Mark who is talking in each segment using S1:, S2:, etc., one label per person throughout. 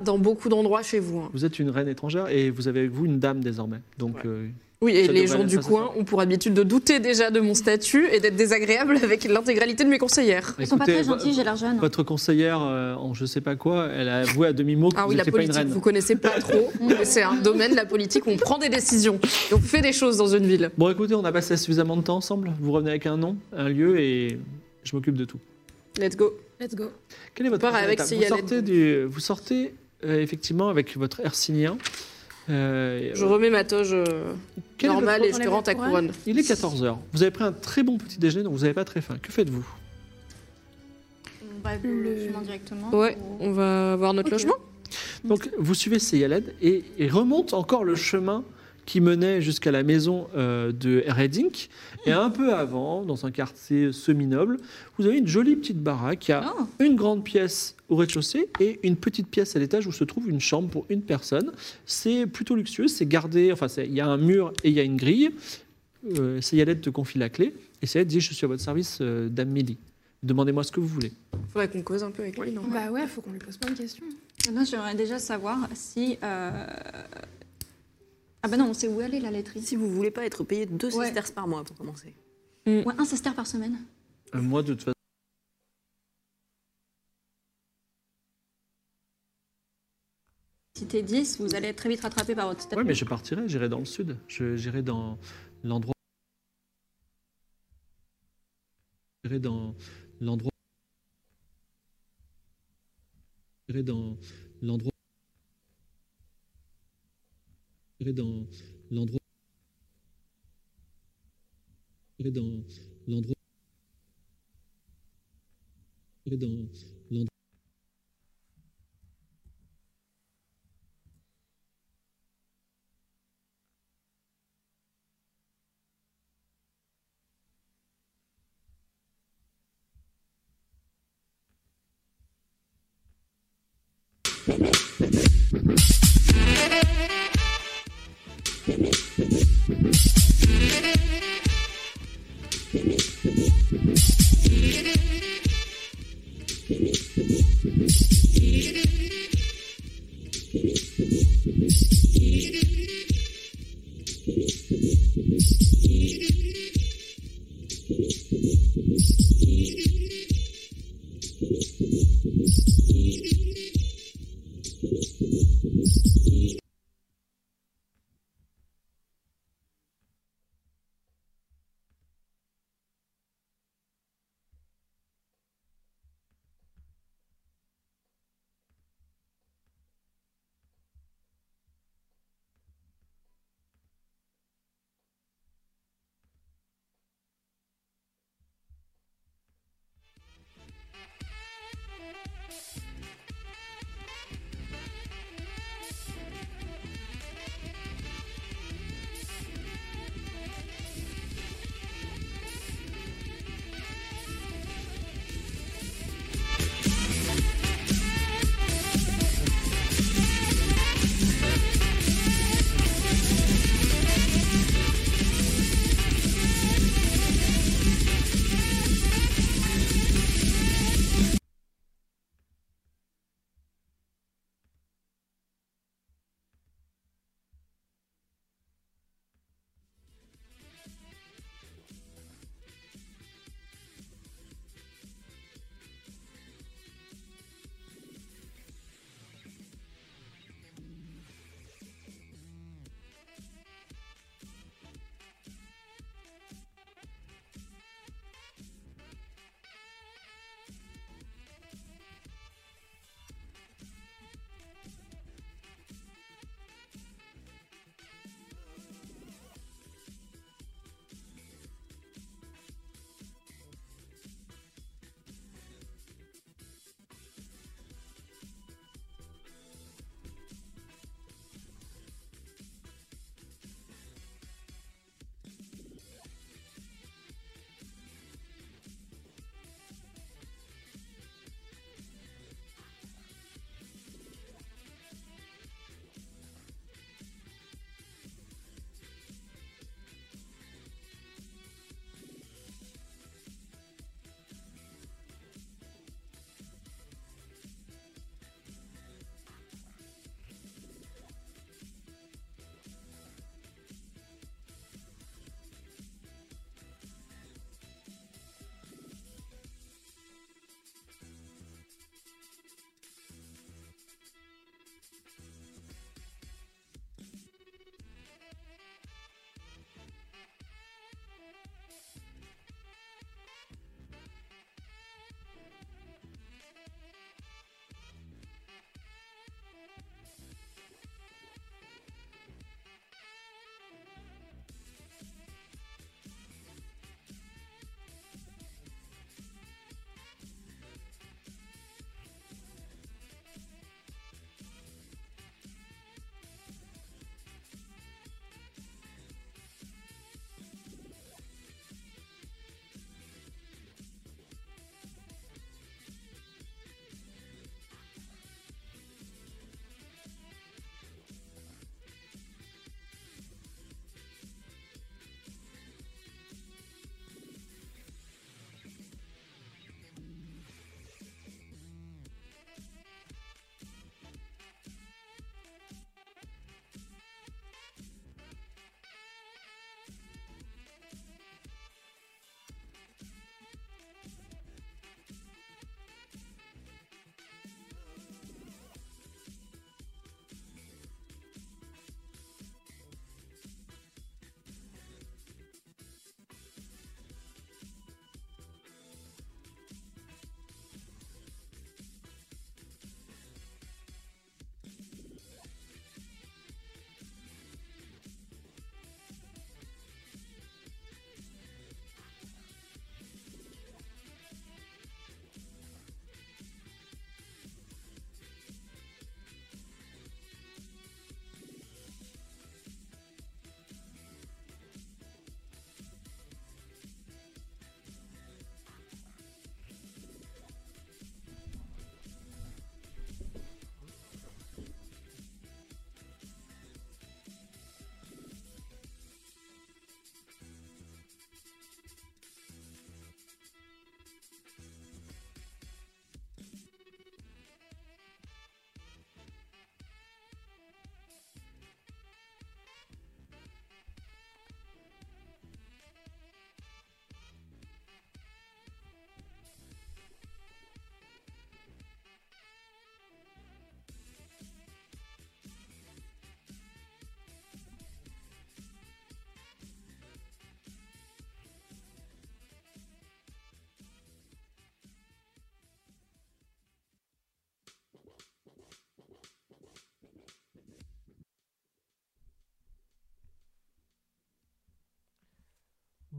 S1: dans beaucoup d'endroits chez vous. hein.
S2: Vous êtes une reine étrangère et vous avez avec vous une dame désormais. Donc,
S1: Ouais.
S2: euh,
S1: Oui, et les gens du coin ont pour habitude de douter déjà de mon statut et d'être désagréables avec l'intégralité de mes conseillères.
S3: Ils sont pas très gentils, j'ai l'air jeune.
S2: Votre conseillère euh, en je sais pas quoi, elle a avoué à demi-mot que
S1: Ah
S2: vous
S1: oui, la
S2: n'étiez pas une
S1: politique,
S2: reine.
S1: vous connaissez pas trop. c'est un domaine, la politique, où on prend des décisions et on fait des choses dans une ville.
S2: Bon, écoutez, on a passé suffisamment de temps ensemble. Vous revenez avec un nom, un lieu et je m'occupe de tout.
S1: Let's go.
S4: Let's go.
S2: Quelle est votre vous sortez, du, vous sortez euh, effectivement avec votre hercynien. Euh,
S1: Je remets ma toge euh,
S2: quel est votre-
S1: normale et je te rends ta
S4: couronne.
S2: Il est 14h. Vous avez pris un très bon petit déjeuner, donc vous n'avez pas très faim. Que faites-vous?
S3: On va
S4: Le-
S3: chemin directement.
S1: Ouais,
S3: ou-
S1: on va voir notre
S3: Ok.
S1: logement.
S2: Donc, vous suivez Seyaled et, et remonte encore le chemin qui menait jusqu'à la maison euh, de Reddink. Et un peu avant, dans un quartier semi-noble, vous avez une jolie petite baraque qui a
S3: Oh,
S2: une grande pièce au rez-de-chaussée et une petite pièce à l'étage où se trouve une chambre pour une personne. C'est plutôt luxueux, c'est gardé, enfin, il y a un mur et il y a une grille. Euh, Seyaled te confie la clé et Seyaled dit Je suis à votre service, euh, Dame Mélie. Demandez-moi ce que vous voulez.
S1: Faudrait qu'on cause un peu avec lui, non?
S4: Bah ouais, faut qu'on lui pose plein de questions.
S3: Moi, j'aimerais déjà savoir si. Ah bah non, on sait où elle est la laiterie.
S5: Si vous voulez pas être payé deux
S3: Ouais.
S5: sesterces par mois pour commencer.
S3: Ouais, un sesterce par semaine.
S2: Euh, moi, de toute façon.
S3: Si t'es 10, vous allez être très vite rattrapé par votre
S2: Oui, mais je partirai, j'irai dans le sud. Je- J'irai dans l'endroit. J'irai dans l'endroit. J'irai dans l'endroit. J'irai dans l'endroit. Dans l'endroit. Dans l'endroit.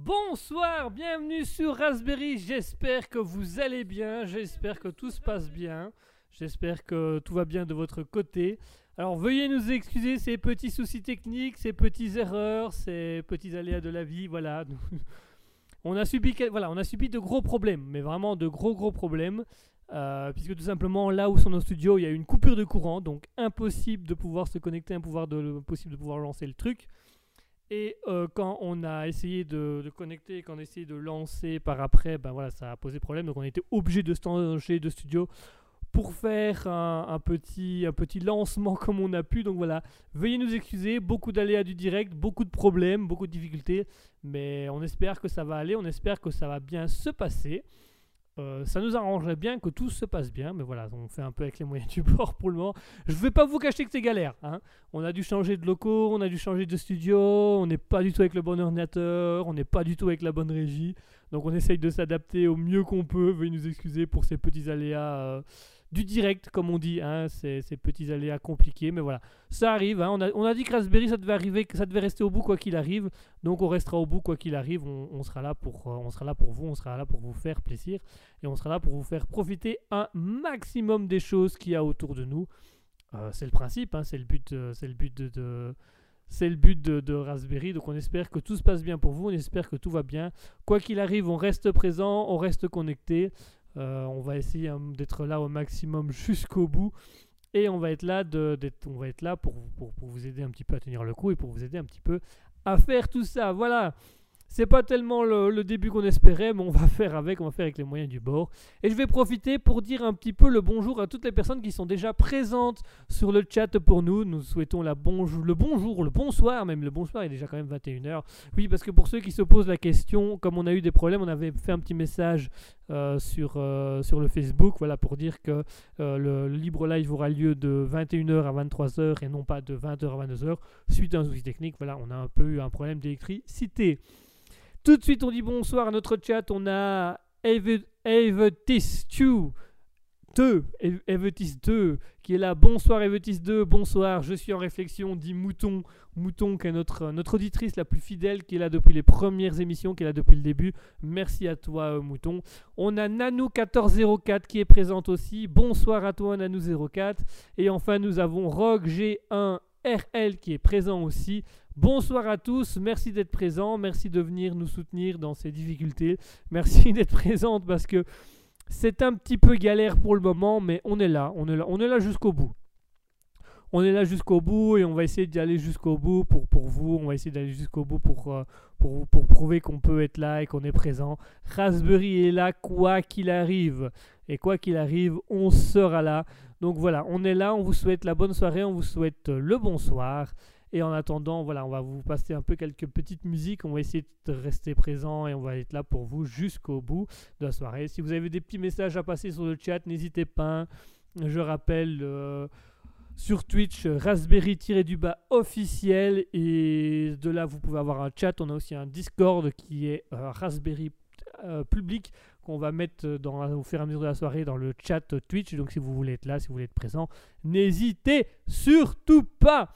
S4: Bonsoir, bienvenue sur Raspberry. J'espère que vous allez bien, j'espère que tout se passe bien, j'espère que tout va bien de votre côté. Alors veuillez nous excuser ces petits soucis techniques, ces petites erreurs, ces petits aléas de la vie. Voilà, on a subi, voilà, on a subi de gros problèmes, mais vraiment de gros gros problèmes. euh, puisque tout simplement là où sont nos studios, il y a une coupure de courant, donc impossible de pouvoir se connecter, impossible de pouvoir lancer le truc. Et euh, quand on a essayé de, connecter, quand on a essayé de lancer par après, ben voilà, ça a posé problème. Donc on été obligé de se changer de studio pour faire un, un petit, un petit lancement comme on a pu. Donc voilà, veuillez nous excuser. Beaucoup d'aléas du direct, beaucoup de problèmes, beaucoup de difficultés. Mais on espère que ça va aller, on espère que ça va bien se passer. Euh, ça nous arrangerait bien que tout se passe bien, mais voilà, on fait un peu avec les moyens du bord pour le moment. Je vais pas vous cacher que c'est galère. Hein. On a dû changer de locaux, on a dû changer de studio, on n'est pas du tout avec le bon ordinateur, on n'est pas du tout avec la bonne régie. Donc on essaye de s'adapter au mieux qu'on peut. Veuillez nous excuser pour ces petits aléas euh, du direct, comme on dit, hein, ces, petits aléas compliqués. Mais voilà, ça arrive. hein. On, a, dit que Raspberry, ça devait arriver, ça devait rester au bout quoi qu'il arrive. Donc on restera au bout quoi qu'il arrive. On, sera là pour, euh, on sera là pour vous, on sera là pour vous faire plaisir et on sera là pour vous faire profiter un maximum des choses qu'il y a autour de nous. Euh, c'est le principe, hein, c'est le but, euh, c'est le but de, c'est le but de Raspberry. Donc on espère que tout se passe bien pour vous, on espère que tout va bien. Quoi qu'il arrive, on reste présent, on reste connecté. Euh, on va essayer hein, d'être là au maximum jusqu'au bout. Et on va être là, on va être là pour, vous aider un petit peu à tenir le coup et pour vous aider un petit peu à faire tout ça. Voilà. C'est pas tellement le, début qu'on espérait, mais on va faire avec, on va faire avec les moyens du bord. Et je vais profiter pour dire un petit peu le bonjour à toutes les personnes qui sont déjà présentes sur le chat pour nous. Nous souhaitons le bonjour, le bonsoir, même le bonsoir, il est déjà quand même 21h. Oui, parce que pour ceux qui se posent la question, comme on a eu des problèmes, on avait fait un petit message euh, sur, euh, sur le Facebook, voilà, pour dire que euh, le, libre live aura lieu de 21h à 23h et non pas de 20h à 22h. Suite à un souci technique, voilà, on a un peu eu un problème d'électricité. Tout de suite, on dit bonsoir à notre chat. On a Eve- Evetis 2, 2, Ev- Evetis 2, qui est là. Bonsoir Evetis 2, bonsoir. Je suis en réflexion, dit Mouton. Mouton, qui est notre, notre auditrice la plus fidèle, qui est là depuis les premières émissions, qui est là depuis le début. Merci à toi, euh, Mouton. On a Nanou1404 qui est présente aussi. Bonsoir à toi, Nanou04. Et enfin, nous avons Rogue G1RL qui est présent aussi. Bonsoir à tous, merci d'être présents, merci de venir nous soutenir dans ces difficultés, merci d'être présente parce que c'est un petit peu galère pour le moment, mais on est là, on est là, jusqu'au bout. On est là jusqu'au bout et on va essayer d'y aller jusqu'au bout pour, vous, on va essayer d'aller jusqu'au bout pour, euh, pour, pour prouver qu'on peut être là et qu'on est présent. Raspberry est là quoi qu'il arrive. Et quoi qu'il arrive, on sera là. Donc voilà, on est là, on vous souhaite la bonne soirée, on vous souhaite le bonsoir. Et en attendant, voilà, on va vous passer un peu quelques petites musiques. On va essayer de rester présent et on va être là pour vous jusqu'au bout de la soirée. Si vous avez des petits messages à passer sur le chat, n'hésitez pas. Je rappelle euh, sur Twitch Raspberry-du-bas officiel et de là vous pouvez avoir un chat. On a aussi un Discord qui est euh, Raspberry euh, public qu'on va mettre dans, au fur et à mesure de la soirée dans le chat Twitch. Donc si vous voulez être là, si vous voulez être présent, n'hésitez surtout pas.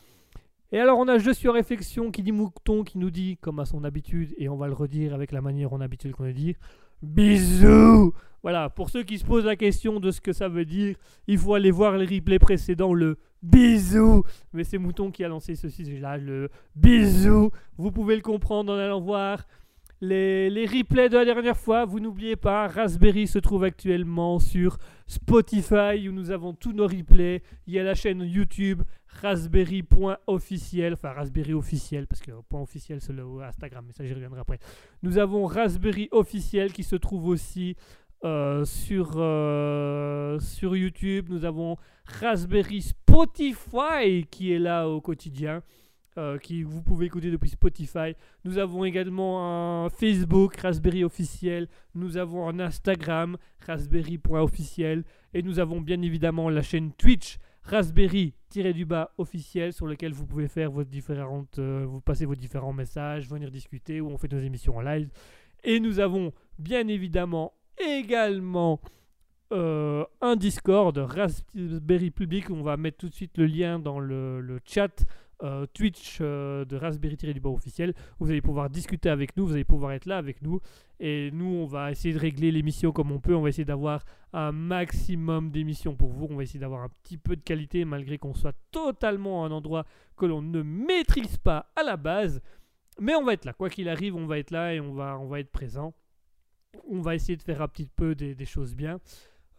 S4: Et alors on a Je suis en réflexion qui dit Mouton qui nous dit, comme à son habitude, et on va le redire avec la manière en habitude qu'on le dit, bisous. Voilà, pour ceux qui se posent la question de ce que ça veut dire, il faut aller voir les replays précédents, le bisous. Mais c'est Mouton qui a lancé ceci, là, le bisou Vous pouvez le comprendre en allant voir les, replays de la dernière fois. Vous n'oubliez pas, Raspberry se trouve actuellement sur Spotify où nous avons tous nos replays. Il y a la chaîne YouTube raspberry.officiel, enfin Raspberry officiel, parce que point officiel c'est le Instagram, mais ça j'y reviendrai après. Nous avons Raspberry officiel qui se trouve aussi euh, sur, euh, sur YouTube. Nous avons Raspberry Spotify qui est là au quotidien. Euh, qui vous pouvez écouter depuis Spotify. Nous avons également un Facebook Raspberry officiel. Nous avons un Instagram raspberry.officiel et nous avons bien évidemment la chaîne Twitch raspberry-du-bas officiel sur lequel vous pouvez faire vos différentes euh, vous passer vos différents messages, venir discuter où on fait nos émissions en live. Et nous avons bien évidemment également euh, un Discord Raspberry Public. On va mettre tout de suite le lien dans le, le chat euh, Twitch euh, de Raspberry du bas officiel. Vous allez pouvoir discuter avec nous, vous allez pouvoir être là avec nous. Et nous, on va essayer de régler l'émission comme on peut. On va essayer d'avoir un maximum d'émissions pour vous. On va essayer d'avoir un petit peu de qualité malgré qu'on soit totalement à un endroit que l'on ne maîtrise pas à la base. Mais on va être là. Quoi qu'il arrive, on va être là et on va, on va être présent. On va essayer de faire un petit peu des, des choses bien.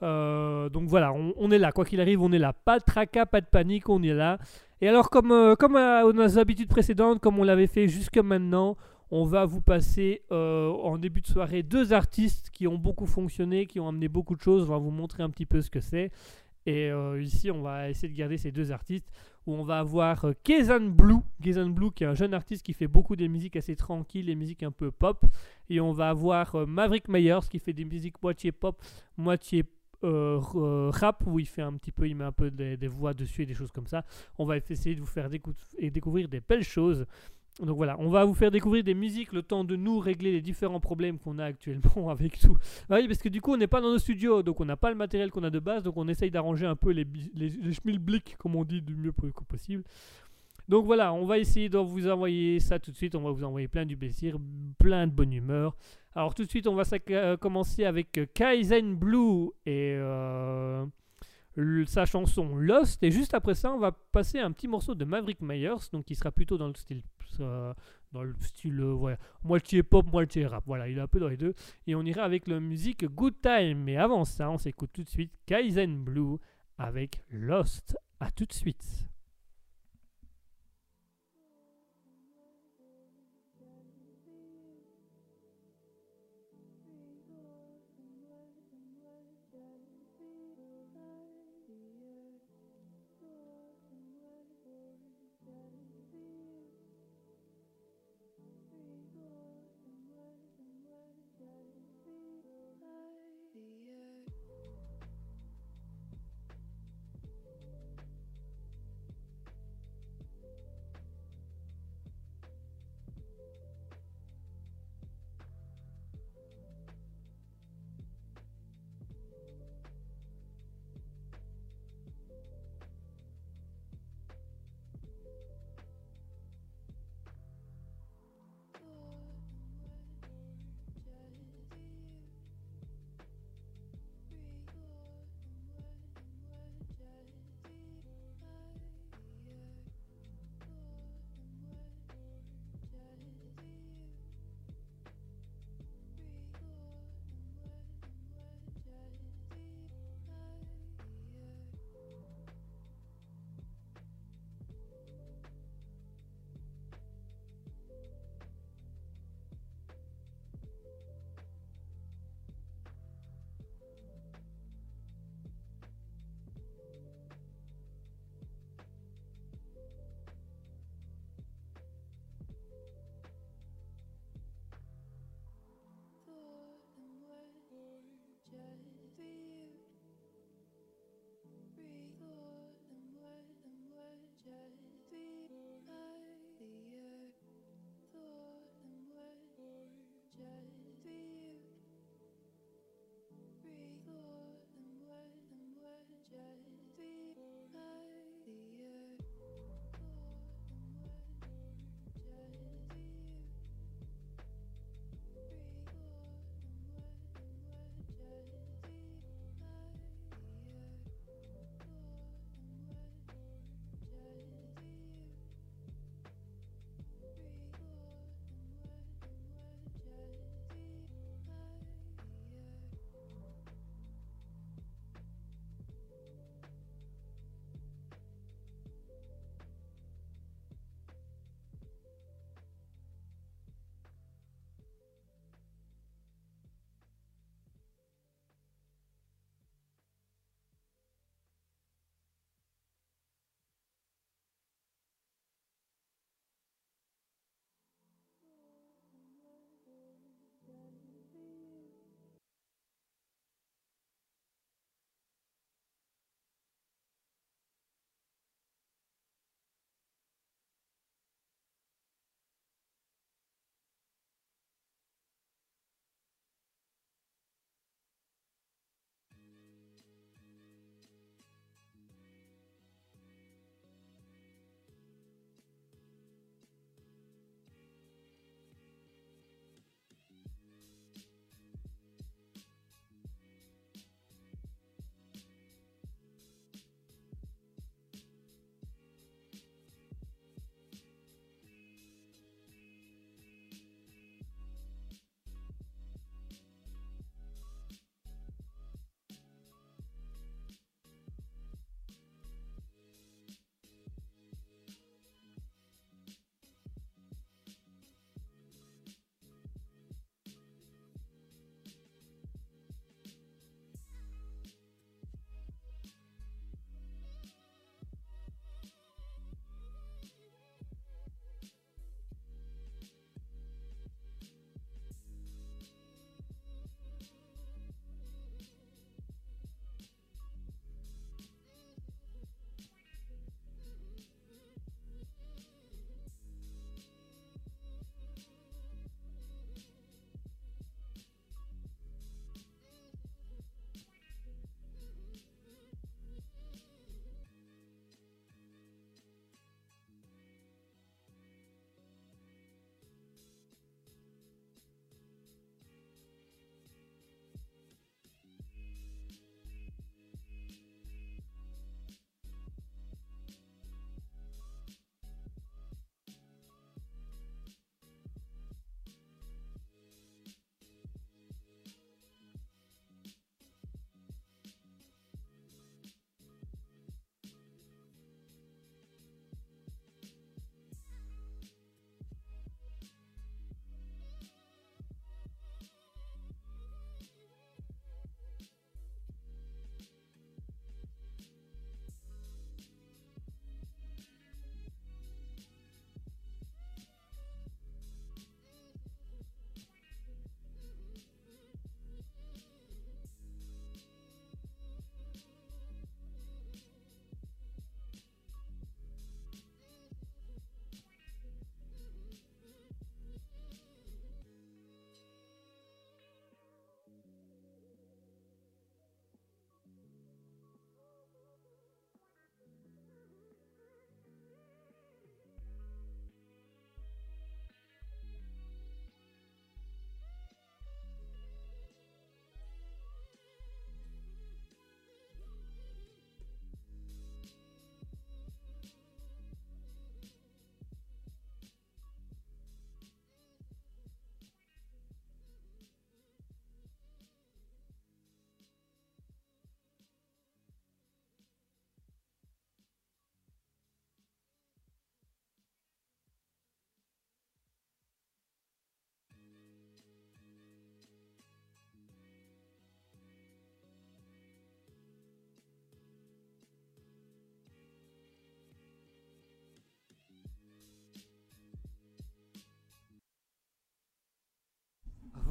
S4: Euh, donc voilà, on, on est là. Quoi qu'il arrive, on est là. Pas de tracas, pas de panique, on est là. Et alors, comme, euh, comme à nos habitudes précédentes, comme on l'avait fait jusque maintenant, on va vous passer euh, en début de soirée deux artistes qui ont beaucoup fonctionné, qui ont amené beaucoup de choses. On va vous montrer un petit peu ce que c'est. Et euh, ici, on va essayer de garder ces deux artistes où on va avoir Kezan Blue, Kezan Blue qui est un jeune artiste qui fait beaucoup des musiques assez tranquilles, des musiques un peu pop. Et on va avoir Maverick Myers qui fait des musiques moitié pop, moitié euh, euh, rap où il fait un petit peu, il met un peu des, voix dessus et des choses comme ça. On va essayer de vous faire et découvrir des belles choses. Donc voilà, on va vous faire découvrir des musiques le temps de nous régler les différents problèmes qu'on a actuellement avec tout. Ah oui, parce que du coup, on n'est pas dans nos studios, donc on n'a pas le matériel qu'on a de base, donc on essaye d'arranger un peu les, les, les comme on dit, du mieux po- possible. Donc voilà, on va essayer de vous envoyer ça tout de suite. On va vous envoyer plein du plaisir, plein de bonne humeur. Alors tout de suite, on va euh, commencer avec euh, Kaizen Blue et euh, sa chanson Lost. Et juste après ça, on va passer un petit morceau de Maverick Myers, donc qui sera plutôt dans le style, dans le style, moitié pop, moitié rap. Voilà, il est un peu dans les deux. Et on ira avec la musique Good Time. Mais avant ça, on s'écoute tout de suite Kaizen Blue avec Lost. À tout de suite.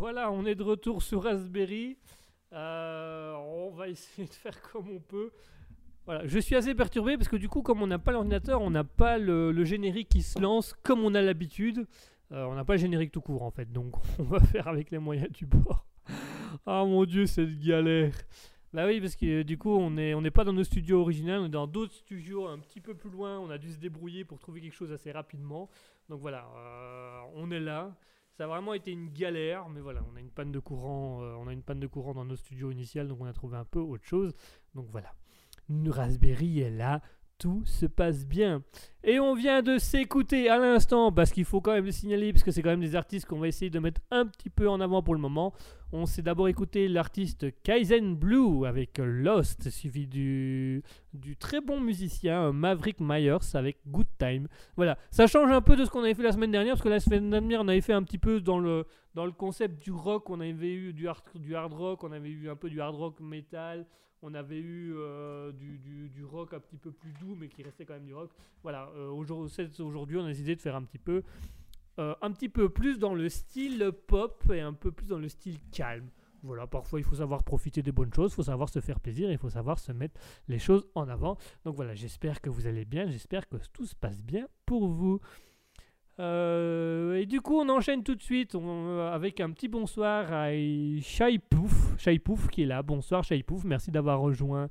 S4: Voilà, on est de retour sur Raspberry. Euh, on va essayer de faire comme on peut. Voilà, je suis assez perturbé parce que du coup, comme on n'a pas l'ordinateur, on n'a pas le, générique qui se lance comme on a l'habitude. Euh, on n'a pas le générique tout court en fait, donc on va faire avec les moyens du bord. Ah mon dieu, cette galère. Bah oui, parce que du coup, on n'est on n'est pas dans nos studios originaux, on est dans d'autres studios un petit peu plus loin. On a dû se débrouiller pour trouver quelque chose assez rapidement. Donc voilà, euh, on est là. Ça a vraiment été une galère, mais voilà, on a une panne de courant, euh, on a une panne de courant dans nos studios initiales, donc on a trouvé un peu autre chose. Donc voilà, une Raspberry est là, tout se passe bien. Et on vient de s'écouter à l'instant, parce qu'il faut quand même le signaler, parce que c'est quand même des artistes qu'on va essayer de mettre un petit peu en avant pour le moment. On s'est d'abord écouté l'artiste Kaizen Blue avec Lost, suivi du, du très bon musicien Maverick Myers avec Good Time. Voilà, ça change un peu de ce qu'on avait fait la semaine dernière, parce que la semaine dernière on avait fait un petit peu dans le, dans le concept du rock, on avait eu du hard, du hard rock, on avait eu un peu du hard rock metal, on avait eu euh, du, rock un petit peu plus doux, mais qui restait quand même du rock. Voilà, euh, aujourd'hui, on a décidé de faire un petit peu, euh, un petit peu plus dans le style pop et un peu plus dans le style calme. Voilà, parfois il faut savoir profiter des bonnes choses, il faut savoir se faire plaisir, il faut savoir se mettre les choses en avant. Donc voilà, j'espère que vous allez bien, j'espère que tout se passe bien pour vous. Euh, et du coup, on enchaîne tout de suite euh, avec un petit bonsoir à Shaipouf, Shaipouf qui est là. Bonsoir Shaipouf, merci d'avoir rejoint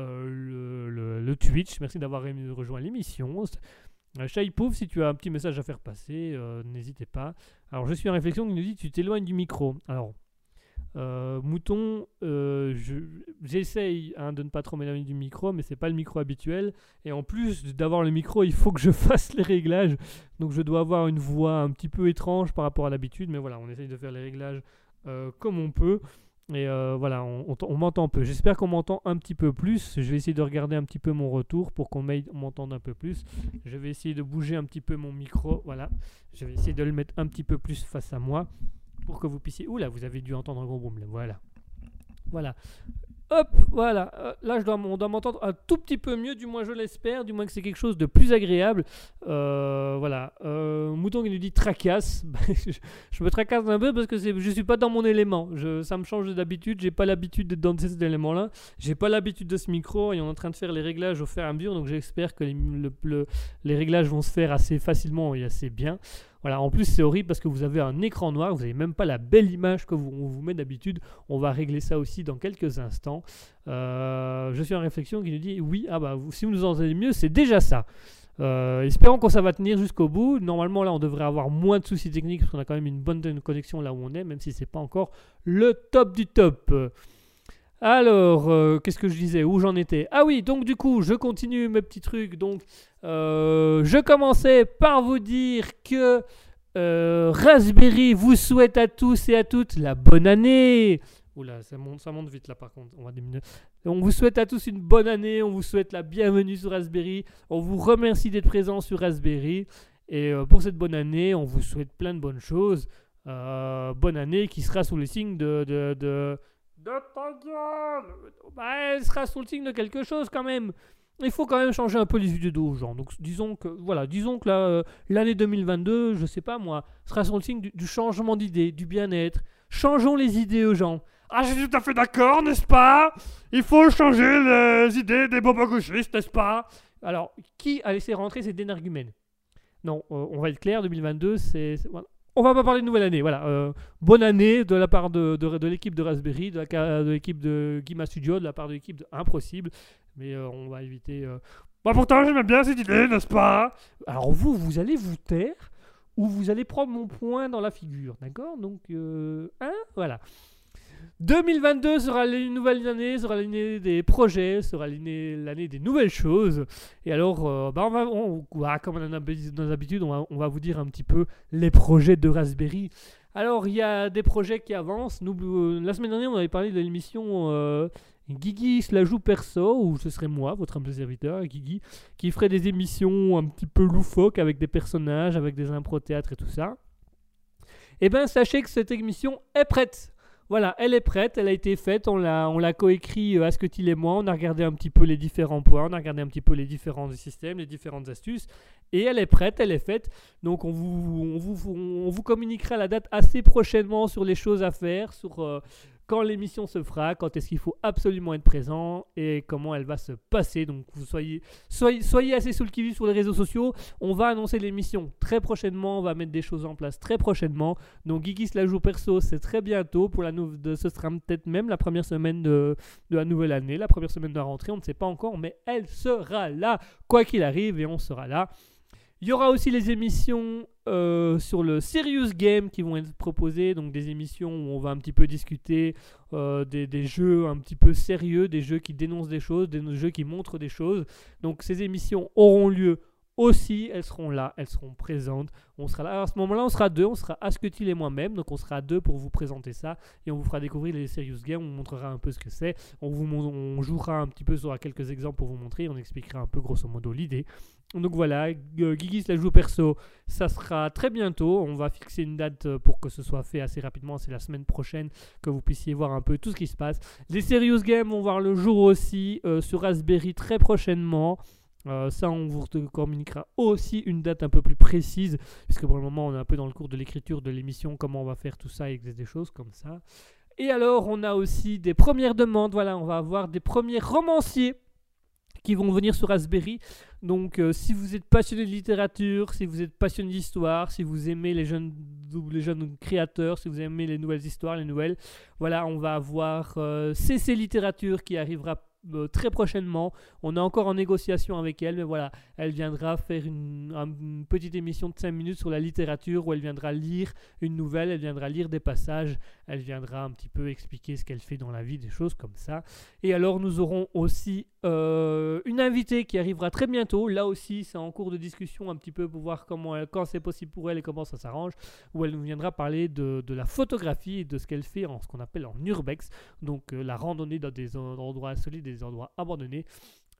S4: euh, le, Twitch, merci d'avoir rejoint l'émission. Shaipouf, si tu as un petit message à faire passer, n'hésitez pas. Alors, je suis en réflexion qui nous dit tu t'éloignes du micro. Alors, euh, Mouton, euh, je- j'essaye hein, de ne pas trop m'éloigner du micro, mais c'est pas le micro habituel. Et en plus d'avoir le micro, il faut que je fasse les réglages. Donc je dois avoir une voix un petit peu étrange par rapport à l'habitude, mais voilà, on essaye de faire les réglages euh, comme on peut. Et euh, voilà, on, on m'entend peu. J'espère qu'on m'entend un petit peu plus. Je vais essayer de regarder un petit peu mon retour pour qu'on m'entende un peu plus. Je vais essayer de bouger un petit peu mon micro. Voilà, je vais essayer de le mettre un petit peu plus face à moi pour que vous puissiez. Oula, vous avez dû entendre un gros boom là. Voilà. Voilà. Hop, voilà. Euh, là, je dois, on doit m'entendre un tout petit peu mieux, du moins je l'espère, du moins que c'est quelque chose de plus agréable. Euh, voilà. Euh, Mouton qui nous dit tracasse. Bah, je, me tracasse un peu parce que je suis pas dans mon élément. Ça me change d'habitude. J'ai pas l'habitude d'être dans cet élément-là. J'ai pas l'habitude de ce micro et on est en train de faire les réglages au fur et à mesure. Donc j'espère que les, le- le- les réglages vont se faire assez facilement et assez bien. Voilà, en plus c'est horrible parce que vous avez un écran noir, vous n'avez même pas la belle image que vous, met d'habitude. On va régler ça aussi dans quelques instants. Euh, je suis en réflexion qui nous dit oui, ah bah si vous nous entendez mieux, c'est déjà ça. Euh, espérons que ça va tenir jusqu'au bout. Normalement là on devrait avoir moins de soucis techniques parce qu'on a quand même une bonne connexion là où on est, même si c'est pas encore le top du top. Alors, euh, qu'est-ce que je disais Où j'en étais? Ah oui, donc du coup, je continue mes petits trucs. Donc, euh, je commençais par vous dire que euh, Raspberry vous souhaite à tous et à toutes la bonne année. Oula, ça monte, vite là par contre. On vous souhaite à tous une bonne année. On vous souhaite la bienvenue sur Raspberry. On vous remercie d'être présent sur Raspberry. Et pour cette bonne année, on vous souhaite plein de bonnes choses. Bonne année qui sera sous le signe de, de. Bah, elle sera sous le signe de quelque chose quand même. Il faut quand même changer un peu les idées aux gens. Donc disons que voilà, disons que euh, l'année 2022, je sais pas moi, sera sur le signe du, changement d'idées, du bien-être. Changeons les idées aux gens. Ah, je suis tout à fait d'accord, n'est-ce pas? Il faut changer les idées des bobogauchistes, n'est-ce pas? Alors, qui a laissé rentrer ces énergumènes Non, euh, on va être clair, 2022, c'est... c'est- voilà. On va pas parler de nouvelle année, voilà. euh, bonne année de la part de, l'équipe de Raspberry, de ca- de l'équipe de Guima Studio, de la part de l'équipe de Impossible. Mais euh, on va éviter... euh, Bah pourtant, j'aime bien cette idée, n'est-ce pas? Alors vous, vous allez vous taire ou vous allez prendre mon point dans la figure, d'accord? Donc, euh, hein Voilà. 2022 sera une nouvelle année, sera l'année des projets, sera l'année des nouvelles choses. Et alors, euh, bah, on va, voilà, comme on a dans l'habitude, on on va vous dire un petit peu les projets de Raspberry. Alors, il y a des projets qui avancent. Euh, la semaine dernière, on avait parlé de l'émission euh, Guigui se la joue perso, ou ce serait moi, votre humble serviteur, Guigui, qui ferait des émissions un petit peu loufoques avec des personnages, avec des impro-théâtres et tout ça. Eh bien, sachez que cette émission est prête. Voilà, elle est prête, elle a été faite, on l'a, on l'a coécrit euh, Asketil et moi, on a regardé un petit peu les différents points, on a regardé un petit peu les différents systèmes, les différentes astuces, et elle est prête, elle est faite. Donc on vous, on vous, communiquera la date assez prochainement sur les choses à faire, sur euh, quand l'émission se fera, quand est-ce qu'il faut absolument être présent et comment elle va se passer. Donc vous soyez, soyez, assez sous le qui sur les réseaux sociaux. On va annoncer l'émission très prochainement, on va mettre des choses en place très prochainement. Donc Geeky la joue perso, c'est très bientôt. Pour la de, ce sera peut-être même la première semaine de, de la nouvelle année, la première semaine de la rentrée, on ne sait pas encore, mais elle sera là, quoi qu'il arrive, et on sera là. Il y aura aussi les émissions euh, sur le Serious Game qui vont être proposées, donc des émissions où on va un petit peu discuter euh, des, jeux un petit peu sérieux, des jeux qui dénoncent des choses, des jeux qui montrent des choses. Donc ces émissions auront lieu aussi, elles seront là, elles seront présentes. On sera là. À ce moment-là, on sera deux, on sera Asketil et moi-même, donc on sera deux pour vous présenter ça et on vous fera découvrir les Serious Games, on vous montrera un peu ce que c'est, on jouera un petit peu sur quelques exemples pour vous montrer, on expliquera un peu grosso modo l'idée. Donc voilà, euh, Guigui la joue perso, ça sera très bientôt. On va fixer une date euh, pour que ce soit fait assez rapidement. C'est la semaine prochaine que vous puissiez voir un peu tout ce qui se passe. Les Serious Games vont voir le jour aussi euh, sur Raspberry très prochainement. Euh, ça, on vous communiquera aussi une date un peu plus précise, puisque pour le moment, on est un peu dans le cours de l'écriture de l'émission, comment on va faire tout ça et des choses comme ça. Et alors, on a aussi des premières demandes. Voilà, on va avoir des premiers romanciers qui vont venir sur Raspberry. Donc, euh, si vous êtes passionné de littérature, si vous êtes passionné d'histoire, si vous aimez les jeunes, les jeunes créateurs, si vous aimez les nouvelles histoires, les nouvelles, voilà, on va avoir euh, CC Littérature qui arrivera euh, très prochainement. On est encore en négociation avec elle, mais voilà, elle viendra faire une, un- une petite émission de 5 minutes sur la littérature où elle viendra lire une nouvelle, elle viendra lire des passages, elle viendra un petit peu expliquer ce qu'elle fait dans la vie, des choses comme ça. Et alors, nous aurons aussi euh, une invitée qui arrivera très bientôt. Là aussi, c'est en cours de discussion un petit peu pour voir comment quand c'est possible pour elle et comment ça s'arrange. Où elle nous viendra parler de, la photographie et de ce qu'elle fait en ce qu'on appelle en urbex. Donc, euh, la randonnée dans des en- endroits solides, des endroits abandonnés.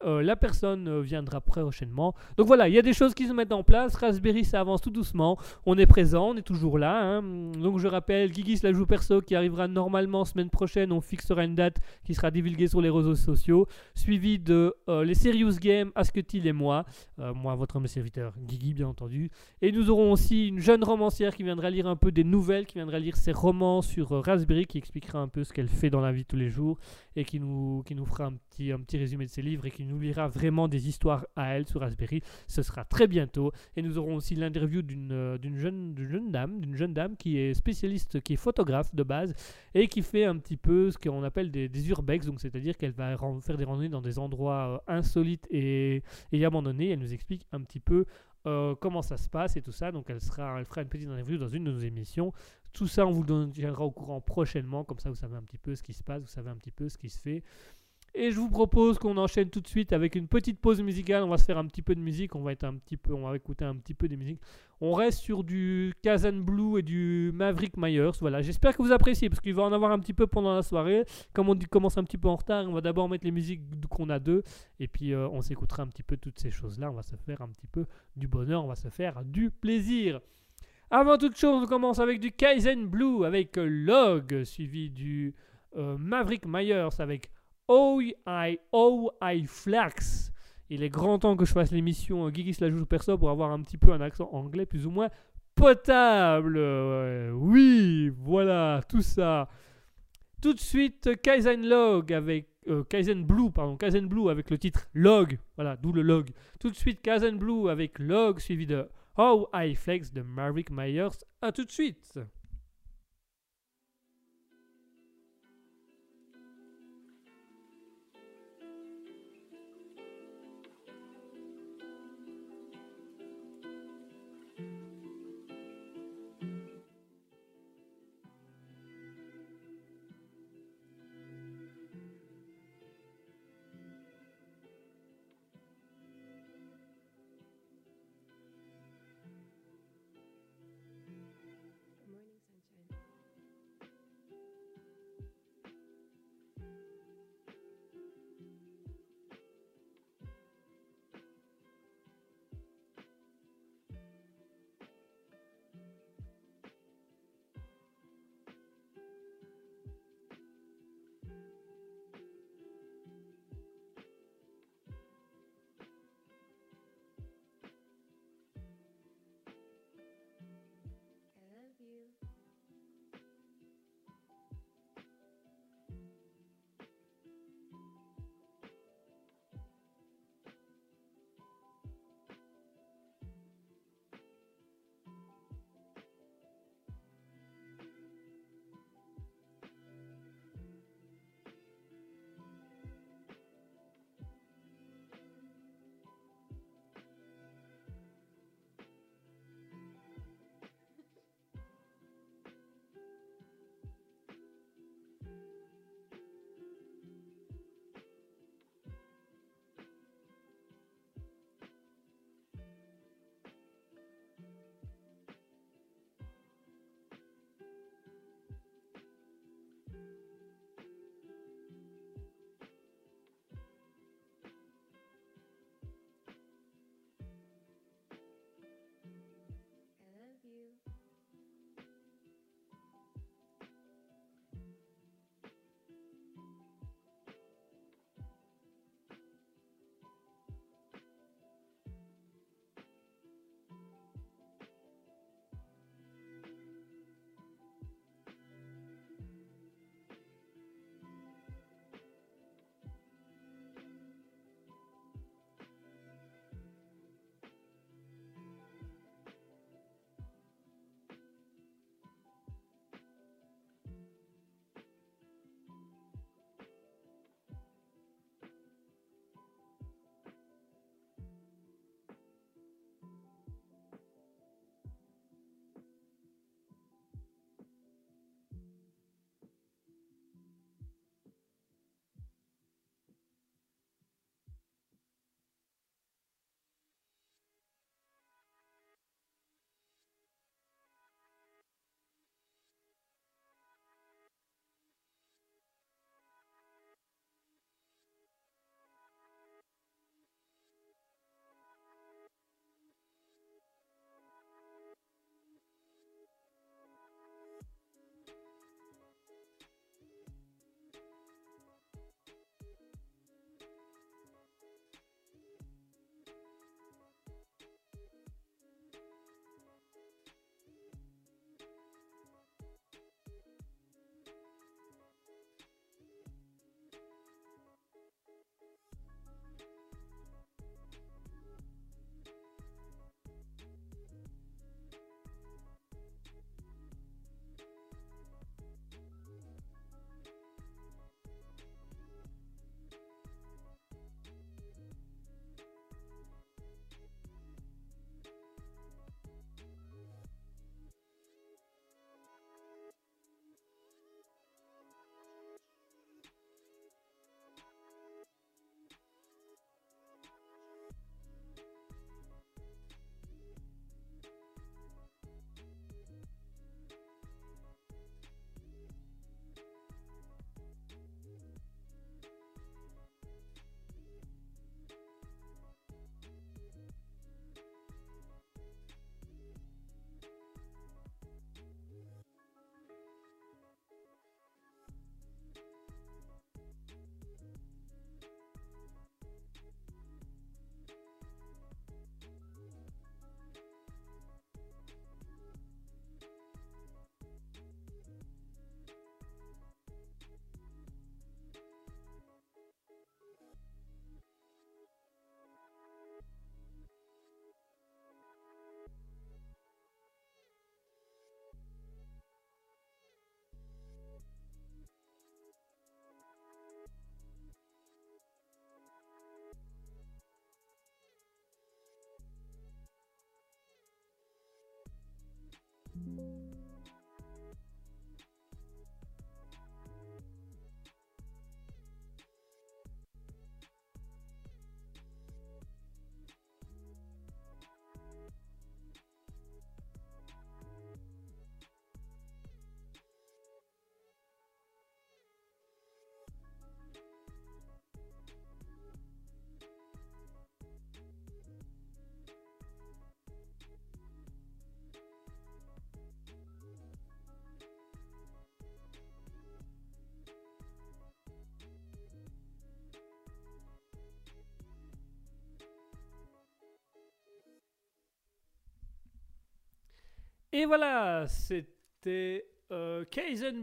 S4: Euh, la personne euh, viendra prochainement. Donc voilà, il y a des choses qui se mettent en place. Raspberry, ça avance tout doucement. On est présent, on est toujours là. hein. Donc je rappelle, Guigui la joue perso qui arrivera normalement semaine prochaine. On fixera une date qui sera divulguée sur les réseaux sociaux. Suivi de euh, les Serious Games, Asketil et moi. Moi, votre homme serviteur, Guigui, bien entendu. Et nous aurons aussi une jeune romancière qui viendra lire un peu des nouvelles, qui viendra lire ses romans sur Raspberry, qui expliquera un peu ce qu'elle fait dans la vie tous les jours et qui nous, qui nous fera un petit, un petit résumé de ses livres et qui nous lira vraiment des histoires à elle sur Raspberry. Ce sera très bientôt. Et nous aurons aussi l'interview d'une euh, jeune, jeune dame, d'une jeune dame qui est spécialiste, qui est photographe de base et qui fait un petit peu ce qu'on appelle des, des urbex, donc c'est-à-dire qu'elle va faire des randonnées dans des endroits euh, insolites et, et abandonnés. Elle nous explique un petit peu euh, comment ça se passe et tout ça. Donc elle, sera, elle fera une petite interview dans une de nos émissions. Tout ça, on vous le tiendra au courant prochainement, comme ça vous savez un petit peu ce qui se passe, vous savez un petit peu ce qui se fait. Et je vous propose qu'on enchaîne tout de suite avec une petite pause musicale. On va se faire un petit peu de musique. On va être un petit peu, on va écouter un petit peu de musique. On reste sur du Kazan Blue et du Maverick Myers. Voilà. J'espère que vous appréciez parce qu'il va en avoir un petit peu pendant la soirée. Comme on commence un petit peu en retard, on va d'abord mettre les musiques qu'on a deux et puis euh, on s'écoutera un petit peu toutes ces choses-là. On va se faire un petit peu du bonheur. On va se faire du plaisir. Avant toute chose, on commence avec du Kaizen Blue avec Log, suivi du euh, Maverick Myers avec Oh I Oh I Flax. Il est grand temps que je fasse l'émission euh, Geeky la joue perso pour avoir un petit peu un accent anglais plus ou moins potable. Oui, voilà, tout ça. Tout de suite, Kaizen Log avec euh, Blue, pardon, avec le titre Log. Voilà, d'où le log. Tout de suite, Kaizen Blue avec Log suivi de How I Flex de Maverick Myers. À tout de suite. Et voilà, c'était euh,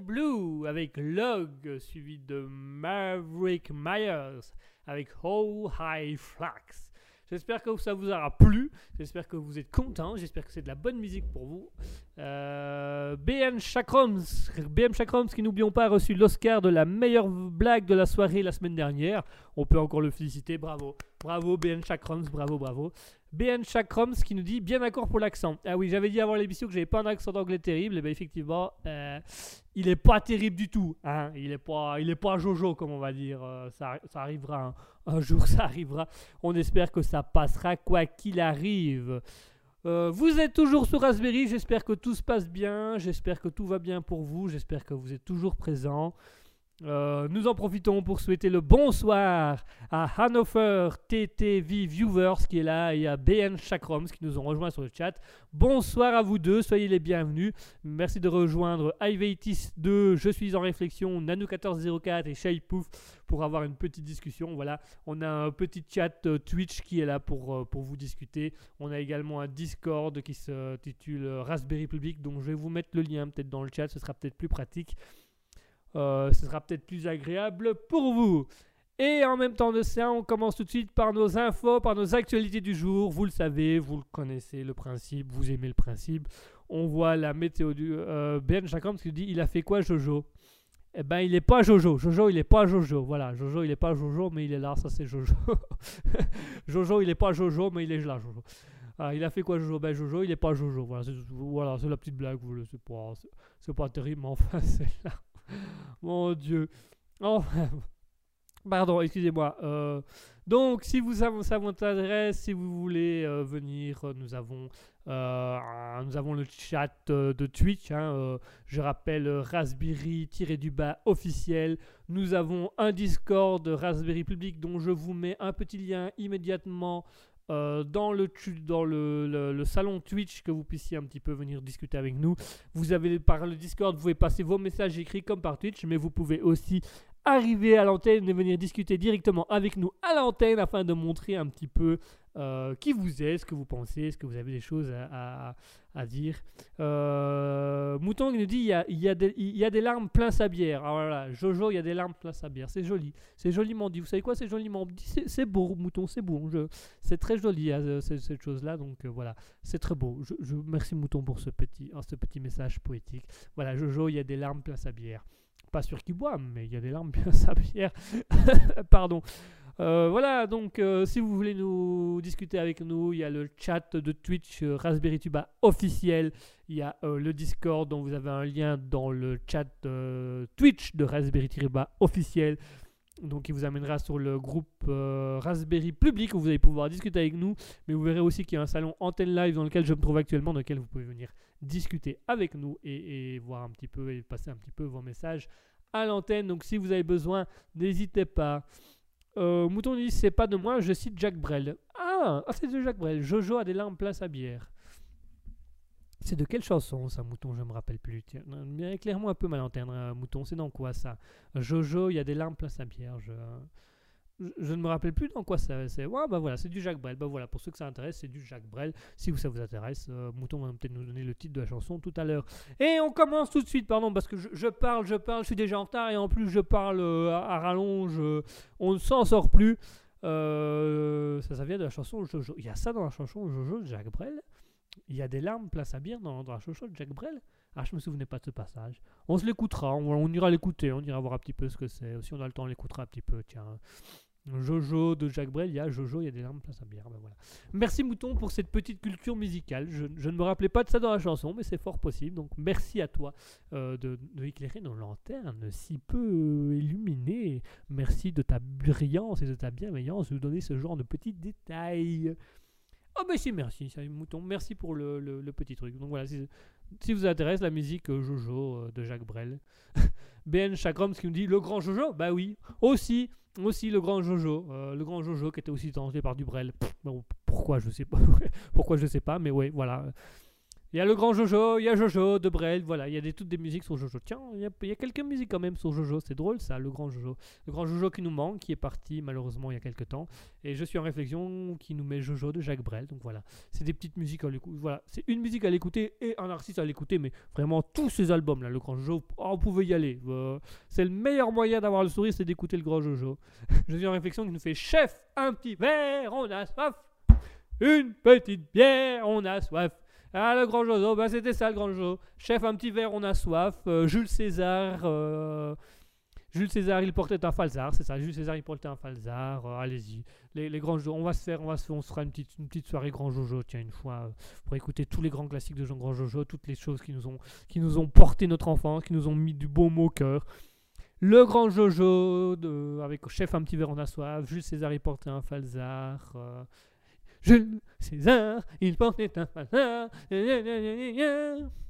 S4: Blue avec Log, suivi de Maverick Myers avec How High Flax. J'espère que ça vous aura plu, j'espère que vous êtes contents, j'espère que c'est de la bonne musique pour vous. Euh, BM Chakrams, BM Chakrams qui n'oublions pas a reçu l'Oscar de la meilleure blague de la soirée la semaine dernière. On peut encore le féliciter, bravo. Bravo BN Chakrams, bravo, bravo. BN Chakrams qui nous dit bien d'accord pour l'accent. Ah oui, j'avais dit avant l'émission que j'avais pas un accent d'anglais terrible. Et bien effectivement, euh, il est pas terrible du tout. Hein. Il est pas, il est pas Jojo comme on va dire. Euh, ça, arrivera un, un jour, ça arrivera. On espère que ça passera quoi qu'il arrive. Euh, vous êtes toujours sur Raspberry, j'espère que tout se passe bien, j'espère que tout va bien pour vous, j'espère que vous êtes toujours présent. Euh, nous en profitons pour souhaiter le bonsoir à Hanover TTV Viewers qui est là et à BN Chakroms qui nous ont rejoints sur le chat. Bonsoir à vous deux, soyez les bienvenus. Merci de rejoindre Ivaitis 2, Je suis en réflexion, Nano1404 et Shaipouf pour avoir une petite discussion. Voilà, on a un petit chat euh, Twitch qui est là pour, euh, pour vous discuter. On a également un Discord qui se titule Raspberry Public, donc je vais vous mettre le lien peut-être dans le chat, ce sera peut-être plus pratique. Euh, ce sera peut-être plus agréable pour vous. Et en même temps de ça, on commence tout de suite par nos infos, par nos actualités du jour. Vous le savez, vous le connaissez le principe, vous aimez le principe. On voit la météo du euh, Ben Chakram qui dit il a fait quoi Jojo? Eh ben il est pas Jojo. Jojo il est pas Jojo. Voilà, Jojo il est pas Jojo mais il est là, ça c'est Jojo. Jojo il est pas Jojo mais il est là Jojo. Ah, il a fait quoi Jojo? Ben Jojo il est pas Jojo. Voilà, c'est la petite blague. Vous c'est pas, c'est- c'est pas terrible, mais enfin c'est là. Mon Dieu. Enfin, Pardon, excusez-moi. Euh, donc, si vous, ça ça vous intéresse, si vous voulez euh, venir, euh, nous avons, nous avons le chat de Twitch. hein, je rappelle euh, Raspberry-du-bas officiel. Nous avons un Discord Raspberry public dont je vous mets un petit lien immédiatement euh, dans, le, dans le salon Twitch que vous puissiez un petit peu venir discuter avec nous. Vous avez par le Discord, vous pouvez passer vos messages écrits comme par Twitch, mais vous pouvez aussi arriver à l'antenne et venir discuter directement avec nous à l'antenne afin de montrer un petit peu euh, qui vous êtes, ce que vous pensez, est-ce que vous avez des choses à, dire. Euh, Mouton nous dit il y a, des- y a des larmes plein sa bière. Alors voilà, Jojo, il y a des larmes plein sa bière. C'est joli. C'est joliment dit. Vous savez quoi? C'est joliment dit. C'est- beau, Mouton, c'est beau. Je- C'est très joli hein, cette, cette chose-là. Donc euh, voilà, c'est très beau. Je, je- merci Mouton pour ce petit, hein, ce petit message poétique. Voilà, Jojo, il y a des larmes plein sa bière. Pas sûr qu'il boit, mais il y a des larmes plein sa bière. Pardon. Euh, voilà, donc euh, si vous voulez nous discuter avec nous, il y a le chat de Twitch euh, Raspberry Tuba officiel, il y a le Discord dont vous avez un lien dans le chat Twitch de Raspberry Tuba officiel. Donc il vous amènera sur le groupe Raspberry public où vous allez pouvoir discuter avec nous. Mais vous verrez aussi qu'il y a un salon antenne live dans lequel je me trouve actuellement, dans lequel vous pouvez venir discuter avec nous et, voir un petit peu et passer un petit peu vos messages à l'antenne. Donc si vous avez besoin, n'hésitez pas. Euh, Mouton dit c'est pas de moi, je cite Jacques Brel. Ah, ah, c'est de Jacques Brel. Jojo a des larmes plein sa bière. C'est de quelle chanson ça, Mouton? Je me rappelle plus. Éclaire-moi un peu ma lanterne, euh, Mouton. C'est dans quoi ça? Jojo, il y a des larmes plein sa bière. Je, ne me rappelle plus dans quoi ça. C'est ouais, bah voilà, c'est du Jacques Brel. Bah voilà, pour ceux que ça intéresse, c'est du Jacques Brel. Si ça vous intéresse, euh, Mouton va peut-être nous donner le titre de la chanson tout à l'heure. Et on commence tout de suite, pardon, parce que je, parle, je parle, je suis déjà en retard et en plus je parle euh, à, rallonge. euh, on ne s'en sort plus. Euh, ça, ça vient de la chanson Jojo. Il y a ça dans la chanson Jojo de Jacques Brel. Il y a des larmes place à bière dans, dans la chanson de Jacques Brel. Ah, je me souvenais pas de ce passage. On se l'écoutera, on, on ira l'écouter, on ira voir un petit peu ce que c'est. Si on a le temps, on l'écoutera un petit peu. Tiens, Jojo de Jacques Brel, il y a Jojo, il y a des larmes place à bière. ben voilà. Merci Mouton pour cette petite culture musicale. Je, ne me rappelais pas de ça dans la chanson, mais c'est fort possible. Donc merci à toi euh, de, éclairer nos lanternes si peu illuminées. Merci de ta brillance et de ta bienveillance de nous donner ce genre de petits détails. Oh ben si, merci, Mouton. Merci pour le, petit truc. Donc voilà, si, vous intéresse la musique euh, Jojo euh, de Jacques Brel. BN Chakram, ce qui nous dit le grand Jojo Bah oui, aussi, aussi le grand Jojo. Euh, le grand Jojo qui était aussi tenté par du Brel. Pff, bon, pourquoi je sais pas. pourquoi je sais pas, mais ouais, voilà. Il y a le grand Jojo, il y a Jojo de Brel, voilà, il y a des, toutes des musiques sur Jojo. Tiens, il y, a, il y a quelques musiques quand même sur Jojo, c'est drôle ça, le grand Jojo. Le grand Jojo qui nous manque, qui est parti malheureusement il y a quelques temps. Et je suis en réflexion qui nous met Jojo de Jacques Brel, donc voilà. C'est des petites musiques à l'écouter, voilà. C'est une musique à l'écouter et un artiste à l'écouter, mais vraiment tous ces albums là, le grand Jojo, oh, vous pouvez y aller. Euh, c'est le meilleur moyen d'avoir le sourire, c'est d'écouter le grand Jojo. je suis en réflexion qui nous fait chef, un petit verre, on a soif. Une petite bière, on a soif. Ah, le grand Jojo, bah c'était ça le grand Jojo. Chef, un petit verre, on a soif. Euh, Jules César. euh, Jules César, il portait un falzar, c'est ça. Jules César, il portait un falzar. euh, Allez-y. Les, les grands on va se faire, on va se on se fera une petite, une petite soirée grand Jojo, tiens, une fois, pour écouter tous les grands classiques de Jean Grand Jojo, toutes les choses qui nous ont, qui nous ont porté notre enfance, qui nous ont mis du beau mot au cœur. Le grand Jojo, de- avec chef un petit verre, on a soif. Jules César, il portait un falzar. Jules César, il portait un.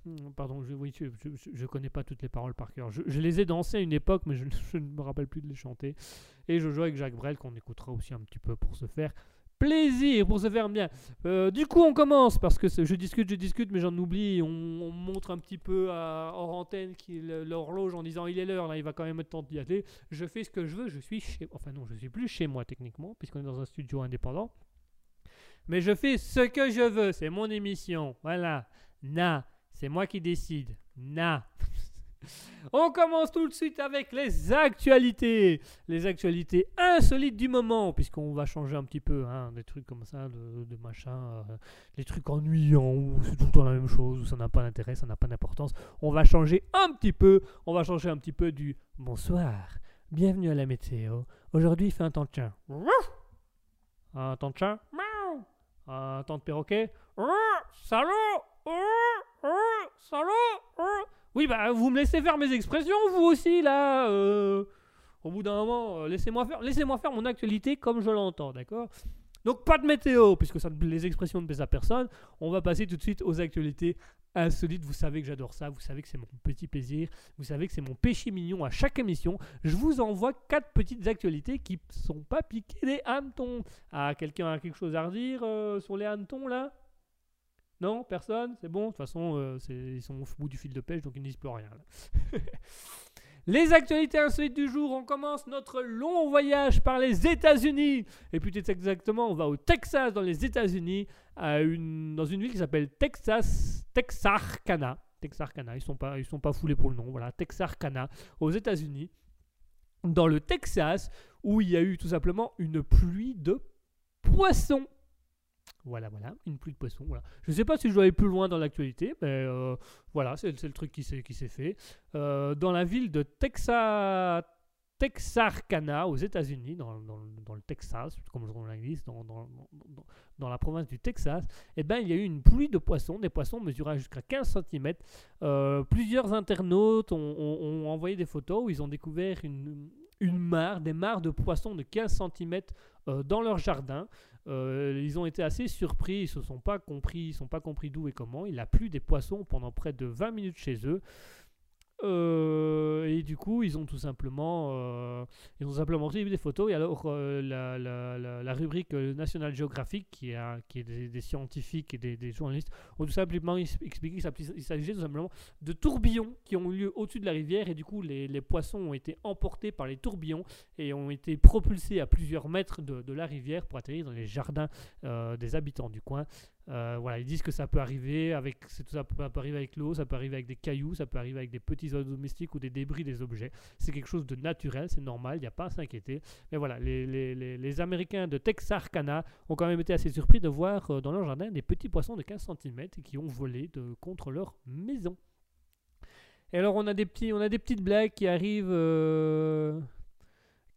S4: Hmm, Pardon, je, oui, je, je, je- je connais pas toutes les paroles par cœur. Je, je les ai dansées à une époque, mais je, je ne me rappelle plus de les chanter. Et Jojo avec Jacques Brel, qu'on écoutera aussi un petit peu pour se faire plaisir, pour se faire bien. Euh, du coup, on commence, parce que je discute, je discute, mais j'en oublie. On, on montre un petit peu à, hors antenne l'horloge en disant il est l'heure, là, il va quand même être temps d'y aller. Je fais ce que je veux, je suis chez... Enfin non, je suis plus chez moi techniquement, puisqu'on est dans un studio indépendant. Mais je fais ce que je veux, c'est mon émission. Voilà. Na, c'est moi qui décide. Na. On commence tout de suite avec les actualités. Les actualités insolites du moment, puisqu'on va changer un petit peu, hein, des trucs comme ça, de, de machin, euh, les trucs ennuyants, où c'est tout le temps la même chose, où ça n'a pas d'intérêt, ça n'a pas d'importance. On va changer un petit peu, on va changer un petit peu du bonsoir, bienvenue à la météo. Aujourd'hui, il fait un temps de chien. Un temps de chien. Un temps de perroquet. Salaud Salaud Oui, bah, vous me laissez faire mes expressions, vous aussi, là. euh. Au bout d'un moment, euh, laissez-moi faire, laissez-moi faire mon actualité comme je l'entends, d'accord? Donc, pas de météo, puisque les expressions ne plaisent à personne. On va passer tout de suite aux actualités insolites. Vous savez que j'adore ça, vous savez que c'est mon petit plaisir, vous savez que c'est mon péché mignon à chaque émission. Je vous envoie quatre petites actualités qui sont pas piquées des hannetons. Ah, quelqu'un a quelque chose à redire euh, sur les hannetons, là? Non, personne, c'est bon. De toute façon, euh, ils sont au bout du fil de pêche, donc ils ne disent plus rien. les actualités insolites du jour, on commence notre long voyage par les États-Unis. Et plus exactement, on va au Texas, dans les États-Unis, dans une ville qui s'appelle Texas, Texarkana. Texarkana, ils sont sont pas foulés pour le nom. Voilà, Texarkana, aux États-Unis, dans le Texas, où il y a eu tout simplement une pluie de poissons. Voilà, voilà, une pluie de poissons. Voilà. Je ne sais pas si je dois aller plus loin dans l'actualité, mais euh, voilà, c'est le truc qui s'est fait. Euh, dans la ville de Texas, Texarkana, aux États-Unis, dans, le Texas, comme on l'inglise, dans, dans, la province du Texas, eh ben, il y a eu une pluie de poissons, des poissons mesurant jusqu'à 15 cm. plusieurs internautes ont, envoyé des photos où ils ont découvert une, une mare, des mares de poissons de 15 cm dans leur jardin. Euh, ils ont été assez surpris, ils se sont pas compris, ils sont pas compris d'où et comment. Il a plu des poissons pendant près de 20 minutes chez eux. Euh, et du coup, ils ont tout simplement, euh, ils ont simplement pris des photos. Et alors, euh, la, rubrique National Geographic, qui, a, qui est des, scientifiques et des, journalistes, ont tout simplement expliqué qu'il s'agissait tout simplement de tourbillons qui ont eu lieu au-dessus de la rivière. Et du coup, les, les poissons ont été emportés par les tourbillons et ont été propulsés à plusieurs mètres de, de la rivière pour atterrir dans les jardins euh, des habitants du coin. Euh, voilà, ils disent que ça peut arriver avec, c'est tout ça peut, peut arriver avec l'eau, ça peut arriver avec des cailloux, ça peut arriver avec des petits domestiques ou des débris des objets. C'est quelque chose de naturel, c'est normal, il n'y a pas à s'inquiéter. Mais voilà, les, les- les- les Américains de Texarkana ont quand même été assez surpris de voir euh, dans leur jardin des petits poissons de 15 cm qui ont volé de, contre leur maison. Et alors on a des petits, on a des petites blagues qui arrivent. euh,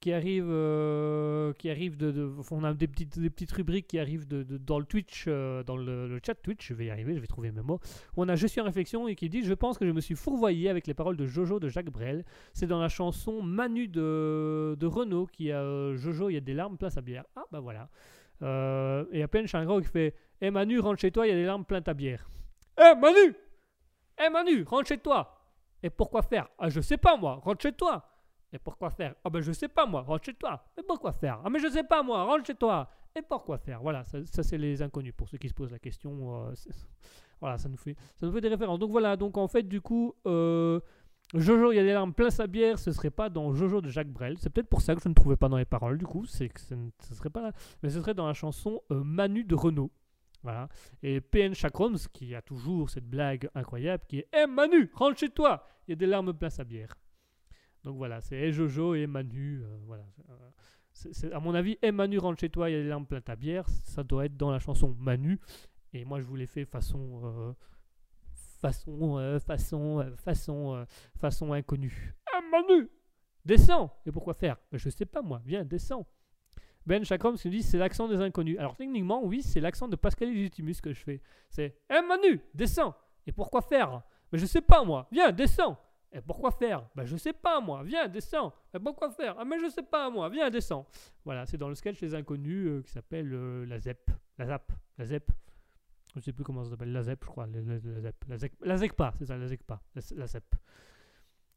S4: qui arrive, euh, qui arrive de, on a des petites, des petites rubriques qui arrivent de, dans le Twitch, euh, dans le, chat Twitch. Je vais y arriver, je vais trouver mes mots. Où on a Je suis en réflexion et qui dit Je pense que je me suis fourvoyé avec les paroles de Jojo de Jacques Brel. C'est dans la chanson Manu de, de Renault qui a euh, Jojo, il y a des larmes plein sa bière. Ah bah voilà. Et à peine Chingro qui fait Eh Manu, rentre chez toi, il y a des larmes plein ta bière. Eh Manu Eh Manu, rentre chez toi. Et pourquoi faire? Ah je sais pas moi, rentre chez toi. Et pourquoi faire? Ah ben je sais pas moi, rentre chez toi. Mais pourquoi faire? Ah mais je sais pas moi, rentre chez toi. Et pourquoi faire? Voilà, ça, c'est les inconnus pour ceux qui se posent la question. euh, voilà, ça nous fait ça nous fait des références. Donc voilà, donc en fait du coup euh, Jojo, il y a des larmes plein sa bière, ce serait pas dans Jojo de Jacques Brel. C'est peut-être pour ça que je ne trouvais pas dans les paroles du coup, c'est que ce ne serait pas là, mais ce serait dans la chanson euh, Manu de Renault. Voilà. Et PN Chakrams, qui a toujours cette blague incroyable, qui est Eh Manu, rentre chez toi Il y a des larmes plein sa bière. Donc voilà, c'est Jojo et Manu. euh, voilà. À mon avis, Eh Manu, rentre chez toi, il y a des larmes plein ta bière. Ça doit être dans la chanson Manu. Et moi, je vous l'ai fait façon. euh, façon. euh, façon. euh, façon. façon inconnue. Eh Manu Descends Et pourquoi faire? Ben, Je sais pas moi, viens, descends. Ben Chakram se dit c'est l'accent des inconnus. Alors techniquement, oui, c'est l'accent de Pascal Legitimus que je fais. C'est Eh Manu, descends Et pourquoi faire? Mais je sais pas moi, viens, descends Et pourquoi faire? Ben je sais pas moi, viens, descends Et pourquoi faire? Ah mais je sais pas moi, viens, descends Voilà, c'est dans le sketch Les Inconnus euh, qui s'appelle euh, la ZEP. La ZAP. La ZEP. Je sais plus comment ça s'appelle, la ZEP, je crois. La, la- ZEP. La, ZEC, la c'est ça, la ZECPA. La, ZEP.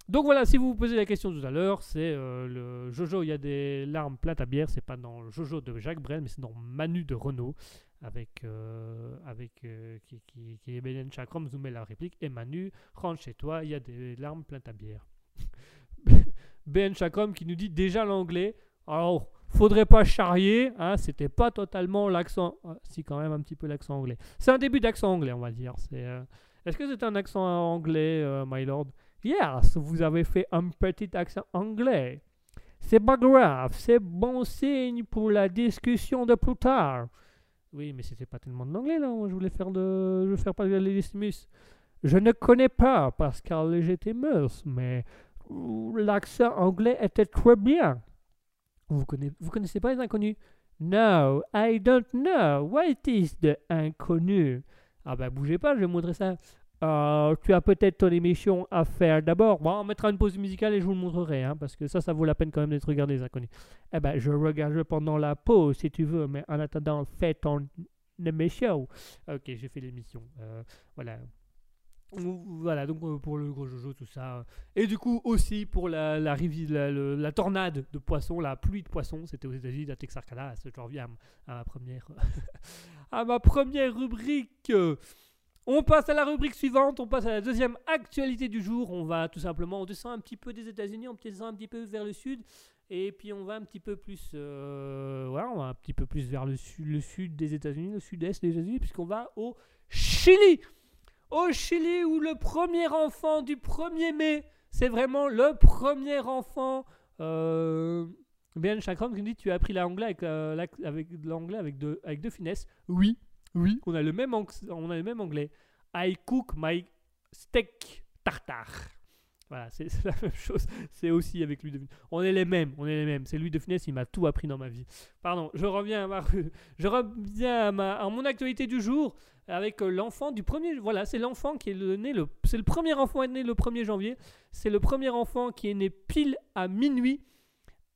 S4: Donc voilà, si vous vous posez la question tout à l'heure, c'est euh, le Jojo, il y a des larmes plates à bière, c'est pas dans Jojo de Jacques Brel, mais c'est dans Manu de Renault, avec, euh, avec euh, qui, qui, qui est Ben Chakram, la réplique, et Manu, rentre chez toi, il y a des larmes plates à bière. Ben Chakram qui nous dit déjà l'anglais, alors faudrait pas charrier, hein, c'était pas totalement l'accent, ah, si quand même un petit peu l'accent anglais. C'est un début d'accent anglais, on va dire. C'est, euh, Est-ce que c'est un accent anglais, euh, my lord? Yes, vous avez fait un petit accent anglais. C'est pas grave, c'est bon signe pour la discussion de plus tard. Oui, mais c'était pas tellement de l'anglais là, je voulais faire de. Je veux faire pas de l'Erasmus. Je ne connais pas Pascal Legitimus, mais l'accent anglais était très bien. Vous connaissez, vous connaissez pas les inconnus? No, I don't know. What is the inconnu? Ah bah bougez pas, je vais vous montrer ça. Euh, tu as peut-être ton émission à faire d'abord. Bon, on mettra une pause musicale et je vous le montrerai, hein, parce que ça, ça vaut la peine quand même d'être regardé, les inconnus. Eh ben, je regarde pendant la pause, si tu veux, mais en attendant, fais ton émission. Ok, j'ai fait l'émission. Euh, voilà. Voilà, donc euh, pour le gros Jojo, tout ça. Et du coup, aussi pour la, la, la, tornade de poissons, la pluie de poissons, c'était aux États-Unis, à Texarkana. Je reviens ma première, à ma première rubrique. On passe à la rubrique suivante, on passe à la deuxième actualité du jour. On va tout simplement, on descend un petit peu des États-Unis, on descend un petit peu vers le sud, et puis on va un petit peu plus, euh, on va un petit peu plus vers le, sud, des États-Unis, le sud-est des États-Unis, puisqu'on va au Chili. Au Chili, où le premier enfant du 1er mai, c'est vraiment le premier enfant. Euh, Ben Chakram qui me dit Tu as appris l'anglais avec, euh, avec avec de, avec de finesse. Oui, oui, on a le même, on a le même anglais. I cook my steak tartare. Voilà, c'est la même chose. C'est aussi avec lui de On est les mêmes, on est les mêmes. C'est lui de finesse, il m'a tout appris dans ma vie. Pardon, je reviens à ma, je reviens à, ma, à mon actualité du jour avec euh, l'enfant du premier. Voilà, c'est l'enfant qui est né le. C'est le premier enfant être né le 1er janvier. C'est le premier enfant qui est né pile à minuit.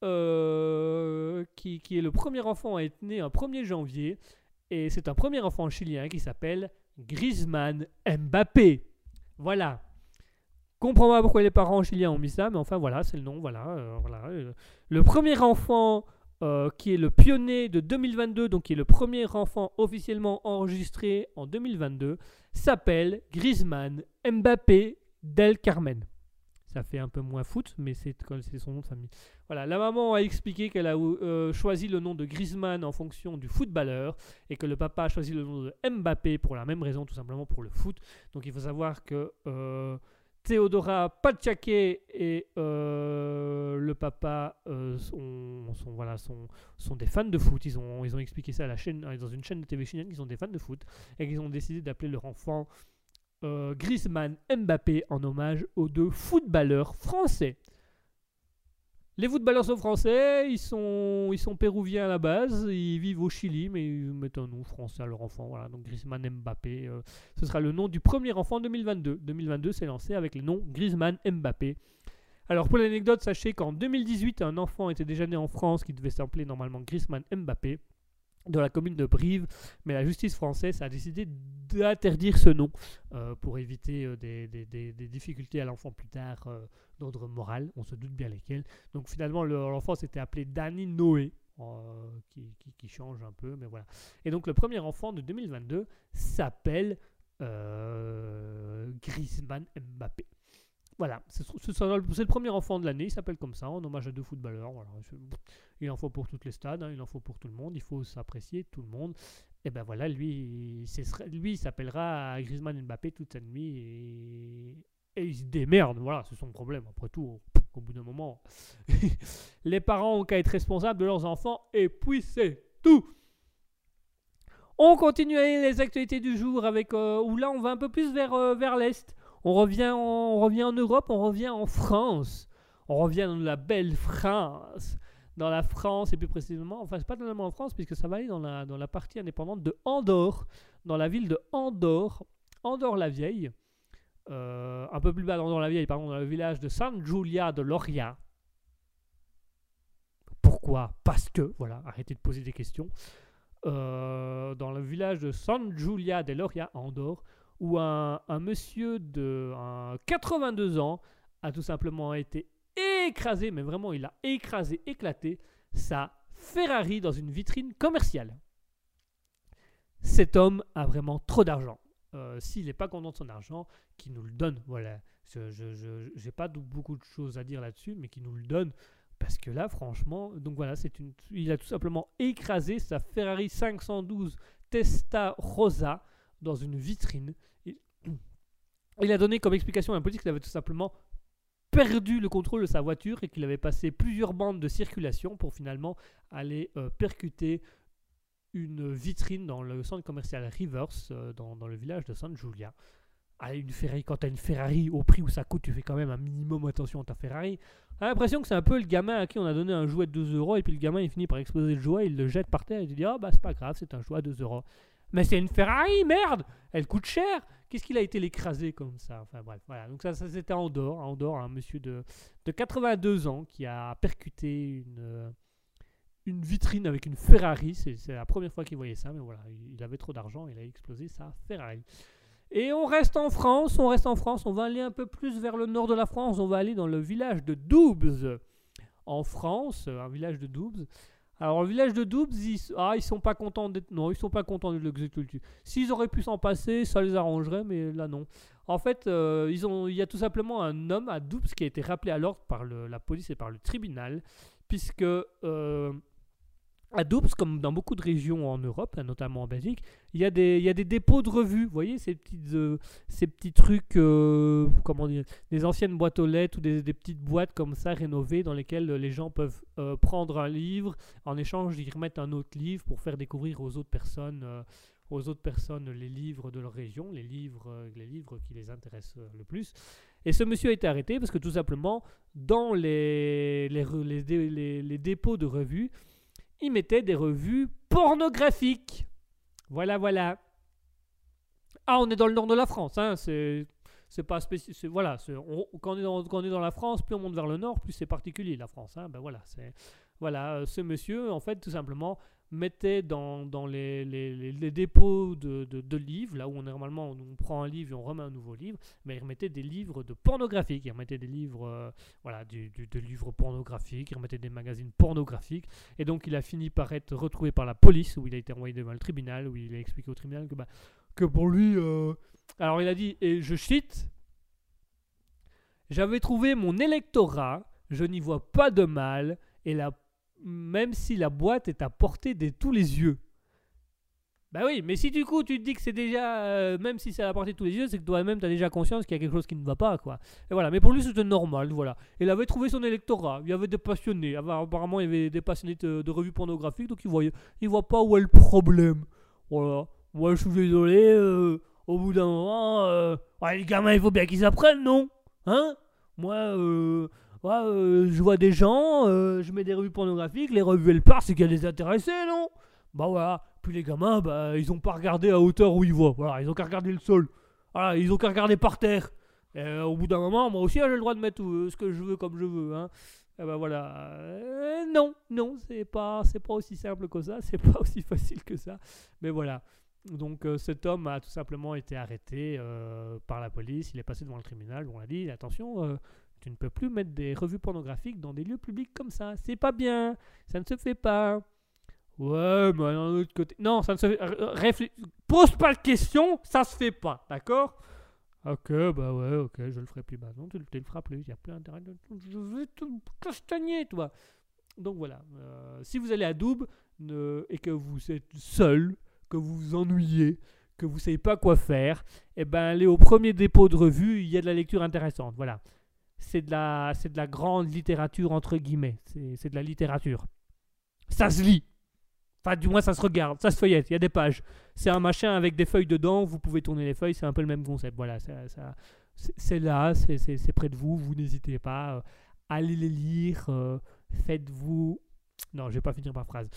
S4: euh, qui, qui est le premier enfant à être né un 1er janvier. Et c'est un premier enfant chilien qui s'appelle Griezmann Mbappé. Voilà. Comprends pas pourquoi les parents chiliens ont mis ça, mais enfin voilà, c'est le nom. Voilà, euh, voilà. euh. Le premier enfant euh, qui est le pionnier de 2022, donc qui est le premier enfant officiellement enregistré en 2022, s'appelle Griezmann Mbappé Del Carmen. Ça fait un peu moins foot, mais c'est son nom de famille. Voilà, la maman a expliqué qu'elle a euh, choisi le nom de Griezmann en fonction du footballeur et que le papa a choisi le nom de Mbappé pour la même raison, tout simplement pour le foot. Donc il faut savoir que euh, Theodora Pachake et euh, le papa euh, sont, voilà, sont, sont des fans de foot. Ils ont, ils ont expliqué ça à la chaîne, dans une chaîne de TV chilienne qu'ils sont des fans de foot et qu'ils ont décidé d'appeler leur enfant euh, Griezmann Mbappé en hommage aux deux footballeurs français. Les footballeurs sont français, ils sont, ils sont péruviens à la base, ils vivent au Chili, mais ils mettent un nom français à leur enfant. Voilà, donc Griezmann Mbappé, euh, ce sera le nom du premier enfant en 2022. 2022 s'est lancé avec le nom Griezmann Mbappé. Alors pour l'anecdote, sachez qu'en 2018, un enfant était déjà né en France qui devait s'appeler normalement Griezmann Mbappé de la commune de Brive, mais la justice française a décidé d'interdire ce nom euh, pour éviter euh, des, des- difficultés à l'enfant plus tard euh, d'ordre moral, on se doute bien lesquels. Donc finalement, le- l'enfant s'était appelé Danny Noé, qui, qui- qui change un peu, mais voilà. Et donc le premier enfant de 2022 s'appelle Griezmann Mbappé. Voilà, c'est le premier enfant de l'année, il s'appelle comme ça, en hommage à deux footballeurs. Il en faut pour toutes les stades, hein, il en faut pour tout le monde, il faut s'apprécier tout le monde. Et ben voilà, lui, il- s'appellera Griezmann Mbappé toute sa nuit et, et il se démerde, voilà, c'est son problème. Après tout, au, bout d'un moment, les parents ont qu'à être responsables de leurs enfants et puis c'est tout. On continue les actualités du jour avec euh, où là on va un peu plus vers, euh, vers l'est. On revient, en, on revient en Europe, on revient en France. On revient dans la belle France. Dans la France, et plus précisément, enfin, c'est pas totalement en France, puisque ça va aller dans la, dans la partie indépendante de Andorre, dans la ville de Andorre, Andorre-la-Vieille. Euh, un peu plus bas d'Andorre-la-Vieille, pardon, dans le village de San Giulia de Loria. Pourquoi? Parce que, voilà, arrêtez de poser des questions. Euh, dans le village de San Giulia de Loria, Andorre, où un, monsieur de un 82 ans a tout simplement été écrasé, mais vraiment il a écrasé, éclaté sa Ferrari dans une vitrine commerciale. Cet homme a vraiment trop d'argent. Euh, S'il n'est pas content de son argent, qu'il nous le donne. Voilà. Je n'ai pas beaucoup de choses à dire là-dessus, mais qu'il nous le donne. Parce que là, franchement, donc voilà, c'est une, il a tout simplement écrasé sa Ferrari 512 Testa Rosa dans une vitrine. Il, a donné comme explication à la police qu'il avait tout simplement perdu le contrôle de sa voiture et qu'il avait passé plusieurs bandes de circulation pour finalement aller euh, percuter une vitrine dans le centre commercial Rivers, euh, dans, le village de San Giulia. Ah, une Ferrari, quand tu as une Ferrari au prix où ça coûte, tu fais quand même un minimum attention à ta Ferrari. A l'impression que c'est un peu le gamin à qui on a donné un jouet de 2 euros et puis le gamin il finit par exploser le jouet, il le jette par terre et il dit Ah bah c'est pas grave, c'est un jouet à 2 euros. Mais c'est une Ferrari, merde Elle coûte cher Qu'est-ce qu'il a été l'écraser comme ça? Enfin bref, voilà. Donc ça, ça c'était Andorre. Andorre, un monsieur de, de 82 ans qui a percuté une, euh, une vitrine avec une Ferrari. C'est la première fois qu'il voyait ça, mais voilà, il avait trop d'argent, il a explosé sa Ferrari. Et on reste en France, on reste en France, on va aller un peu plus vers le nord de la France, on va aller dans le village de Doubs, en France, un village de Doubs. Alors, le village de Doubs, ils, ah, ils sont pas contents. Non, ils sont pas contents de l'exécutif. S'ils auraient pu s'en passer, ça les arrangerait, mais là, non. En fait, euh, il y a tout simplement un homme à Doubs qui a été rappelé à l'ordre par la police et par le tribunal, puisque euh, à Doubs, comme dans beaucoup de régions en Europe, hein, notamment en Belgique, il y a des, dépôts de revues. Vous voyez, ces, euh, petits trucs, euh, des anciennes boîtes aux lettres ou des, petites boîtes comme ça rénovées dans lesquelles les gens peuvent euh, prendre un livre. En échange, ils remettent un autre livre pour faire découvrir aux autres personnes, euh, les livres de leur région, les livres, qui les intéressent le plus. Et ce monsieur a été arrêté parce que tout simplement, dans les- les dépôts de revues, il mettait des revues pornographiques. Voilà, voilà. Ah, on est dans le nord de la France, hein, c'est pas spécial. Voilà, c'est- on- quand, on est dans, quand on est dans la France, plus on monte vers le nord, plus c'est particulier la France. hein. Ben voilà, c'est voilà, euh, ce monsieur, en fait, tout simplement, mettait dans, dans les, les- les- dépôts de, de- livres, là où on, normalement on prend un livre et on remet un nouveau livre, mais il remettait des livres de pornographiques, il remettait des livres, euh, voilà, du, du- de livres pornographiques, il remettait des magazines pornographiques, et donc il a fini par être retrouvé par la police, où il a été envoyé devant le tribunal, où il a expliqué au tribunal que, bah, que pour lui, euh, alors il a dit, et je cite, j'avais trouvé mon électorat, je n'y vois pas de mal, et la, même si la boîte est à portée de tous les yeux. Bah oui, mais si du coup tu te dis que c'est déjà, euh, même si c'est à la portée de tous les yeux, c'est que toi-même tu as déjà conscience qu'il y a quelque chose qui ne va pas, quoi. Et voilà, mais pour lui c'était normal, voilà. Il avait trouvé son électorat, il y avait des passionnés, apparemment il y avait des passionnés de, de revues pornographiques, donc il voyait, il voit pas où est le problème. Voilà. Moi je suis désolé, euh, au bout d'un moment, euh, ouais, les gamins il faut bien qu'ils apprennent, non? Hein? Moi, Ouais, euh, je vois des gens, euh, je mets des revues pornographiques, les revues elles partent, c'est qu'il y a non? Bah voilà. Puis les gamins, bah ils ont pas regardé à hauteur où ils voient. Voilà, ils ont qu'à regarder le sol. Voilà, ils ont qu'à regarder par terre. Euh, au bout d'un moment, moi aussi, hein, j'ai le droit de mettre ce que je veux comme je veux. Hein. Et ben voilà. Non, non, c'est pas, c'est pas aussi simple que ça, c'est pas aussi facile que ça. Mais voilà. Donc cet homme a tout simplement été arrêté par la police. Il est passé devant le tribunal. On a dit attention, tu ne peux plus mettre des revues pornographiques dans des lieux publics comme ça. C'est pas bien. Ça ne se fait pas. Ouais, mais d'un autre côté. Non, ça ne se fait. réflé- Pose pas de questions, ça se fait pas, d'accord? Ok, bah ouais, ok, je le ferai plus. Bah non, tu, tu le feras plus. Il n'y a plus intérêt. Je vais te castagner, toi. Donc voilà. euh, si vous allez à Doub et que vous êtes seul, que vous vous ennuyez, que vous savez pas quoi faire, eh ben allez au premier dépôt de revue, il y a de la lecture intéressante. Voilà. C'est de la, c'est de la grande littérature entre guillemets. C'est, de la littérature. Ça se lit. Enfin, du moins, ça se regarde, ça se feuillette. Il y a des pages. C'est un machin avec des feuilles dedans. Vous pouvez tourner les feuilles. C'est un peu le même concept. Voilà. ça- ça- c'est, là, c'est, près de vous. Vous n'hésitez pas. euh, allez les lire. euh, faites-vous. Non, je vais pas finir ma phrase.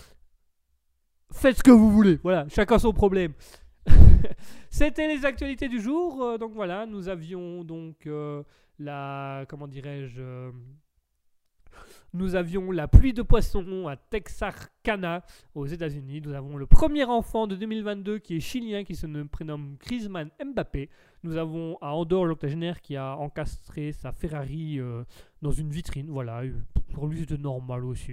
S4: Faites ce que vous voulez. Voilà, chacun son problème. C'était les actualités du jour. euh, donc voilà, nous avions donc la. Comment dirais-je euh, Nous avions la pluie de poissons à Texarkana, aux États-Unis. Nous avons le premier enfant de 2022 qui est chilien, qui se nomme- prénomme Griezmann Mbappé. Nous avons à Andorre l'octogénaire qui a encastré sa Ferrari euh, dans une vitrine. Voilà, euh, pour lui c'était normal aussi.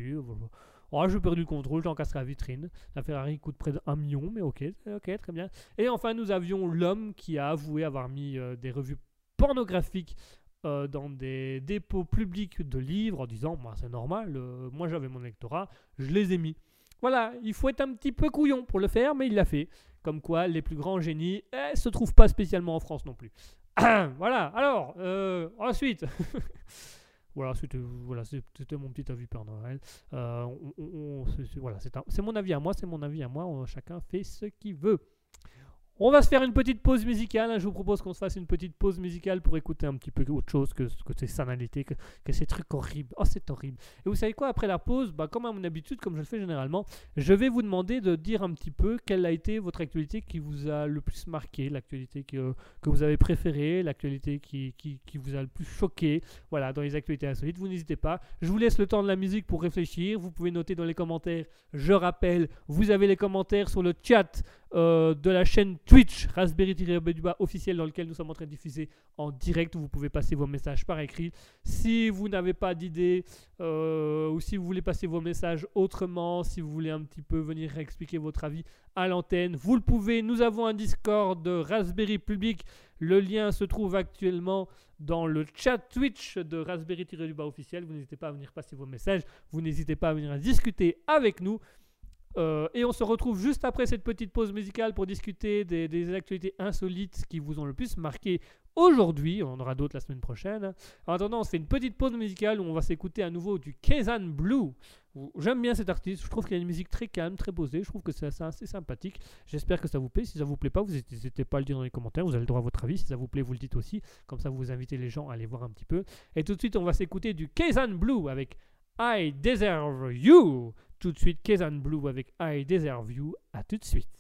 S4: Oh, j'ai perdu le contrôle, j'ai encastré la vitrine. La Ferrari coûte près 1 million, mais ok, ok, très bien. Et enfin, nous avions l'homme qui a avoué avoir mis des revues pornographiques euh, dans des dépôts publics de livres en disant Moi, c'est normal, euh, moi j'avais mon lectorat, je les ai mis. Voilà, il faut être un petit peu couillon pour le faire, mais il l'a fait. Comme quoi, les plus grands génies eh, se trouvent pas spécialement en France non plus. voilà, alors, euh, ensuite. voilà, c'était voilà, mon petit avis Père Noël. Euh, on- c'est- mon avis à moi, c'est mon avis à moi. chacun fait ce qu'il veut. On va se faire une petite pause musicale. hein. Je vous propose qu'on se fasse une petite pause musicale pour écouter un petit peu autre chose que, que ces sanalités, que, que ces trucs horribles. Oh, c'est horrible. Et vous savez quoi Après la pause, bah, comme à mon habitude, comme je le fais généralement, je vais vous demander de dire un petit peu quelle a été votre actualité qui vous a le plus marqué, l'actualité que, que vous avez préférée, l'actualité qui, qui, qui vous a le plus choqué. Voilà, dans les actualités insolites, vous n'hésitez pas. Je vous laisse le temps de la musique pour réfléchir. Vous pouvez noter dans les commentaires. Je rappelle, vous avez les commentaires sur le chat euh, de la chaîne Twitch Raspberry-Bas officiel dans lequel nous sommes en train de diffuser en direct. Vous pouvez passer vos messages par écrit. Si vous n'avez pas d'idée euh, ou si vous voulez passer vos messages autrement, si vous voulez un petit peu venir expliquer votre avis à l'antenne, vous le pouvez. Nous avons un Discord de Raspberry Public. Le lien se trouve actuellement dans le chat Twitch de Raspberry-Bas officiel. Vous n'hésitez pas à venir passer vos messages. Vous n'hésitez pas à venir discuter avec nous. Euh, et on se retrouve juste après cette petite pause musicale pour discuter des, actualités insolites qui vous ont le plus marqué aujourd'hui. On en aura d'autres la semaine prochaine. En attendant, on se fait une petite pause musicale où on va s'écouter à nouveau du Kazan Blue. J'aime bien cet artiste, je trouve qu'il a une musique très calme, très posée, je trouve que c'est assez, sympathique. J'espère que ça vous plaît. Si ça vous plaît pas, vous n'hésitez pas à le dire dans les commentaires, vous avez le droit à votre avis. Si ça vous plaît, vous le dites aussi. Comme ça, vous invitez les gens à aller voir un petit peu. Et tout de suite, on va s'écouter du Kazan Blue avec I Deserve You. Tout de suite, Kazan Blue avec I Deserve You. À tout de suite.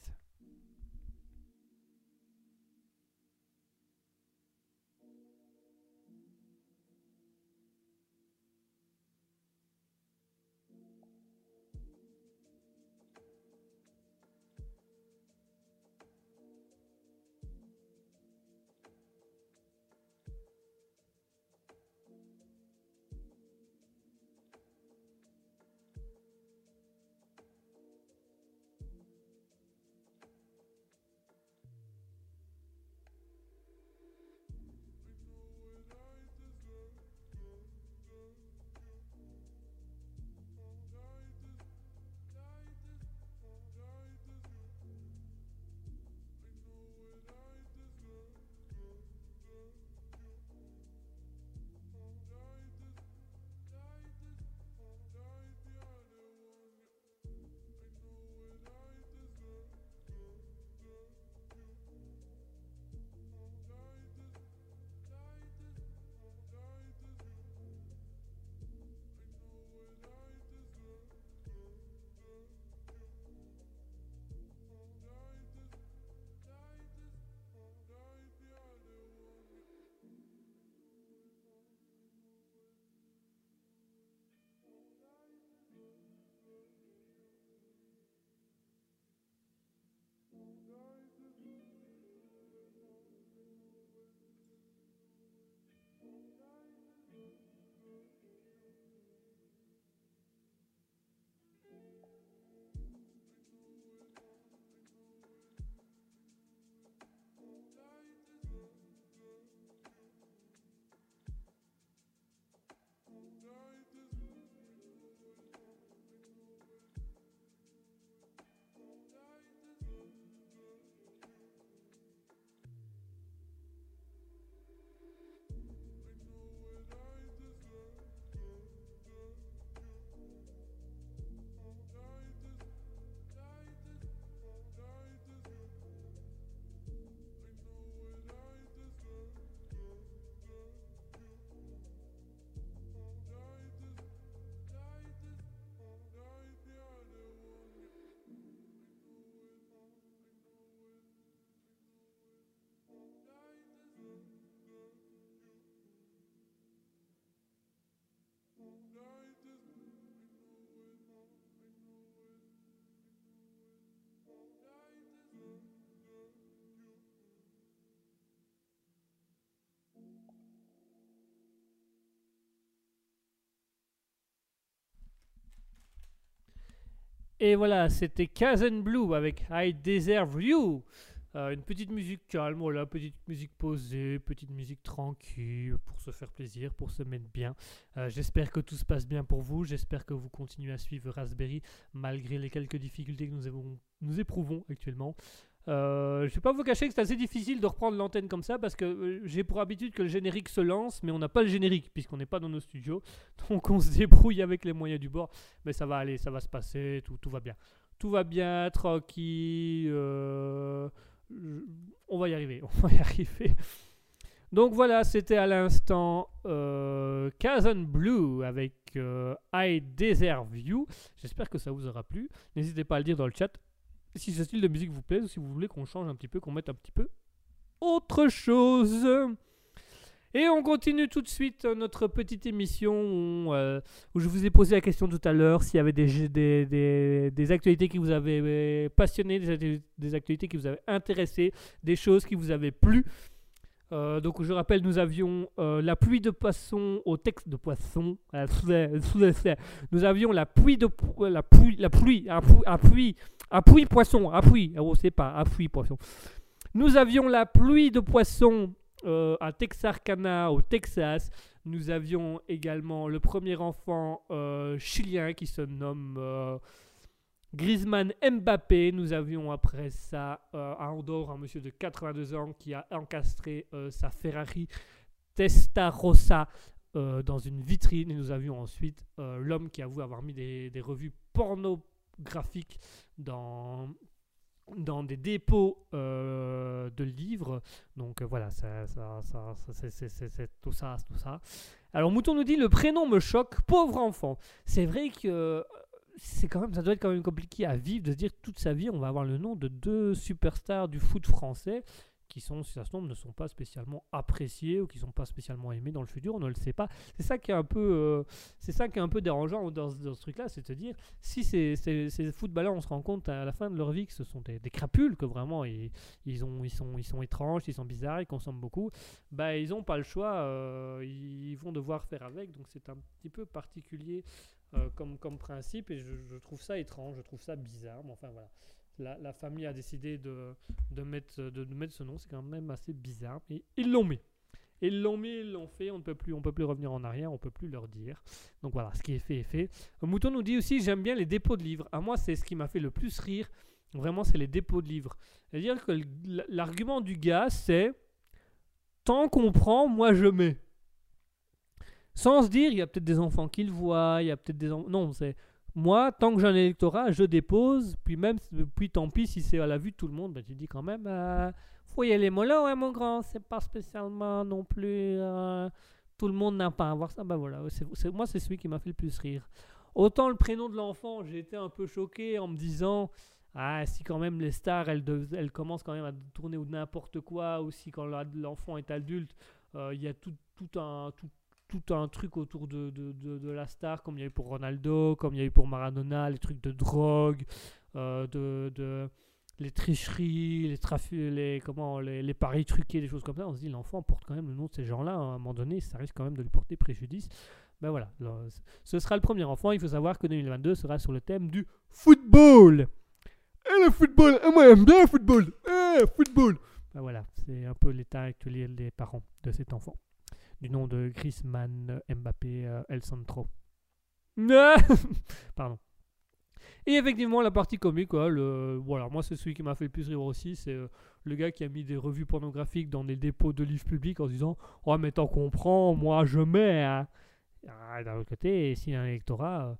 S4: Et voilà, c'était Cousin Blue avec I Deserve You. Euh, une petite musique calme, voilà, petite musique posée, petite musique tranquille, pour se faire plaisir, pour se mettre bien. Euh, j'espère que tout se passe bien pour vous, j'espère que vous continuez à suivre Raspberry malgré les quelques difficultés que nous éprouvons actuellement. Euh, je ne vais pas vous cacher que c'est assez difficile de reprendre l'antenne comme ça parce que euh, j'ai pour habitude que le générique se lance, mais on n'a pas le générique puisqu'on n'est pas dans nos studios. Donc on se débrouille avec les moyens du bord. Mais ça va aller, ça va se passer, tout, va bien. Tout va bien, tranquille. euh, on va y arriver, on va y arriver. Donc voilà, c'était à l'instant euh, Cousin Blue avec I Deserve You. J'espère que ça vous aura plu. N'hésitez pas à le dire dans le chat si ce style de musique vous plaît ou si vous voulez qu'on change un petit peu, qu'on mette un petit peu autre chose. Et on continue tout de suite notre petite émission où, euh, je vous ai posé la question tout à l'heure s'il y avait des, des, des, des actualités qui vous avaient euh, passionné, des actualités qui vous avaient intéressé, des choses qui vous avaient plu. Euh, donc je rappelle, nous avions euh, la pluie de poissons au texte de poisson. Euh, Nous avions la pluie de la pluie, la pluie, pluie, appui poisson, appui, oh c'est pas, appui poisson. Nous avions la pluie de poissons euh, à Texarkana au Texas. Nous avions également le premier enfant euh, chilien qui se nomme euh, Griezmann Mbappé. Nous avions après ça euh, à Andorre un monsieur de 82 ans qui a encastré euh, sa Ferrari Testarossa euh, dans une vitrine. Et nous avions ensuite euh, l'homme qui avoue avoir mis des, revues pornographiques dans, dans des dépôts euh, de livres. Donc voilà, ça, ça, ça, c'est- tout ça, tout ça. Alors Mouton nous dit le prénom me choque, pauvre enfant. C'est vrai que c'est quand même, ça doit être quand même compliqué à vivre de se dire toute sa vie on va avoir le nom de deux superstars du foot français qui sont, si ça se tombe, ne sont pas spécialement appréciés ou qui sont pas spécialement aimés dans le futur, on ne le sait pas. C'est ça qui est un peu, euh, c'est ça qui est un peu dérangeant dans, dans ce truc-là, c'est de dire si ces, ces, ces footballeurs, on se rend compte à la fin de leur vie que ce sont des, des crapules, que vraiment ils, ils, ont, ils, sont, ils sont étranges, ils sont bizarres, ils consomment beaucoup, bah ils n'ont pas le choix, euh, ils vont devoir faire avec, donc c'est un petit peu particulier euh, comme, principe et je, trouve ça étrange, je trouve ça bizarre, mais enfin voilà. La, famille a décidé de, mettre, de, mettre ce nom, c'est quand même assez bizarre, mais ils l'ont mis. Ils l'ont mis, ils l'ont fait, on ne peut plus, on peut plus revenir en arrière, on peut plus leur dire. Donc voilà, ce qui est fait est fait. Mouton nous dit aussi j'aime bien les dépôts de livres. À moi, c'est ce qui m'a fait le plus rire. Vraiment, c'est les dépôts de livres. C'est-à-dire que l'argument du gars, c'est tant qu'on prend, moi je mets. Sans se dire, il y a peut-être des enfants qui le voient, il y a peut-être des en- non, c'est moi, tant que j'ai un électorat, je dépose, puis même, puis tant pis si c'est à la vue de tout le monde, ben, tu dis quand même, euh, faut y aller mollo, hein, mon grand, c'est pas spécialement non plus, euh, tout le monde n'a pas à voir ça, ben voilà, moi c'est celui qui m'a fait le plus rire. Autant le prénom de l'enfant, j'ai été un peu choqué en me disant, ah, si quand même les stars, elles, elles commencent quand même à tourner ou n'importe quoi, ou si quand l'enfant est adulte, euh, il y a tout, tout un... tout un truc autour de, de, de, la star, comme il y a eu pour Ronaldo, comme il y a eu pour Maradona, les trucs de drogue, euh, de, les tricheries, les, trafi- les, comment, les, les paris truqués, des choses comme ça. On se dit, l'enfant porte quand même le nom de ces gens-là. À un moment donné, ça risque quand même de lui porter préjudice. Ben voilà, ce sera le premier enfant. Il faut savoir que 2022 sera sur le thème du football. Et le football, et moi j'aime bien le football. Eh, football. Ben voilà, c'est un peu l'état actuel des parents de cet enfant du nom de Griezmann Mbappé euh, El Centro. Pardon. Et effectivement, la partie comique, quoi, le, voilà, moi c'est celui qui m'a fait le plus rire aussi, c'est euh, le gars qui a mis des revues pornographiques dans des dépôts de livres publics en se disant Oh, mais tant qu'on prend, moi je mets. hein. Ah, D'un autre côté, s'il y a un électorat, euh,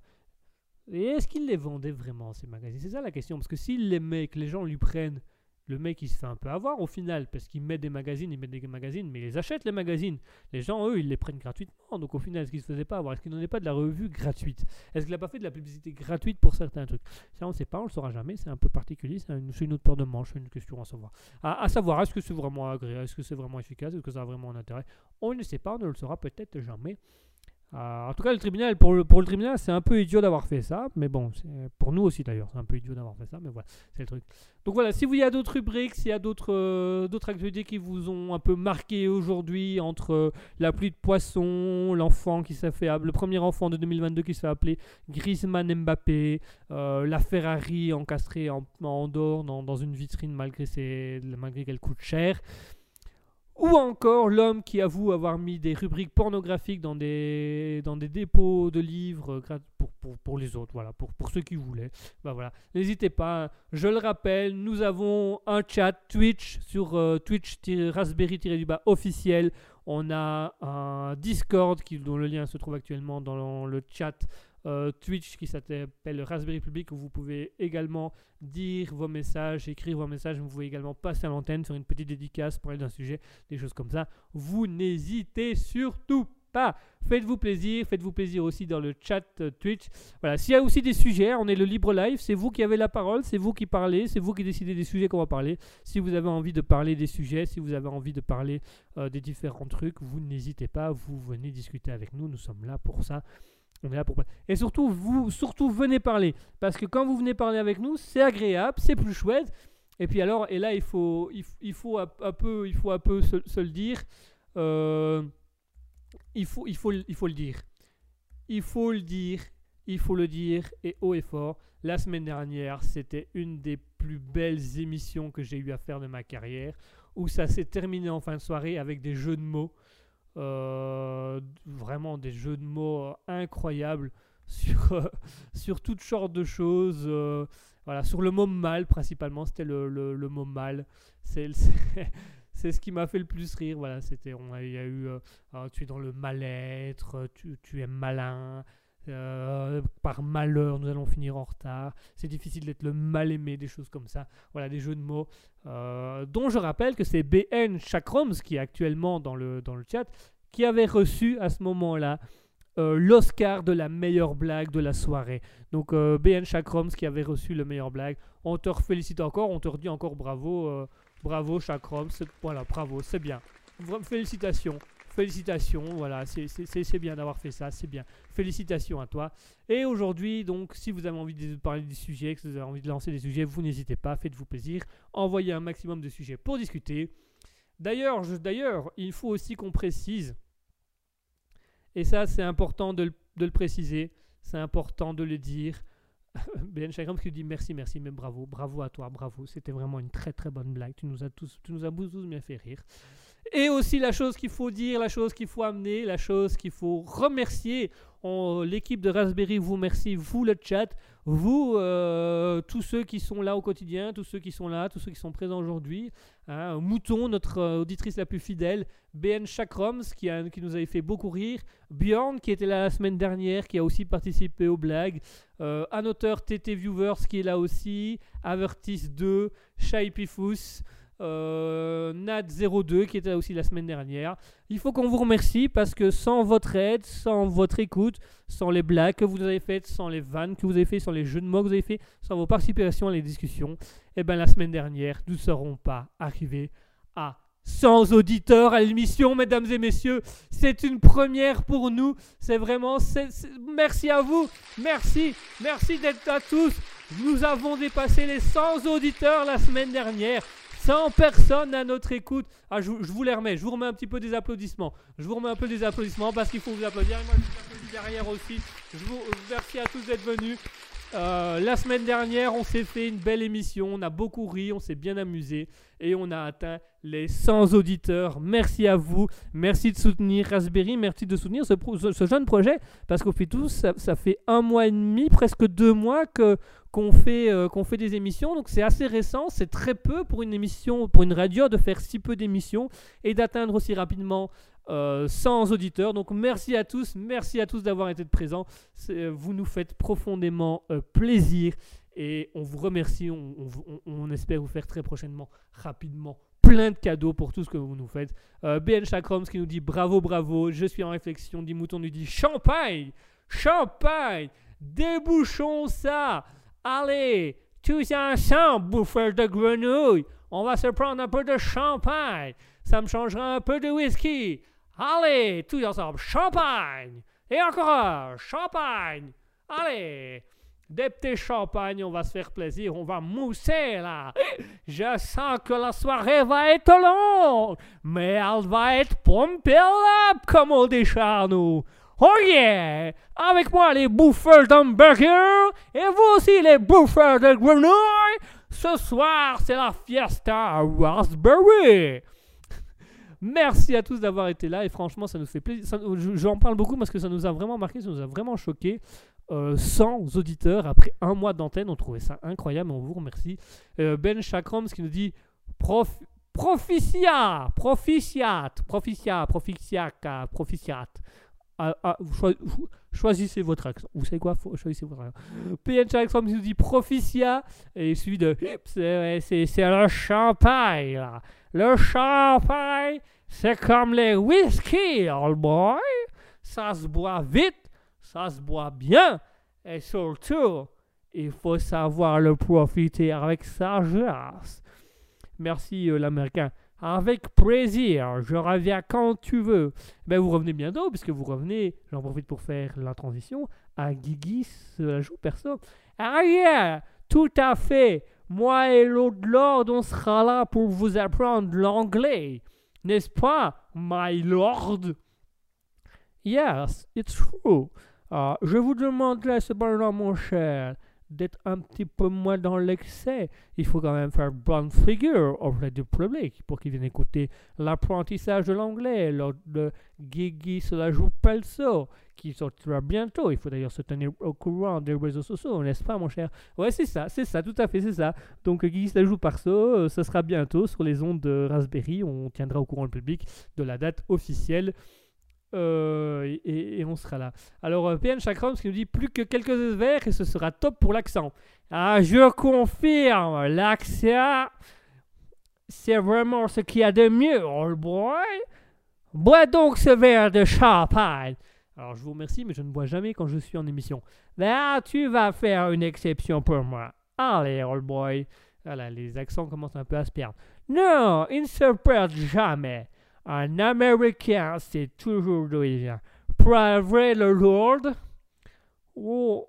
S4: et est-ce qu'il les vendait vraiment ces magazines? C'est ça la question, parce que s'il les met, que les gens lui prennent, le mec il se fait un peu avoir au final, parce qu'il met des magazines, il met des magazines, mais il les achète les magazines. Les gens, eux, ils les prennent gratuitement. Donc au final, est-ce qu'il se faisait pas avoir Est-ce qu'il n'en est pas de la revue gratuite? Est-ce qu'il n'a pas fait de la publicité gratuite pour certains trucs? Ça, on ne sait pas, on ne le saura jamais. C'est un peu particulier. C'est une, autre paire de manches, une question à savoir. À savoir, est-ce que c'est vraiment agréable Est-ce que c'est vraiment efficace Est-ce que ça a vraiment un intérêt? On ne sait pas, on ne le saura peut-être jamais. Euh, en tout cas, le tribunal, pour le, pour le tribunal, c'est un peu idiot d'avoir fait ça, mais bon, pour nous aussi d'ailleurs, c'est un peu idiot d'avoir fait ça, mais voilà, c'est le truc. Donc voilà, si vous y a d'autres rubriques, s'il y a d'autres euh, actualités qui vous ont un peu marqué aujourd'hui, entre euh, la pluie de poissons, l'enfant qui s'est le premier enfant de 2022 qui se fait appeler Griezmann Mbappé, euh, la Ferrari encastrée en, en Andorre dans, dans une vitrine malgré, malgré qu'elle coûte cher. Ou encore l'homme qui avoue avoir mis des rubriques pornographiques dans des, dans des dépôts de livres euh, pour, pour, pour les autres, voilà, pour, pour ceux qui voulaient. Bah voilà. N'hésitez pas, je le rappelle, nous avons un chat Twitch sur euh, Twitch-Raspberry-du-bas officiel. On a un Discord dont le lien se trouve actuellement dans le chat euh, Twitch qui s'appelle Raspberry Public où vous pouvez également dire vos messages, écrire vos messages. Vous pouvez également passer à l'antenne, faire une petite dédicace, parler d'un sujet, des choses comme ça. Vous n'hésitez surtout pas. Faites-vous plaisir, faites-vous plaisir aussi dans le chat euh, Twitch. Voilà, s'il y a aussi des sujets, on est le libre live, c'est vous qui avez la parole, c'est vous qui parlez, c'est vous qui décidez des sujets qu'on va parler. Si vous avez envie de parler des sujets, si vous avez envie de parler euh, des différents trucs, vous n'hésitez pas, vous venez discuter avec nous, nous sommes là pour ça. On est là pour Et surtout, vous, surtout, venez parler. Parce que quand vous venez parler avec nous, c'est agréable, c'est plus chouette. Et puis alors, et là, il faut, il, il faut un, peu, il faut un peu se, le dire. Euh, il, faut, il, faut, il faut le dire. Il faut le dire. Il faut le dire. Et haut et fort. La semaine dernière, c'était une des plus belles émissions que j'ai eu à faire de ma carrière. Où ça s'est terminé en fin de soirée avec des jeux de mots. Euh, vraiment des jeux de mots euh, incroyables sur, euh, sur toutes sortes de choses. voilà, sur le mot mal principalement, c'était le, le, mot mal. C'est c'est- ce qui m'a fait le plus rire. Voilà, c'était il y a eu ah, tu es dans le mal-être, tu, tu es malin. Euh, par malheur, nous allons finir en retard. C'est difficile d'être le mal-aimé, des choses comme ça. Voilà, des jeux de mots. euh, dont je rappelle que c'est BN Chakroms qui est actuellement dans le, dans le chat, qui avait reçu à ce moment-là euh, l'Oscar de la meilleure blague de la soirée. Donc BN Chakroms qui avait reçu le meilleur blague. On te félicite encore, on te redit encore bravo, bravo Chakroms. Voilà, bravo, c'est bien. Félicitations, félicitations, voilà, c'est- bien d'avoir fait ça, c'est bien. Félicitations à toi. Et aujourd'hui, donc, si vous avez envie de parler des sujets, que vous avez envie de lancer des sujets, vous n'hésitez pas, faites-vous plaisir, envoyez un maximum de sujets pour discuter. D'ailleurs, il faut aussi qu'on précise, et ça c'est important de, le- de le préciser, c'est important de le dire. Ben Chagram qui dit merci, merci, mais bravo, bravo à toi, bravo. C'était vraiment une très très bonne blague. Tu nous as tous, tu nous as tous bien fait rire. Et aussi la chose qu'il faut dire, la chose qu'il faut amener, la chose qu'il faut remercier. L'équipe de Raspberry vous remercie, vous le chat, vous, euh, tous ceux qui sont là au quotidien, tous ceux qui sont là, tous ceux qui sont présents aujourd'hui. Hein, Mouton, notre euh, auditrice la plus fidèle, BN Chakroms qui, a- qui nous avait fait beaucoup rire, Bjorn qui était là la semaine dernière, qui a aussi participé aux blagues, euh, un auteur TT Viewers qui est là aussi, Avertis 2, Shai Pifous, euh, Nat02 qui était là aussi la semaine dernière. Il faut qu'on vous remercie parce que sans votre aide, sans votre écoute, sans les blagues que vous avez faites, sans les vannes que vous avez faites, sans les jeux de mots que vous avez faits, sans vos participations à les discussions, et ben la semaine dernière, nous ne serons pas arrivés à 100 auditeurs à l'émission, mesdames et messieurs. C'est une première pour nous. C'est vraiment. Merci à vous. Merci. Merci d'être à tous. Nous avons dépassé les 100 auditeurs la semaine dernière. 100 personnes à notre écoute. Ah, je, vous- les remets. Je vous remets un petit peu des applaudissements. Je vous remets un peu des applaudissements parce qu'il faut vous applaudir. Et moi, je vous applaudis derrière aussi. Je vous merci à tous d'être venus. Euh, la semaine dernière, on s'est fait une belle émission, on a beaucoup ri, on s'est bien amusé et on a atteint les 100 auditeurs. Merci à vous, merci de soutenir Raspberry, merci de soutenir ce, jeune projet. Parce qu'au fait tout, ça, fait un mois et demi, presque deux mois que qu'on fait, euh, qu'on fait des émissions, donc c'est assez récent, c'est très peu pour une émission, pour une radio de faire si peu d'émissions et d'atteindre aussi rapidement euh, 100 auditeurs. Donc merci à tous, merci à tous d'avoir été présents. C'est- Vous nous faites profondément euh, plaisir et on vous remercie. On, espère vous faire très prochainement, rapidement, plein de cadeaux pour tout ce que vous nous faites. Euh, BN Chakroms qui nous dit bravo, bravo, je suis en réflexion. Dit Mouton nous dit champagne, champagne, débouchons ça. Allez, tous ensemble, bouffeurs de grenouilles, on va se prendre un peu de champagne. Ça me changera un peu de whisky. Allez, tous ensemble, champagne. Et encore un. Champagne. Allez. Des petits champagnes, on va se faire plaisir, on va mousser là. Je sens que la soirée va être longue, mais elle va être pumped up, comme on dit chez nous. Oh yeah! Avec moi les bouffeurs d'hamburger et vous aussi les bouffeurs de grenouilles. Ce soir, c'est la fiesta à Raspberry. Merci à tous d'avoir été là et franchement, ça nous fait plaisir. J'en parle beaucoup parce que ça nous a vraiment marqué, ça nous a vraiment choqué. Euh, 100 auditeurs après un mois d'antenne, on trouvait ça incroyable, on vous remercie. Euh, ben Chakroms qui nous dit prof, proficia, proficiat, proficia, proficiaca. Ah, ah, choi- cho- choisissez votre accent. Vous savez quoi? Faut- Choisissez votre accent. PN Chakroms qui nous dit proficia et suivi de c'est le champagne là. Le champagne, c'est comme les whisky, old boy. Ça se boit vite, ça se boit bien. Et surtout, il faut savoir le profiter avec sagesse. Merci euh, l'américain. Avec plaisir, je reviens quand tu veux. Ben, vous revenez bientôt, puisque vous revenez, j'en profite pour faire la transition, à Guigui la joue perso. Ah yeah, tout à fait. Moi et l'autre Lord, on sera là pour vous apprendre l'anglais. N'est-ce pas, my lord? Yes, it's true. Ah, je vous demanderai cependant, mon cher, d'être un petit peu moins dans l'excès. Il faut quand même faire bonne figure auprès du public pour qu'ils viennent écouter l'apprentissage de l'anglais lors de Guigui se la joue Pelso, qui sortira bientôt. Il faut d'ailleurs se tenir au courant des réseaux sociaux, n'est-ce pas, mon cher? Ouais, c'est ça, c'est ça, tout à fait, c'est ça. Donc, Guigui se la joue Perso, euh, ça sera bientôt sur les ondes de Raspberry. On tiendra au courant le public de la date officielle. Euh, et- on sera là. Alors, euh, PN Chakrams qui nous dit plus que quelques vers et ce sera top pour l'accent. Ah, je confirme, l'accent, c'est vraiment ce qu'il y a de mieux, old boy. Bois donc ce verre de champagne. Alors, je vous remercie, mais je ne bois jamais quand je suis en émission. Là, tu vas faire une exception pour moi. Allez, old boy. Voilà, les accents commencent un peu à se perdre. Non, ils ne se perdent jamais. Un Américain, c'est toujours d'où il vient. Le Lord? Oh,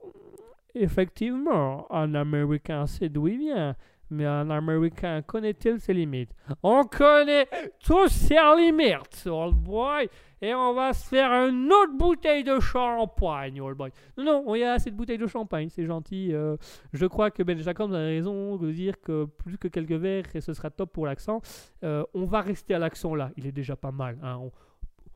S4: effectivement, un Américain sait d'où il vient. Mais un Américain connaît-il ses limites? On connaît tous ses limites, old boy. Et on va se faire une autre bouteille de champagne, old boy. Non, non, il y a assez de bouteilles de champagne, c'est gentil. euh, je crois que Ben Jacobs a raison de dire que plus que quelques verres, ce sera top pour l'accent. Euh, on va rester à l'accent là, il est déjà pas mal. hein. On,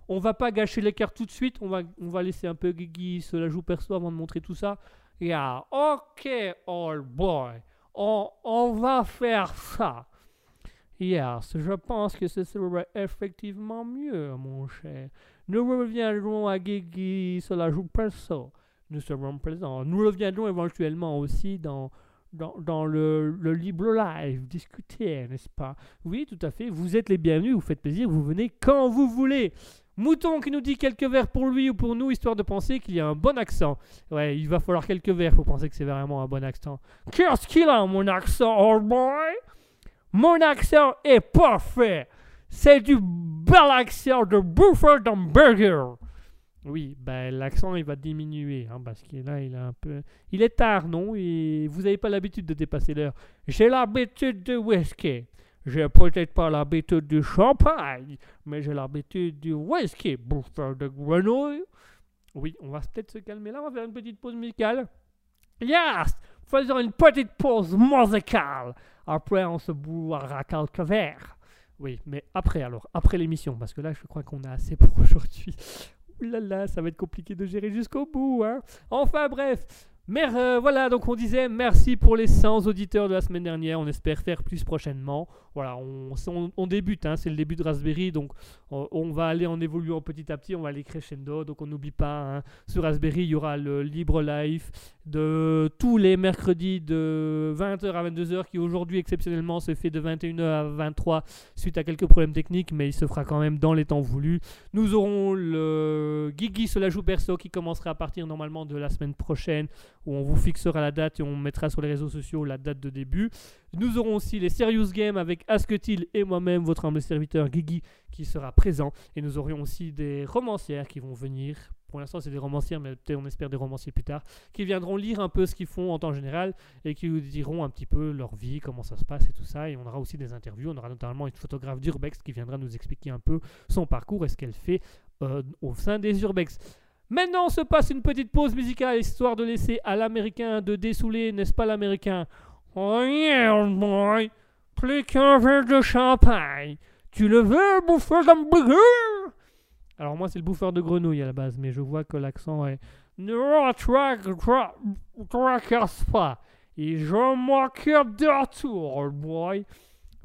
S4: on va pas gâcher l'écart tout de suite, on va, on va laisser un peu Guigui se la joue perso avant de montrer tout ça. Yeah, ok, old boy, on, va faire ça. Yes, je pense que ce serait effectivement mieux, mon cher. Nous reviendrons à Guigui se la joue perso. Nous serons présents. Nous reviendrons éventuellement aussi dans, dans, dans le, le libre live, discuter, n'est-ce pas? Oui, tout à fait. Vous êtes les bienvenus, vous faites plaisir, vous venez quand vous voulez. Mouton qui nous dit quelques vers pour lui ou pour nous, histoire de penser qu'il y a un bon accent. Ouais, il va falloir quelques vers pour penser que c'est vraiment un bon accent. Qu'est-ce qu'il a, mon accent, old boy? Mon accent est parfait. C'est du bel accent de bouffeur d'hamburger. Oui, ben l'accent il va diminuer hein, parce que là il est un peu. Il est tard, non? Et vous n'avez pas l'habitude de dépasser l'heure. J'ai l'habitude de whisky. J'ai peut-être pas l'habitude du champagne, mais j'ai l'habitude du whisky. Bouffeur de grenouille. Oui, on va peut-être se calmer là, on va faire une petite pause musicale. Yes Faisons une petite pause musicale. Après, on se boira quelques verres. Oui, mais après alors, après l'émission, parce que là, je crois qu'on a assez pour aujourd'hui. Ouh là là, ça va être compliqué de gérer jusqu'au bout. Hein. Enfin bref, mais euh, voilà, donc on disait merci pour les 100 auditeurs de la semaine dernière. On espère faire plus prochainement. Voilà, on, débute, hein, c'est le début de Raspberry, donc on, va aller en évoluant petit à petit, on va aller crescendo. Donc on n'oublie pas, hein, sur Raspberry, il y aura le libre live de tous les mercredis de 20h à 22h, qui aujourd'hui exceptionnellement se fait de 21h à 23 suite à quelques problèmes techniques, mais il se fera quand même dans les temps voulus. Nous aurons le Guigui se la joue perso qui commencera à partir normalement de la semaine prochaine où on vous fixera la date et on mettra sur les réseaux sociaux la date de début. Nous aurons aussi les Serious Games avec Asketil et moi-même, votre humble serviteur Guigui, qui sera présent. Et nous aurons aussi des romancières qui vont venir pour l'instant c'est des romancières, mais peut-être on espère des romanciers plus tard, qui viendront lire un peu ce qu'ils font en temps général et qui nous diront un petit peu leur vie, comment ça se passe et tout ça. Et on aura aussi des interviews. On aura notamment une photographe d'Urbex qui viendra nous expliquer un peu son parcours et ce qu'elle fait euh, au sein des Urbex. Maintenant, on se passe une petite pause musicale histoire de laisser à l'américain de dessouler, n'est-ce pas l'américain? Oh yeah, boy, plus qu'un verre de champagne. Tu le veux, bouffeur d'hamburger Alors moi, c'est le bouffeur de grenouille à la base, mais je vois que l'accent est... Ne tracasse pas. Et je m'occupe de retour, boy.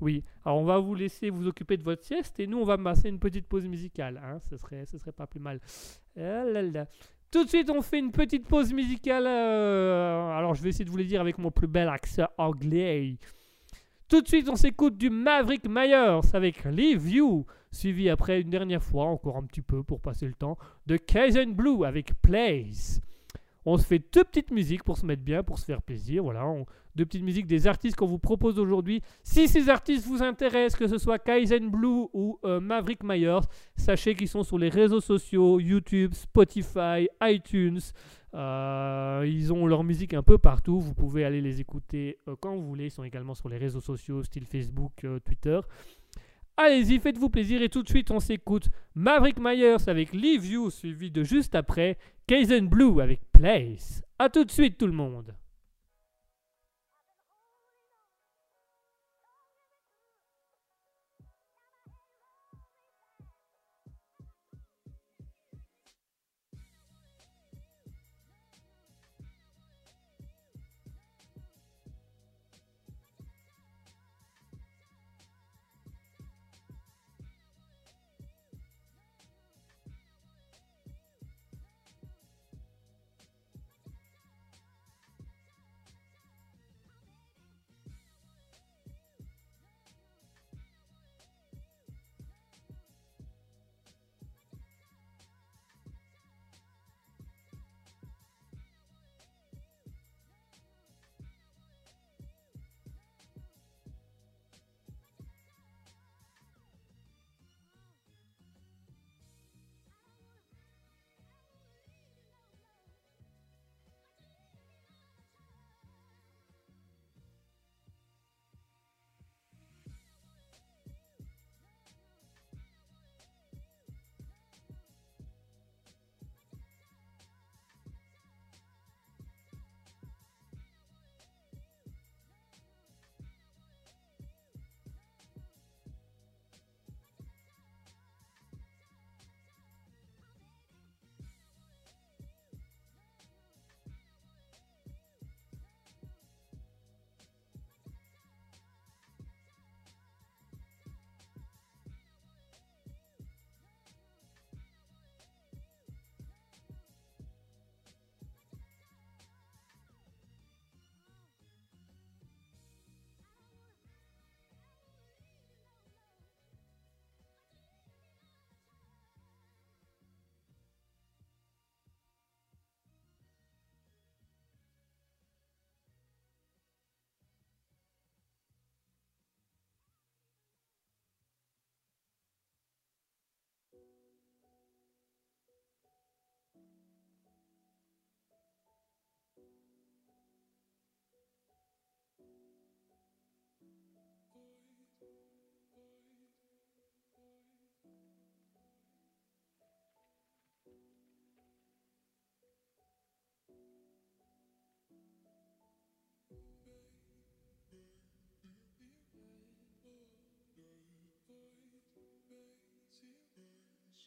S4: Oui, alors on va vous laisser vous occuper de votre sieste et nous on va passer une petite pause musicale. Hein, ce, serait, ce serait pas plus mal. Ah là là. Tout de suite on fait une petite pause musicale. euh, alors je vais essayer de vous le dire avec mon plus bel accent anglais. Tout de suite on s'écoute du Maverick Myers avec Leave You. Suivi après une dernière fois, encore un petit peu pour passer le temps, de Kaizen Blue avec Place. On se fait deux petites musiques pour se mettre bien, pour se faire plaisir. Voilà, on- deux petites musiques des artistes qu'on vous propose aujourd'hui. Si ces artistes vous intéressent, que ce soit Kaizen Blue ou euh, Maverick Myers, sachez qu'ils sont sur les réseaux sociaux, YouTube, Spotify, iTunes. Euh, ils ont leur musique un peu partout. Vous pouvez aller les écouter euh, quand vous voulez. Ils sont également sur les réseaux sociaux, style Facebook, Twitter. Allez-y, faites-vous plaisir. Et tout de suite, on s'écoute Maverick Myers avec Leave You, suivi de juste après Kaizen Blue avec Place. A tout de suite, tout le monde.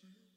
S4: should.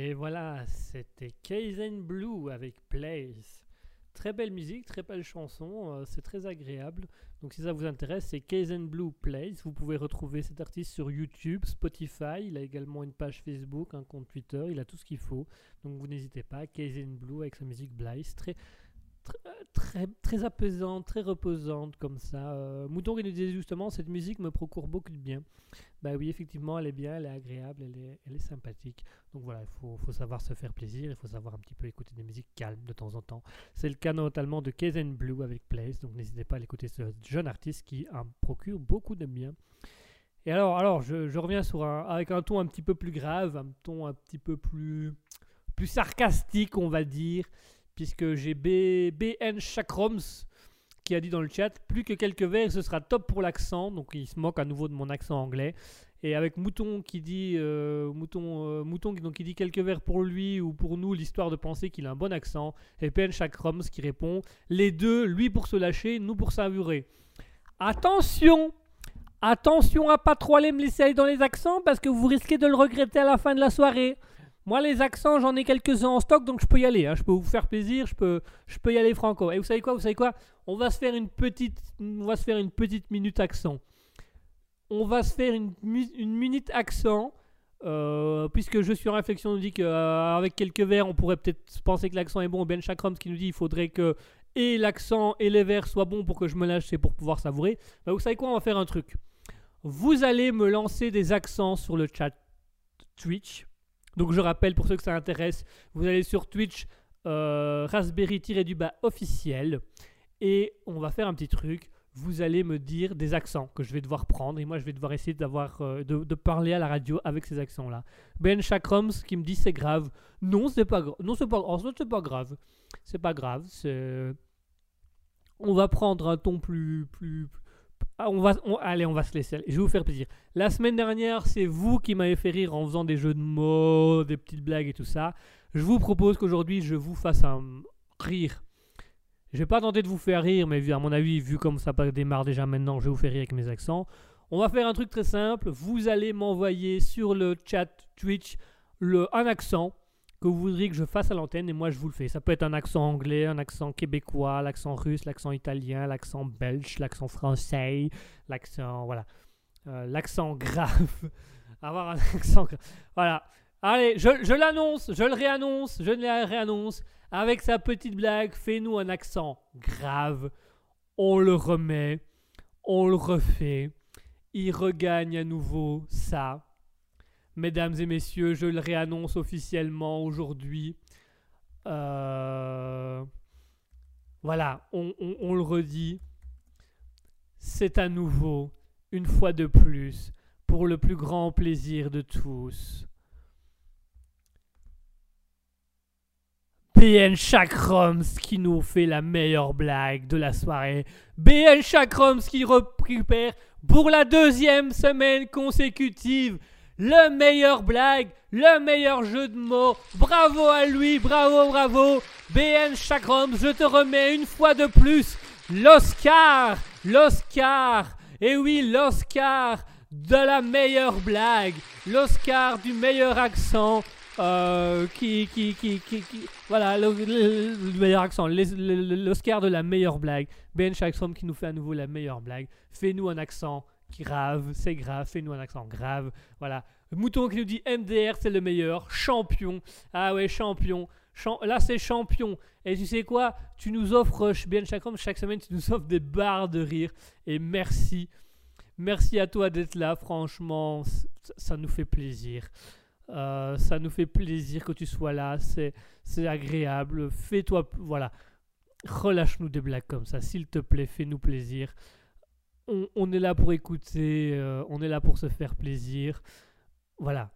S4: Et voilà, c'était Kaizen Blue avec Place. Très belle musique, très belle chanson, euh, c'est très agréable. Donc si ça vous intéresse, c'est Kaizen Blue Place. Vous pouvez retrouver cet artiste sur YouTube, Spotify. Il a également une page Facebook, un compte Twitter. Il a tout ce qu'il faut. Donc vous n'hésitez pas. Kaizen Blue avec sa musique Blaze. Très, très, apaisante, très reposante comme ça. Euh, Mouton qui nous disait justement cette musique me procure beaucoup de bien. Bah oui, effectivement, elle est bien, elle est agréable, elle est, sympathique. Donc voilà, il faut, savoir se faire plaisir, il faut savoir un petit peu écouter des musiques calmes de temps en temps. C'est le cas notamment de Kazen Blue avec Place, donc n'hésitez pas à l'écouter ce jeune artiste qui en procure beaucoup de bien. Et alors, alors je, reviens sur avec un ton un petit peu plus grave, un ton un petit peu plus, plus sarcastique, on va dire, puisque j'ai B- BN Chakroms qui a dit dans le chat plus que quelques vers, ce sera top pour l'accent. Donc il se moque à nouveau de mon accent anglais. Et avec Mouton qui dit euh, Mouton, euh, Mouton donc, qui dit quelques vers pour lui ou pour nous, l'histoire de penser qu'il a un bon accent. Et PN Chakroms qui répond les deux, lui pour se lâcher, nous pour savourer. Attention Attention à pas trop aller me laisser aller dans les accents parce que vous risquez de le regretter à la fin de la soirée. Moi, les accents, j'en ai quelques-uns en stock, donc je peux y aller. hein. Je peux vous faire plaisir, je peux, je peux y aller franco. Et vous savez quoi Vous savez quoi? On va se faire une petite, on va se faire une petite minute accent. On va se faire une, une minute accent, euh, puisque je suis en réflexion, on nous dit qu'avec quelques vers, on pourrait peut-être penser que l'accent est bon. Ben Chakrams qui nous dit il faudrait que et l'accent et les vers soient bons pour que je me lâche et pour pouvoir savourer. Bah, vous savez quoi On va faire un truc. Vous allez me lancer des accents sur le chat Twitch. Donc je rappelle pour ceux que ça intéresse, vous allez sur Twitch euh, Raspberry-du-bas officiel et on va faire un petit truc. Vous allez me dire des accents que je vais devoir prendre et moi je vais devoir essayer d'avoir euh, de, parler à la radio avec ces accents là. Ben Chakrams qui me dit c'est grave. Non c'est pas grave. Non c'est pas c'est pas grave. C'est pas grave. On va prendre un ton plus plus ah, on va, allez, on va se laisser. Je vais vous faire plaisir. La semaine dernière, c'est vous qui m'avez fait rire en faisant des jeux de mots, des petites blagues et tout ça. Je vous propose qu'aujourd'hui, je vous fasse un rire. Je vais pas tenter de vous faire rire, mais à mon avis, vu comme ça démarre déjà maintenant, je vais vous faire rire avec mes accents. On va faire un truc très simple. Vous allez m'envoyer sur le chat Twitch le, un accent que vous voudriez que je fasse à l'antenne et moi je vous le fais. Ça peut être un accent anglais, un accent québécois, l'accent russe, l'accent italien, l'accent belge, l'accent français, l'accent voilà, Euh, l'accent grave. Avoir un accent grave. Voilà. Allez, je, je l'annonce, je le réannonce, je le réannonce. Avec sa petite blague, fais-nous un accent grave. On le remet, on le refait. Il regagne à nouveau ça. Mesdames et messieurs, je le réannonce officiellement aujourd'hui. Euh, Voilà, on, le redit. C'est à nouveau, une fois de plus, pour le plus grand plaisir de tous. BN Chakroms qui nous fait la meilleure blague de la soirée. BN Chakroms qui récupère pour la deuxième semaine consécutive le meilleur blague, le meilleur jeu de mots. Bravo à lui, bravo, bravo. BN Chakram, je te remets une fois de plus l'Oscar, l'Oscar. Et oui, l'Oscar de la meilleure blague, l'Oscar du meilleur accent. euh, qui, qui, qui, qui, voilà, le, le- le meilleur accent, l'Oscar de la meilleure blague. Ben Chakram qui nous fait à nouveau la meilleure blague. Fais-nous un accent grave, c'est grave, fais-nous un accent grave. Voilà. Mouton qui nous dit MDR, c'est le meilleur. Champion. Ah ouais, champion. Cham- Là, c'est champion. Et tu sais quoi? Tu nous offres, bien chaque chaque semaine, tu nous offres des barres de rire. Et merci. Merci à toi d'être là. Franchement, ça nous fait plaisir. Euh, ça nous fait plaisir que tu sois là. C'est agréable. Fais-toi. Voilà. Relâche-nous des blagues comme ça. S'il te plaît, fais-nous plaisir. On, est là pour écouter. euh, on est là pour se faire plaisir. Voilà.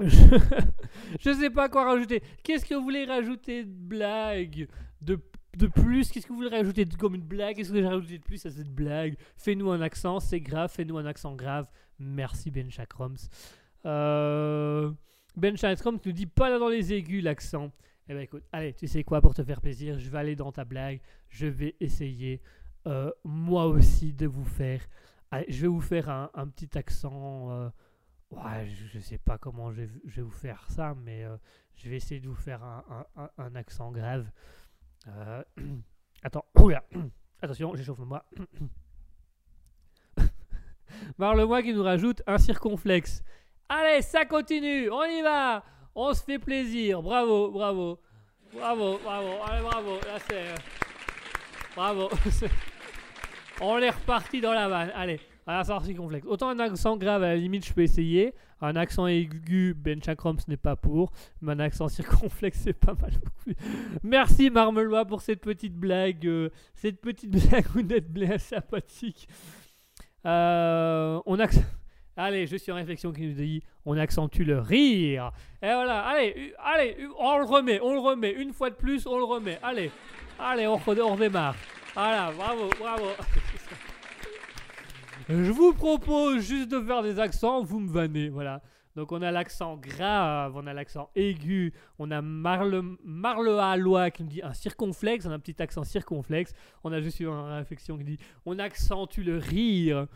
S4: Je, je sais pas quoi rajouter. Qu'est-ce que vous voulez rajouter de blague de, de plus? Qu'est-ce que vous voulez rajouter de, comme une blague? Qu'est-ce que j'ai rajouté de plus à cette blague? Fais-nous un accent, c'est grave. Fais-nous un accent grave. Merci Ben Chakroms. Euh, ben nous dit pas là dans les aigus l'accent. Eh ben écoute, allez, tu sais quoi? Pour te faire plaisir Je vais aller dans ta blague. Je vais essayer euh, moi aussi de vous faire. Allez, je vais vous faire un, petit accent. euh, je, je sais pas comment je vais, vous faire ça, mais euh, je vais essayer de vous faire un, un- accent grave. Attends, oula, attention, j'échauffe moi. Marle-moi qui nous rajoute un circonflexe. Allez, ça continue, on y va, on se fait plaisir, bravo, bravo. Bravo, bravo, allez, bravo. Là, c'est. Bravo. On est reparti dans la vanne. Allez, à la sortie. Autant un accent grave, à la limite, je peux essayer. Un accent aigu, Ben Chakram, ce n'est pas pour. Mais un accent circonflexe, c'est pas mal. Merci, Marmelois, pour cette petite blague. euh, cette petite blague, vous êtes bien sympathique. Euh, on acc- Allez, je suis en réflexion qui nous dit on accentue le rire. Et voilà, allez, allez, on le remet, on le remet. Une fois de plus, on le remet. Allez, allez, on redémarre. Voilà, bravo, bravo. Je vous propose juste de faire des accents, vous me vannez, voilà. Donc on a l'accent grave, on a l'accent aigu, on a Marle, Marle qui nous dit un circonflexe, on a un petit accent circonflexe. On a juste une réflexion qui dit on accentue le rire.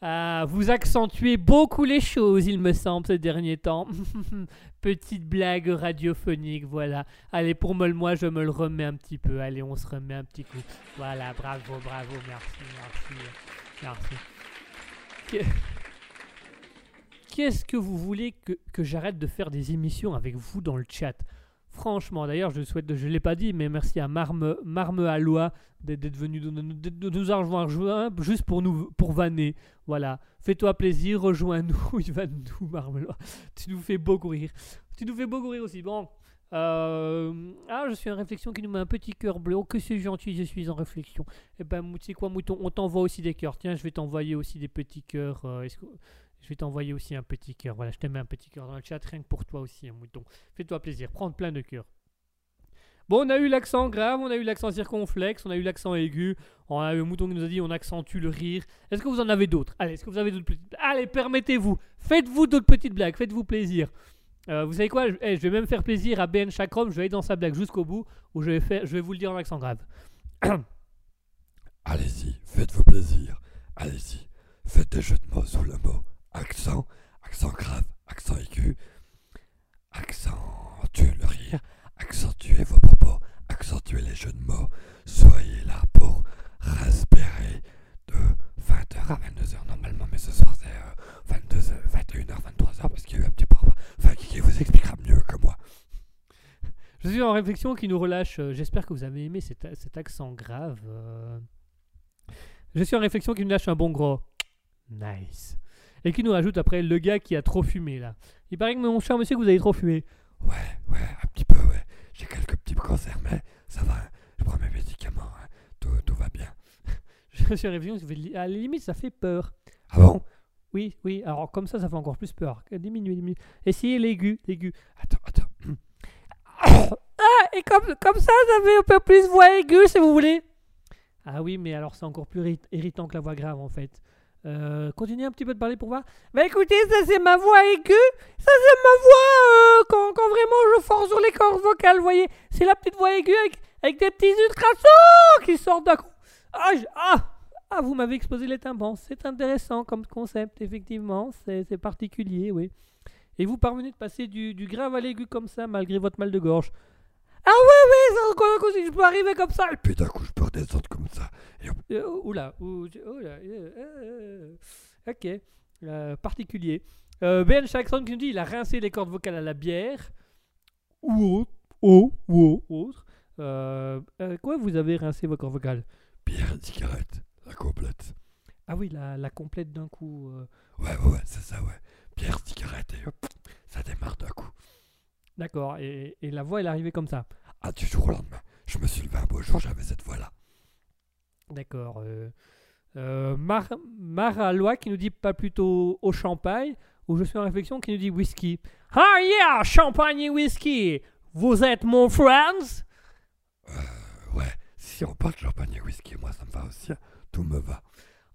S4: Ah, vous accentuez beaucoup les choses, il me semble, ces derniers temps. Petite blague radiophonique, voilà. Allez, pour me le moi, je me le remets un petit peu. Allez, on se remet un petit coup. Voilà, bravo, bravo, merci, merci, merci. Que- Qu'est-ce que vous voulez que, que j'arrête de faire des émissions avec vous dans le chat? Franchement, d'ailleurs, je souhaite, je l'ai pas dit, mais merci à Marme, Marme Alois d'être venu de, nous rejoint juste pour nous pour vanner. Voilà, fais-toi plaisir, rejoins-nous, il va nous Marme. Tu nous fais beaucoup rire. Tu nous fais beaucoup rire aussi. Bon. euh, ah, je suis en réflexion qui nous met un petit cœur bleu. Oh, que c'est gentil, je suis en réflexion. Eh ben, sais quoi, mouton, on t'envoie aussi des cœurs. Tiens, je vais t'envoyer aussi des petits cœurs. euh, Je vais t'envoyer aussi un petit cœur. Voilà, je te mets un petit cœur dans le chat, rien que pour toi aussi, un mouton. Fais-toi plaisir, prends plein de cœurs. Bon, on a eu l'accent grave, on a eu l'accent circonflexe, on a eu l'accent aigu, on a eu un mouton qui nous a dit on accentue le rire. Est-ce que vous en avez d'autres? Allez, est-ce que vous avez d'autres petites Allez, permettez-vous, faites-vous d'autres petites blagues, faites-vous plaisir. Euh, vous savez quoi? Je, eh, je vais même faire plaisir à Ben Chakrom, je vais aller dans sa blague jusqu'au bout, où je vais, vous le dire en accent grave.
S6: Allez-y, faites-vous plaisir. Allez-y, faites des jeux de mots sur le mot accent, accent grave, accent aigu, accentuez le rire, accentuez vos propos, accentuez les jeux de mots. Soyez là pour Raspberry de 20h à 22h normalement, mais ce soir c'est euh, 22h, 21h, 23h parce qu'il y a eu un petit pourboire. Enfin, qui vous expliquera mieux que moi.
S4: Je suis en réflexion qui nous relâche. euh, J'espère que vous avez aimé cet, cet accent grave. euh. Je suis en réflexion qui nous lâche un bon gros. Nice. Et qui nous rajoute après le gars qui a trop fumé là. Il paraît que mon cher monsieur que vous avez trop fumé.
S6: Ouais, ouais, un petit peu, ouais. J'ai quelques petits cancers, mais ça va. Je prends mes médicaments, hein. tout, tout va bien.
S4: Je suis fait- À la limite, ça fait peur.
S6: Ah bon?
S4: Oui, oui. Alors comme ça, ça fait encore plus peur. Diminue, diminue. Essayez l'aigu, l'aigu.
S6: Attends, attends.
S4: Ah, et comme, comme ça, ça fait un peu plus voix aiguë si vous voulez. Ah oui, mais alors c'est encore plus irrit- irritant que la voix grave en fait. Euh, continuez un petit peu de parler pour voir. Bah écoutez, ça c'est ma voix aiguë. Ça c'est ma voix euh, quand, quand vraiment je force sur les cordes vocales, vous voyez. C'est la petite voix aiguë avec, avec des petits ultrasons qui sortent d'un coup. Ah, ah, ah, vous m'avez exposé les tympans. C'est intéressant comme concept, effectivement. C'est c'est particulier, oui. Et vous parvenez de passer du, du grave à l'aigu comme ça, malgré votre mal de gorge. Ah oui, oui, ça, quoi, quoi, si je peux arriver comme ça.
S6: Et puis d'un coup, je peux redescendre comme ça.
S4: Euh, oula, ou- oula, euh, euh, euh, ok, Euh, particulier. Euh, ben Jackson qui nous dit il a rincé les cordes vocales à la bière ou autre, ou, ou autre. Euh, euh, quoi, vous avez rincé vos cordes vocales?
S6: Bière et cigarette, la complète.
S4: Ah oui, la, la complète d'un coup. euh,
S6: Ouais, ouais, ouais, c'est ça, ouais. Bière, cigarette et hop, ça démarre d'un coup.
S4: D'accord, et, et la voix elle est arrivée comme ça.
S6: Ah, du jour au lendemain, je me suis levé un beau jour, j'avais cette voix-là.
S4: D'accord. Euh, euh, Mar Maralois qui nous dit pas plutôt au champagne, ou je suis en réflexion qui nous dit whisky. Ah yeah, champagne et whisky. Vous êtes mon friends?
S6: Euh, ouais, si on parle de champagne et whisky, moi ça me va aussi, hein. tout me va.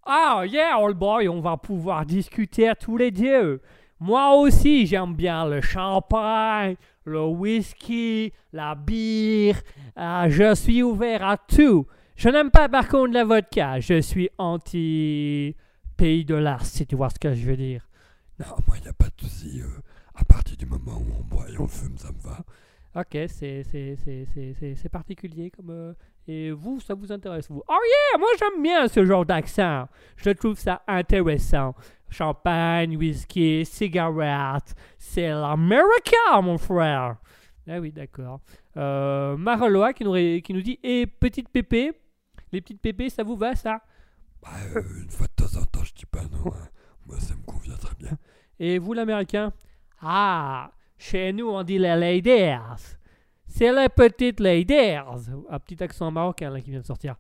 S4: Ah yeah, old boy, on va pouvoir discuter à tous les deux. Moi aussi, j'aime bien le champagne, le whisky, la bière. Ah, je suis ouvert à tout. Je n'aime pas par contre la vodka. Je suis anti pays de l'As, si tu vois ce que je veux dire.
S6: Non, moi, il a pas de souci. euh, à partir du moment où on boit et on fume, ça me va.
S4: Ok, c'est particulier comme. euh, et vous, ça vous intéresse, vous? Oh yeah, moi j'aime bien ce genre d'accent. Je trouve ça intéressant. Champagne, whisky, cigarette. C'est l'America, mon frère. Ah oui, d'accord. Euh, Marloa qui nous, ré- qui nous dit Et petite pépé Les petites pépés, ça vous va ça?
S6: Bah, euh, une fois de temps en temps, je dis pas non. hein. Moi, ça me convient très bien.
S4: Et vous l'américain? Ah, chez nous on dit les ladies. C'est les petites ladies. Un petit accent marocain là qui vient de sortir.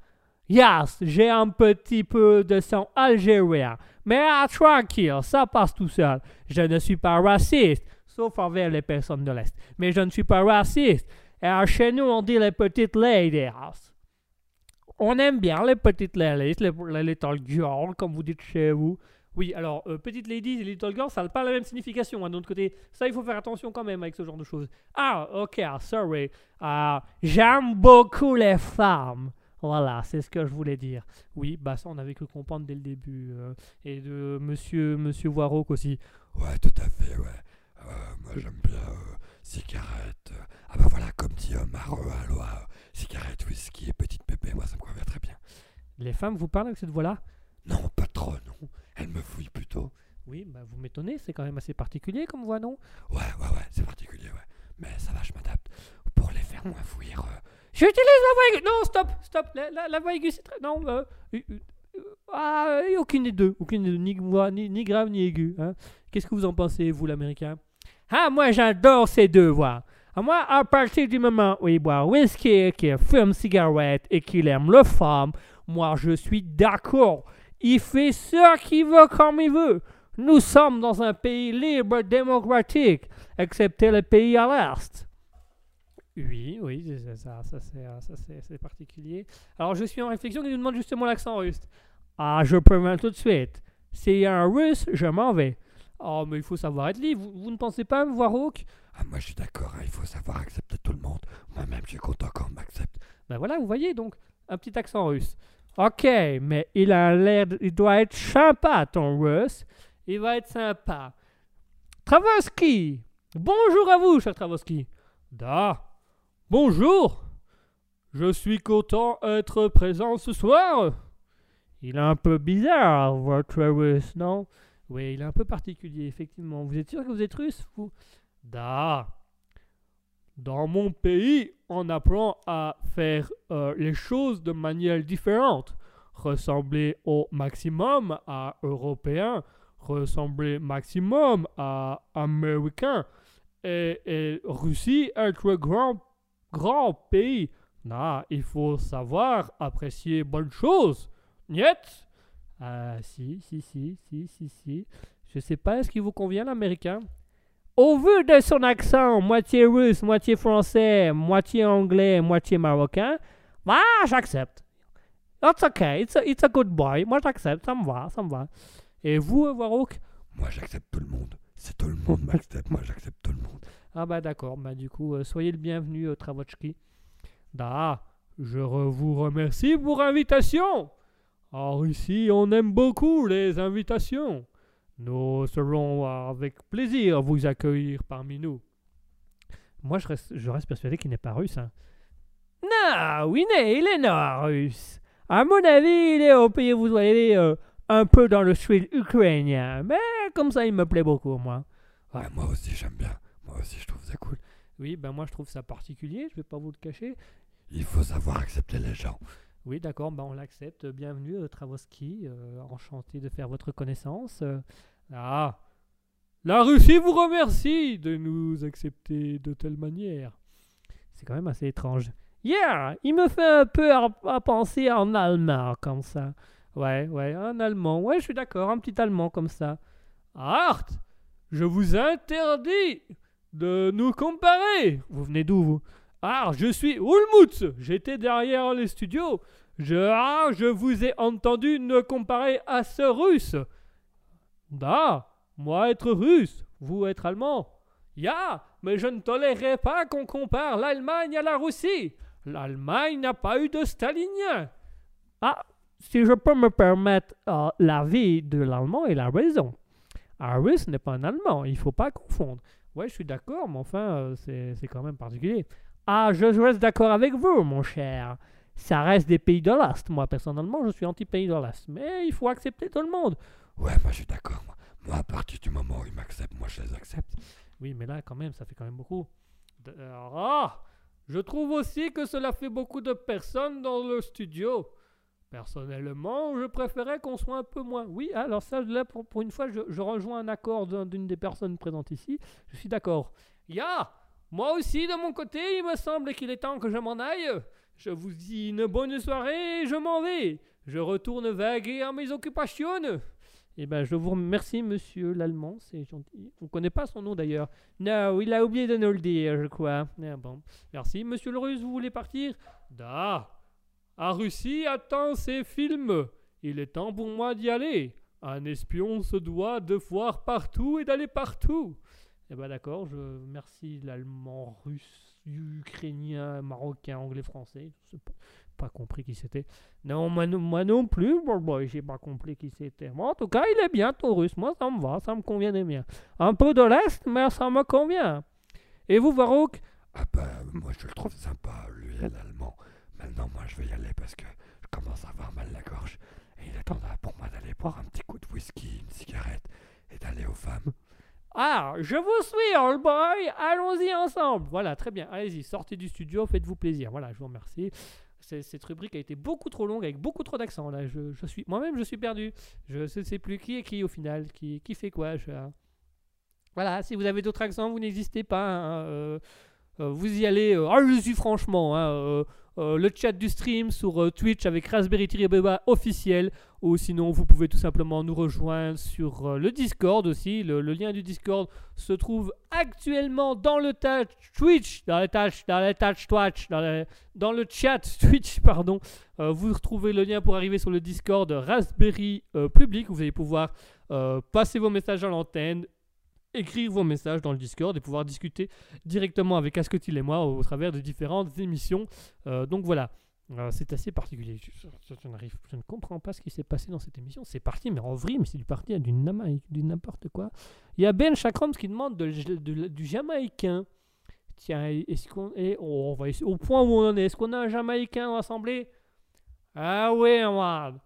S4: Yes, j'ai un petit peu de sang algérien. Mais ah, tranquille, ça passe tout seul. Je ne suis pas raciste, sauf envers les personnes de l'Est. Mais je ne suis pas raciste. Et chez nous on dit les petites ladies. On aime bien les petites ladies, les, les little girls, comme vous dites chez vous. Oui, alors, euh, Petite Ladies et Little Girls, ça n'a pas la même signification. hein, D'un autre côté, ça, il faut faire attention quand même avec ce genre de choses. Ah, ok, ah, sorry. Ah, J'aime beaucoup les femmes. Voilà, c'est ce que je voulais dire. Oui, bah ça, on avait que comprendre dès le début. euh, et de Monsieur, Monsieur Voiroc aussi.
S6: Ouais, tout à fait, ouais. Euh, moi, j'aime bien euh, cigarette. euh. Ah bah voilà, comme dit Maro euh, cigarette, whisky et petite pépé, moi, ça me convient très bien.
S4: Les femmes vous parlent avec cette voix-là?
S6: Non, pas trop, non. Elle me fouille plutôt.
S4: Oui, bah vous m'étonnez, c'est quand même assez particulier comme voix, non?
S6: Ouais, ouais, ouais, c'est particulier, ouais. Mais ça va, je m'adapte. Pour les faire moins fouiller. euh,
S4: J'utilise la voix aiguë. Non, stop, stop. La, la- la aiguë, c'est très. Non, euh, euh, euh, ah, euh, aucune des deux. Aucune des deux. Ni grave ni aiguë. hein. Qu'est-ce que vous en pensez, vous, l'américain? Ah, moi, j'adore ces deux voix. Ah, moi, à partir du moment où il boit whisky, qu'il fume cigarette et qu'il aime le femme, moi, je suis d'accord. Il fait ce qu'il veut comme il veut. Nous sommes dans un pays libre, démocratique, excepté le pays à l'Est. Oui, oui, ça, ça c'est euh, ça, c'est- c'est particulier. Alors je suis en réflexion, il nous demande justement l'accent russe. Ah, je préviens tout de suite. S'il y a un russe, je m'en vais. Oh, mais il faut savoir être libre. Vous, vous ne pensez pas me voir Hawk
S6: Ah, moi, je suis d'accord, hein, il faut savoir accepter tout le monde. Moi-même, je suis content qu'on m'accepte.
S4: Ben voilà, vous voyez donc, un petit accent russe. Ok, mais il a l'air, il doit être sympa ton russe. Il va être sympa. Travasky, bonjour à vous, cher Travasky. Da, bonjour. Je suis content d'être présent ce soir. Il est un peu bizarre, votre russe, non? Oui, il est un peu particulier, effectivement. Vous êtes sûr que vous êtes russe, Da. Dans mon pays, on apprend à faire euh, les choses de manière différente. Ressembler au maximum à Européen, ressembler maximum à Américain. Et, et Russie est un grand, grand pays. Non, il faut savoir apprécier bonnes choses. Niet? Ah, si, si, si, si, si, si. Je sais pas, est-ce qu'il vous convient l'américain? Au vu de son accent, moitié russe, moitié français, moitié anglais, moitié marocain, bah, j'accepte. It's okay, it's a, it's a good boy. Moi, j'accepte, ça me va, ça me va. Et vous, Warhawk?
S6: Moi, j'accepte tout le monde. Si tout le monde m'accepte, moi, j'accepte tout le monde.
S4: Ah bah d'accord, bah du coup, euh, soyez le bienvenu, euh, Travochki. Da, je re- vous remercie pour l'invitation. En Russie, on aime beaucoup les invitations. Nous serons avec plaisir vous accueillir parmi nous. Moi, je reste, je persuadé qu'il n'est pas russe. Hein. Non, oui, il est non russe. À mon avis, il est au pays, vous voyez, euh, un peu dans le style ukrainien. Mais comme ça, il me plaît beaucoup, moi.
S6: Ouais, moi aussi, j'aime bien. Aussi, je trouve ça cool.
S4: Oui, ben moi je trouve ça particulier, je vais pas vous le cacher.
S6: Il faut savoir accepter les gens.
S4: Oui, d'accord, ben on l'accepte. Bienvenue, euh, Travoski. euh, enchanté de faire votre connaissance. Euh, ah, la Russie vous remercie de nous accepter de telle manière. C'est quand même assez étrange. Yeah, il me fait un peu à, à penser en allemand comme ça. Ouais, ouais, un allemand. Ouais, je suis d'accord, un petit allemand comme ça. Art, je vous interdis de nous comparer. Vous venez d'où, vous? Ah, je suis Ulmutz. J'étais derrière les studios. Je, ah, je vous ai entendu me comparer à ce russe. Da, moi être russe, vous être allemand. Ya, mais je ne tolérerai pas qu'on compare l'Allemagne à la Russie. L'Allemagne n'a pas eu de stalinien. Ah, si je peux me permettre, euh, l'avis de l'Allemand est la raison. Un russe n'est pas un Allemand, il faut pas confondre. Ouais, je suis d'accord, mais enfin, euh, c'est c'est quand même particulier. Ah, je reste d'accord avec vous, mon cher. Ça reste des pays de l'Est. Moi, personnellement, je suis anti-pays de l'Est. Mais il faut accepter tout le monde.
S6: Ouais, moi, je suis d'accord. Moi. moi, à partir du moment où ils m'acceptent, moi, je les accepte.
S4: Oui, mais là, quand même, ça fait quand même beaucoup. De- euh, ah Je trouve aussi que cela fait beaucoup de personnes dans le studio. Personnellement, je préférais qu'on soit un peu moins. Oui, alors ça, là, pour, pour une fois, je, rejoins un accord d'un- d'une des personnes présentes ici. Je suis d'accord. Ya, moi aussi, de mon côté, il me semble qu'il est temps que je m'en aille. Je vous dis une bonne soirée et je m'en vais. Je retourne vaguer à mes occupations. Eh ben, je vous remercie, monsieur l'allemand, c'est gentil. On ne connaît pas son nom d'ailleurs. Non, il a oublié de nous le dire, je crois. Ah bon. Merci, monsieur le russe, vous voulez partir? Da. À Russie attend ses films. Il est temps pour moi d'y aller. Un espion se doit de voir partout et d'aller partout. Eh ben d'accord, je merci l'allemand, russe, ukrainien, marocain, anglais, français. Je pas, pas compris qui c'était. Non, moi, non- plus, bon, bon, j'ai pas compris qui c'était. Moi, en tout cas, il est bien ton russe. Moi, ça me va, ça me convient bien. Un peu de l'Est, mais ça me convient. Et vous, Varouk?
S6: Ah bah, moi je le trouve sympa, lui l'allemand. Maintenant, moi je vais y aller parce que je commence à avoir mal la gorge. Et il là pour moi d'aller boire un petit coup de whisky, une cigarette et d'aller aux femmes.
S4: Ah, je vous suis, old boy. Allons-y ensemble. Voilà, très bien. Allez-y, sortez du studio, faites-vous plaisir. Voilà, je vous remercie. Cette rubrique a été beaucoup trop longue avec beaucoup trop d'accent. Là, je, je suis moi-même, je suis perdu. Je ne sais plus qui est qui au final, qui, qui fait quoi. je- Voilà, si vous avez d'autres accents, vous n'hésitez pas. hein, euh, euh, vous y allez. euh, allez-y franchement. hein, euh, le chat du stream sur euh, Twitch avec Raspberry Beba officiel ou sinon vous pouvez tout simplement nous rejoindre sur euh, le Discord aussi. Le, lien du Discord se trouve actuellement dans le touch Twitch, dans le touch, dans le Twitch, dans le, chat Twitch, pardon. Vous retrouvez le lien pour arriver sur le Discord Raspberry public. Vous allez pouvoir passer vos messages à l'antenne, écrire vos messages dans le Discord et pouvoir discuter directement avec Asketil et moi au, travers de différentes émissions. Euh, donc voilà. Euh, c'est assez particulier. Je, ne comprends pas ce qui s'est passé dans cette émission. C'est parti, mais en vrille, mais c'est du parti à du, n'importe quoi. Il y a Ben Chakrams qui demande de- de- de- du Jamaïcain. Tiens, est-ce qu'on est. on au point où on en est. Est-ce qu'on a un Jamaïcain dans l'assemblée Ah oui, man.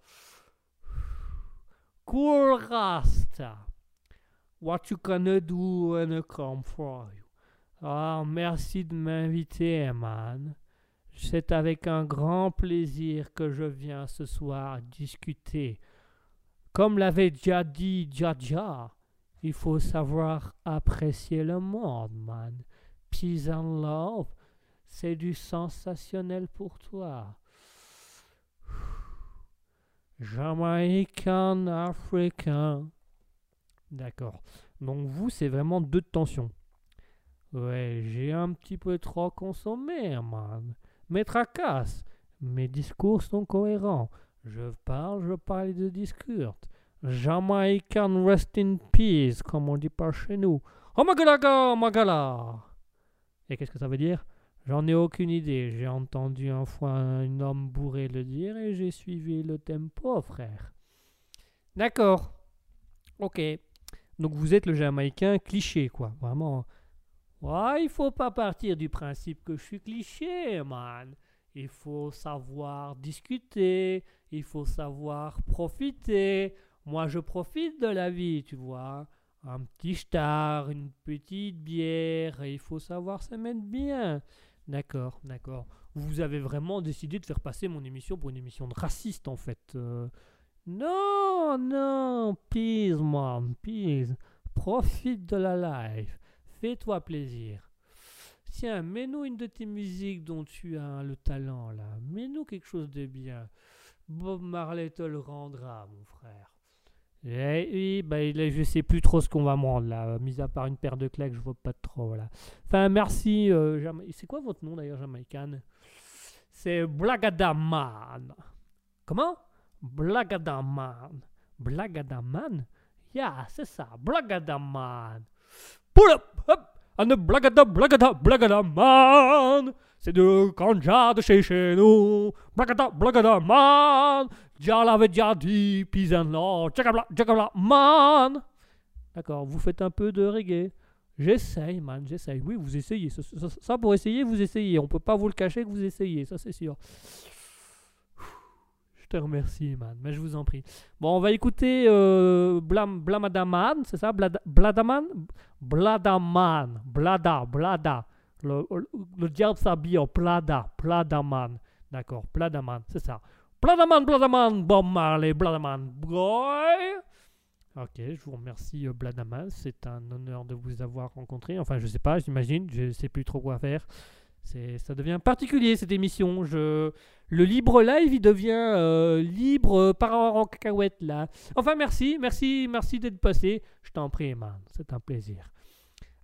S4: Cool Rasta. What you gonna do when I come for you? Ah, merci de m'inviter, man. C'est avec un grand plaisir que je viens ce soir discuter. Comme l'avait déjà dit Jaja, il faut savoir apprécier le monde, man. Peace and love, c'est du sensationnel pour toi. Jamaïcain, africain. D'accord. Donc vous, c'est vraiment deux tensions. Ouais, j'ai un petit peu trop consommé, man. Mes tracasses, mes discours sont cohérents. Je parle, je parle de discours. Jamaican rest in peace, comme on dit pas chez nous. Oh magalaga, magala. Et qu'est-ce que ça veut dire? J'en ai aucune idée. J'ai entendu un fois un homme bourré le dire et j'ai suivi le tempo, frère. D'accord. Ok. Donc vous êtes le Jamaïcain cliché, quoi. Vraiment. Ouais, il faut pas partir du principe que je suis cliché, man. Il faut savoir discuter, il faut savoir profiter. Moi, je profite de la vie, tu vois. Un petit star, une petite bière, et il faut savoir se mettre bien. D'accord, d'accord. Vous avez vraiment décidé de faire passer mon émission pour une émission de raciste, en fait. Euh, Non, non, peace, man, peace. Profite de la life. Fais-toi plaisir. Tiens, mets-nous une de tes musiques dont tu as le talent, là. Mets-nous quelque chose de bien. Bob Marley te le rendra, mon frère. Eh oui, bah, je sais plus trop ce qu'on va me rendre, là. Mis à part une paire de claques, je vois pas trop, là. Enfin, merci. euh, C'est quoi votre nom, d'ailleurs, Jamaïcaine? C'est Blagadaman. Comment? Blagadaman. Blagadaman Yeah, c'est ça. Blagadaman. Pull up, hop, the blagada, blagada, blagada man. C'est de Kanja de chez chez nous. Blagada, blagada man. Déjà l'avait déjà dit, and love. Tchakabla, tchakabla man. D'accord, vous faites un peu de reggae. J'essaye, man, j'essaye. Oui, vous essayez. Ça, ça- ça, pour essayer, vous essayez. On peut pas vous le cacher que vous essayez, ça c'est sûr. Je te remercie, man. Mais je vous en prie. Bon, on va écouter euh, Blam, c'est ça? Blada- Bladaman? Bladaman. Blada, Blada. Le, le diable s'habille en Plada, Pladaman. D'accord, Pladaman, c'est ça. Pladaman, Pladaman, Bob Marley, Pladaman, boy. Ok, je vous remercie, euh, Bladaman. C'est un honneur de vous avoir rencontré. Enfin, je sais pas, j'imagine, je sais plus trop quoi faire. Ça devient particulier cette émission. Le libre live, il devient euh, libre euh, par en cacahuète là. Enfin, merci, merci, merci d'être passé. Je t'en prie, man. C'est un plaisir.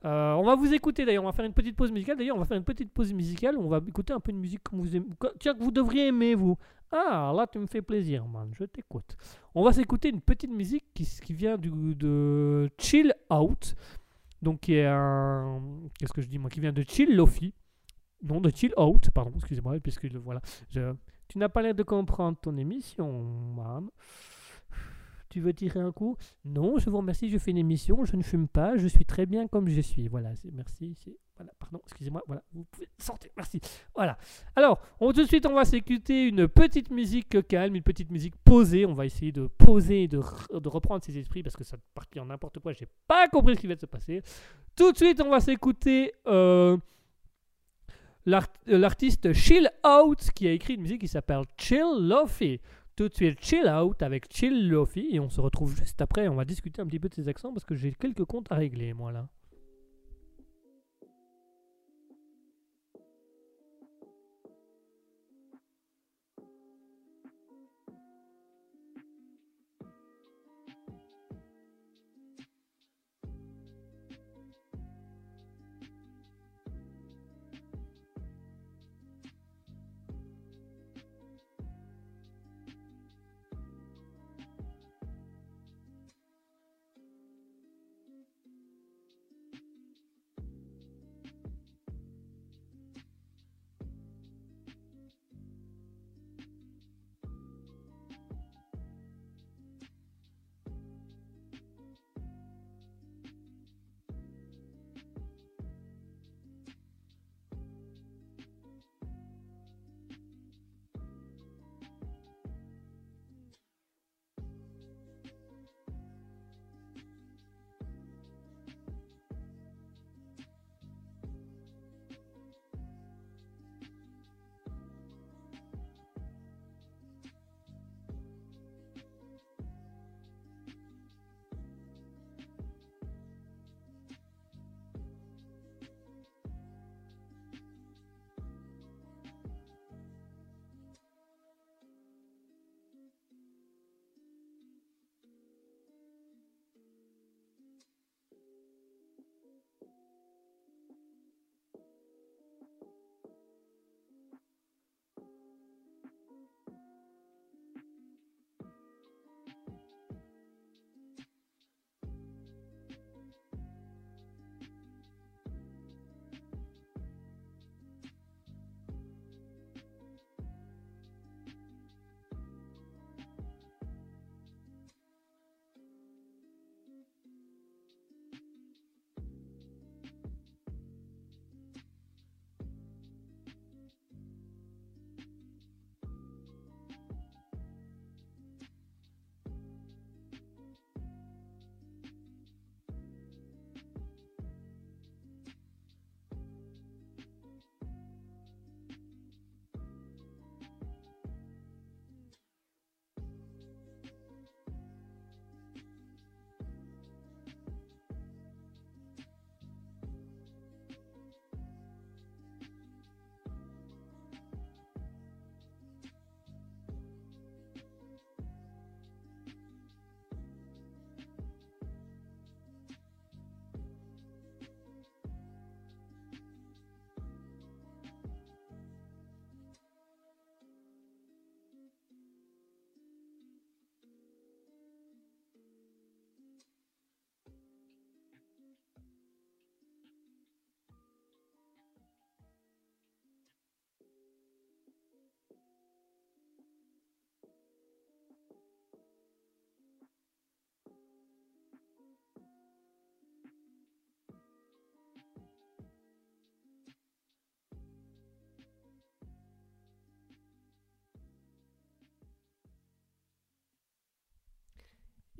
S4: Euh, on va vous écouter d'ailleurs, on va faire une petite pause musicale. D'ailleurs, on va faire une petite pause musicale. On va écouter un peu de musique que vous aimez. Tiens, que vous devriez aimer, vous. Ah, là, tu me fais plaisir, man. Je t'écoute. On va s'écouter une petite musique qui, vient de Chill Out. Donc, qui est un. Qu'est-ce que je dis, moi Qui vient de Chill Lofi. Non, de Chill Out, pardon, excusez-moi, puisque voilà. Je- Tu n'as pas l'air de comprendre ton émission, man. Tu veux tirer un coup? Non, je vous remercie, je fais une émission, je ne fume pas, je suis très bien comme je suis. Voilà, merci. Voilà, pardon, excusez-moi, voilà, vous pouvez sortir, merci. Voilà. Alors, on, tout de suite, on va s'écouter une petite musique calme, une petite musique posée. On va essayer de poser, de, de reprendre ses esprits parce que ça partit en n'importe quoi. J'ai pas compris ce qui va se passer. Tout de suite, on va s'écouter euh, l'artiste Chill Out qui a écrit une musique qui s'appelle Chill Lofi. Tout de suite, Chill Out avec Chill Lofi et on se retrouve juste après. On va discuter un petit peu de ses accents parce que j'ai quelques comptes à régler, moi là.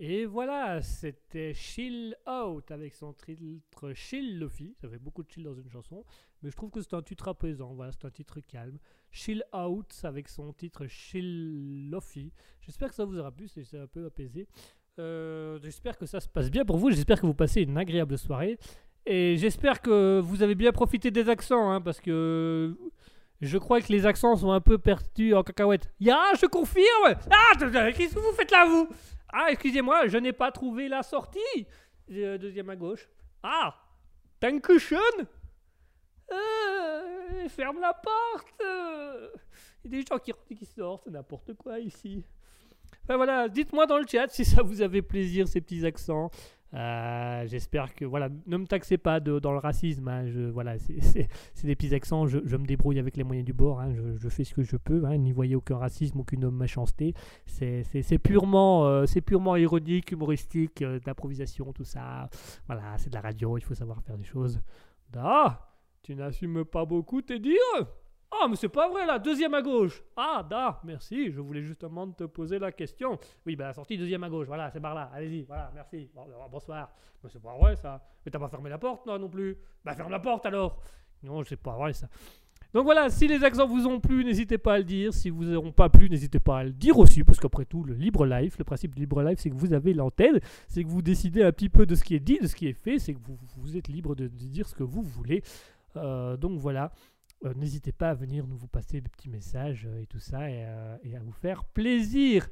S4: Et voilà, c'était Chill Out avec son titre Chill Lofi. Ça fait beaucoup de chill dans une chanson. Mais je trouve que c'est un titre apaisant. Voilà, c'est un titre calme. Chill Out avec son titre Chill Lofi. J'espère que ça vous aura plu. C'est un peu apaisé. Euh, j'espère que ça se passe bien pour vous. J'espère que vous passez une agréable soirée. Et j'espère que vous avez bien profité des accents. hein, parce que je crois que les accents sont un peu perdus en cacahuète. Ya, je confirme Ah, qu'est-ce que vous faites là, vous? Ah, excusez-moi, je n'ai pas trouvé la sortie. Euh, deuxième à gauche. Ah Dankeschön euh, Ferme la porte. Il y a des gens qui rentrent et qui sortent, c'est n'importe quoi ici. Enfin voilà, dites-moi dans le chat si ça vous avait plaisir ces petits accents. Euh, J'espère que voilà, ne me taxez pas de- dans le racisme. hein, je, voilà, c'est- des petits accents. Je, me débrouille avec les moyens du bord. hein, je, fais ce que je peux. hein, N'y voyez aucun racisme, aucune méchanceté. C'est purement, euh, c'est purement ironique, humoristique, euh, d'improvisation, tout ça. Voilà, c'est de la radio. Il faut savoir faire des choses. Ah, tu n'assumes pas beaucoup tes dires? Ah, mais c'est pas vrai là, deuxième à gauche. Ah, da, merci, je voulais justement te poser la question. Oui, bah la sortie deuxième à gauche, voilà, c'est par là, allez-y, voilà, merci. Bonsoir. Mais c'est pas vrai ça. Mais t'as pas fermé la porte, non, non plus. Bah ferme la porte alors. Non, c'est pas vrai ça. Donc voilà, si les accents vous ont plu, n'hésitez pas à le dire. Si vous n'auront pas plu, n'hésitez pas à le dire aussi, parce qu'après tout, le libre life, le principe du libre life, c'est que vous avez l'antenne, c'est que vous décidez un petit peu de ce qui est dit, de ce qui est fait, c'est que vous, vous êtes libre de, de dire ce que vous voulez. Euh, donc voilà, Euh, n'hésitez pas à venir nous vous passer des petits messages euh, et tout ça, et, à vous faire plaisir.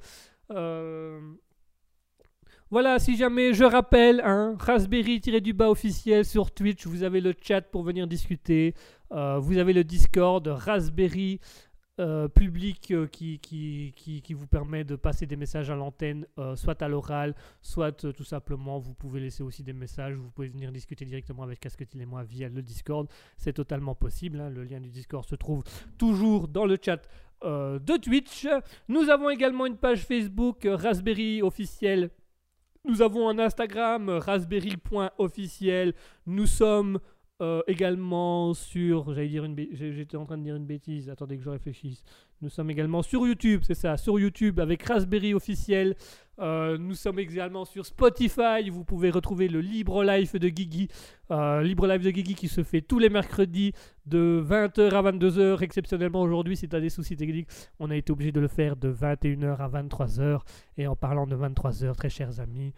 S4: Euh, Voilà, si jamais je rappelle, hein, Raspberry-du-bas officiel sur Twitch, vous avez le chat pour venir discuter. Vous avez le Discord Raspberry euh, public euh, qui, qui, qui, qui vous permet de passer des messages à l'antenne, euh, soit à l'oral, soit tout simplement vous pouvez laisser aussi des messages, vous pouvez venir discuter directement avec Casquetil et moi via le Discord. C'est totalement possible. hein. Le lien du Discord se trouve toujours dans le chat de Twitch. Nous avons également une page Facebook Raspberry officiel. Nous avons un Instagram raspberry.officiel. Nous sommes euh, également sur. J'allais dire une. J'étais en train de dire une bêtise. Attendez que je réfléchisse. Nous sommes également sur YouTube, c'est ça, sur YouTube avec Raspberry officiel. Euh, nous sommes également sur Spotify. Vous pouvez retrouver le Libre Life de Guigui. Euh, Libre Life de Guigui qui se fait tous les mercredis de 20h à 22h. Exceptionnellement aujourd'hui, tu as des soucis techniques, on a été obligé de le faire de 21h à 23h. Et en parlant de 23h, très chers amis,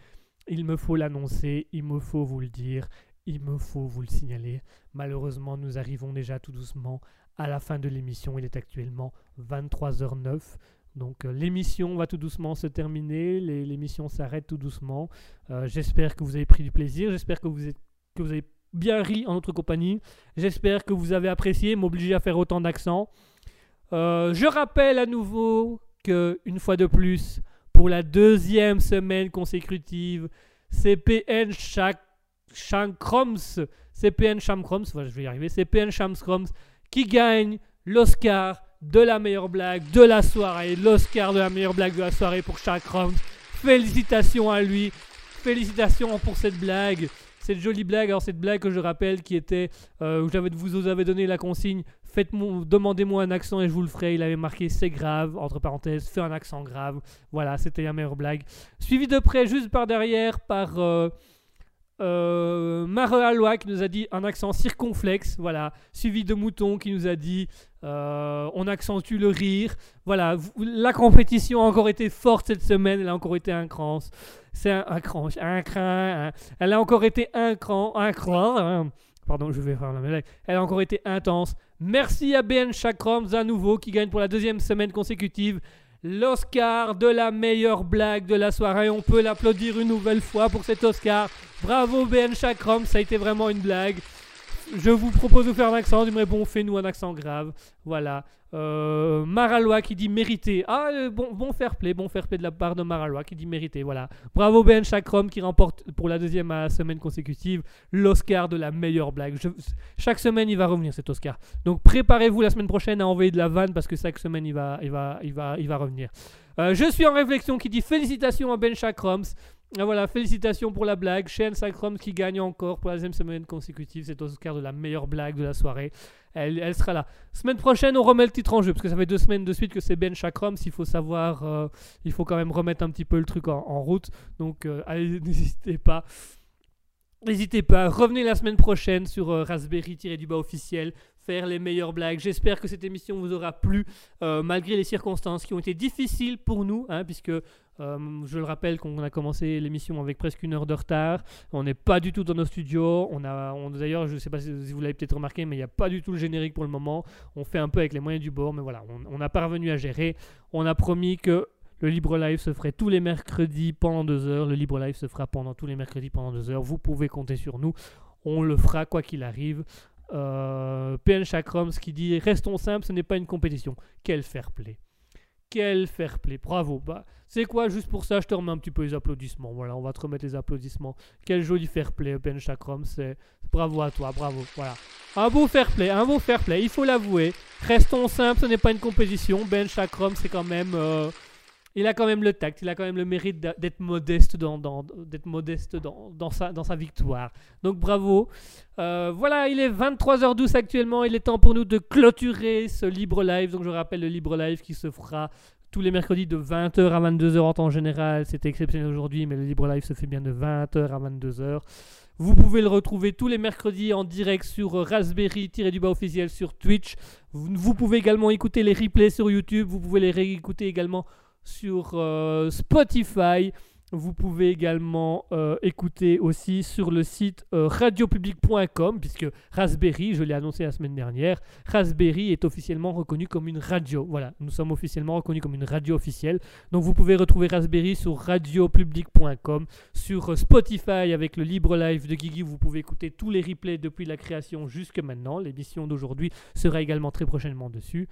S4: il me faut l'annoncer, il me faut vous le dire, il me faut vous le signaler. Malheureusement, nous arrivons déjà tout doucement à la fin de l'émission. Il est actuellement 23h09. Donc euh, l'émission va tout doucement se terminer, l'émission s'arrête tout doucement. Euh, j'espère que vous avez pris du plaisir, j'espère que vous, que vous avez bien ri en notre compagnie, j'espère que vous avez apprécié m'obliger à faire autant d'accents. Euh, je rappelle à nouveau que, une fois de plus, pour la deuxième semaine consécutive, CPN chaque Shankroms, CPN Shamkroms, voilà, je vais y arriver, CPN Shamkroms qui gagne l'Oscar de la meilleure blague de la soirée, l'Oscar de la meilleure blague de la soirée pour Shamkroms. Félicitations à lui, félicitations pour cette blague. Cette jolie blague, alors cette blague que je rappelle qui était, euh, j'avais, vous avez donné la consigne, faites-moi, demandez-moi un accent et je vous le ferai. Il avait marqué c'est grave, entre parenthèses, fais un accent grave. Voilà, c'était la meilleure blague. Suivi de près, juste par derrière, par euh, euh, qui nous a dit un accent circonflexe. Voilà, suivi de Mouton qui nous a dit euh, on accentue le rire. Voilà, la compétition a encore été forte cette semaine, elle a encore été un. C'est un, un elle a encore été un cran, hein. Pardon, je vais faire la blague. Elle a encore été intense. Merci à BN Chakroms à nouveau qui gagne pour la deuxième semaine consécutive l'Oscar de la meilleure blague de la soirée. On peut l'applaudir une nouvelle fois pour cet Oscar. Bravo BN Chakram, ça a été vraiment une blague. Je vous propose de faire un accent, mais bon, fais-nous un accent grave. Voilà. Euh, Maralois qui dit mérité. Ah, euh, bon, bon fair play, bon fair play de la part de Maralois qui dit mérité. Voilà. Bravo Ben Chakram qui remporte pour la deuxième euh, semaine consécutive l'Oscar de la meilleure blague. Chaque semaine, il va revenir cet Oscar. Donc préparez-vous la semaine prochaine à envoyer de la vanne parce que chaque semaine, il va, il va, il va, il va revenir. Euh, je suis en réflexion qui dit félicitations à Ben Chakroms. Ah, voilà, félicitations pour la blague. Shane Chakroms qui gagne encore pour la deuxième semaine consécutive cet Oscar de la meilleure blague de la soirée. Elle, elle sera là. Semaine prochaine, on remet le titre en jeu parce que ça fait deux semaines de suite que c'est Ben Chakroms. Il faut savoir, euh, il faut quand même remettre un petit peu le truc en, route. Donc, euh, n'hésitez pas. N'hésitez pas, revenez la semaine prochaine sur euh, Raspberry-du-bas officiel, faire les meilleures blagues. J'espère que cette émission vous aura plu, euh, malgré les circonstances qui ont été difficiles pour nous, hein, puisque euh, je le rappelle qu'on a commencé l'émission avec presque une heure de retard. On n'est pas du tout dans nos studios. On a, d'ailleurs, je ne sais pas si vous l'avez peut-être remarqué, mais il n'y a pas du tout le générique pour le moment. On fait un peu avec les moyens du bord, mais voilà, on pas revenu à gérer. On a promis que le Libre Live se ferait tous les mercredis pendant deux heures. Le Libre Live se fera pendant tous les mercredis pendant deux heures. Vous pouvez compter sur nous. On le fera quoi qu'il arrive. Euh, PN Chakroms qui dit Restons simples, ce n'est pas une compétition. Quel fair play. Quel fair play. Bravo. Bah, c'est quoi, juste pour ça, je te remets un petit peu les applaudissements. Voilà, on va te remettre les applaudissements. Quel joli fair play, PN Chakroms. C'est bravo à toi, bravo. Voilà. Un beau fair play, un beau fair play, il faut l'avouer. Restons simples, ce n'est pas une compétition. Ben Chakrom, c'est quand même. euh, il a quand même le tact, il a quand même le mérite d'être modeste dans, d'être modeste dans, dans sa, dans sa victoire. Donc bravo. Euh, voilà, il est 23h12 actuellement. Il est temps pour nous de clôturer ce libre live. Donc je rappelle le libre live qui se fera tous les mercredis de 20h à 22h en temps général. C'était exceptionnel aujourd'hui, mais le libre live se fait bien de 20h à 22h. Vous pouvez le retrouver tous les mercredis en direct sur Raspberry-du-bas officiel sur Twitch. Vous pouvez également écouter les replays sur YouTube. Vous pouvez les réécouter également sur euh, Spotify. Vous pouvez également euh, écouter aussi sur le site euh, radiopublic.com, puisque Raspberry, je l'ai annoncé la semaine dernière, Raspberry est officiellement reconnu comme une radio. Voilà, nous sommes officiellement reconnus comme une radio officielle. Donc vous pouvez retrouver Raspberry sur radiopublic.com, sur Spotify avec le libre live de Guigui. Vous pouvez écouter tous les replays depuis la création jusque maintenant. L'émission d'aujourd'hui sera également très prochainement dessus.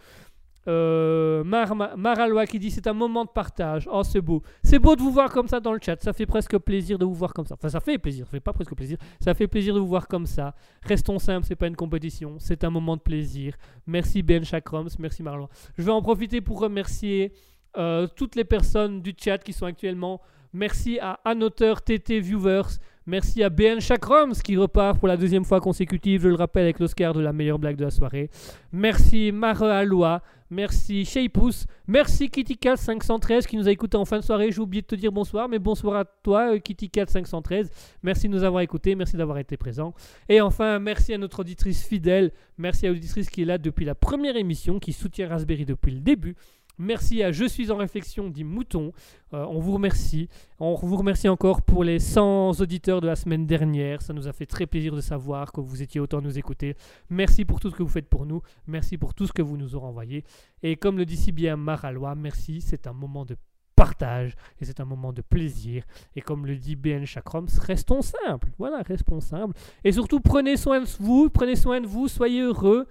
S4: Euh, Mar- Ma- Maralois qui dit c'est un moment de partage. Oh, c'est beau. C'est beau de vous voir comme ça dans le chat. Ça fait presque plaisir de vous voir comme ça. Enfin, ça fait plaisir. Ça fait pas presque plaisir. Ça fait plaisir de vous voir comme ça. Restons simples, c'est pas une compétition. C'est un moment de plaisir. Merci Ben Chakroms. Merci Marlois. Je vais en profiter pour remercier euh, toutes les personnes du chat qui sont actuellement. Merci à Annoteur TT Viewers. Merci à BN Chakroms qui repart pour la deuxième fois consécutive, je le rappelle, avec l'Oscar de la meilleure blague de la soirée. Merci Mare Alois. Merci Sheipous. Merci KittyCat513 qui nous a écouté en fin de soirée. J'ai oublié de te dire bonsoir, mais bonsoir à toi, euh, KittyCat513. Merci de nous avoir écoutés, merci d'avoir été présent. Et enfin, merci à notre auditrice fidèle. Merci à l'auditrice qui est là depuis la première émission, qui soutient Raspberry depuis le début. Merci à Je suis en réflexion, dit Mouton. Euh, on vous remercie. On vous remercie encore pour les 100 auditeurs de la semaine dernière. Ça nous a fait très plaisir de savoir que vous étiez autant nous écouter. Merci pour tout ce que vous faites pour nous. Merci pour tout ce que vous nous aurez envoyé. Et comme le dit si bien Maralois, merci. C'est un moment de partage et c'est un moment de plaisir. Et comme le dit BN Chakroms, restons simples. Voilà, restons simples. Et surtout, prenez soin de vous. Prenez soin de vous. Soyez heureux.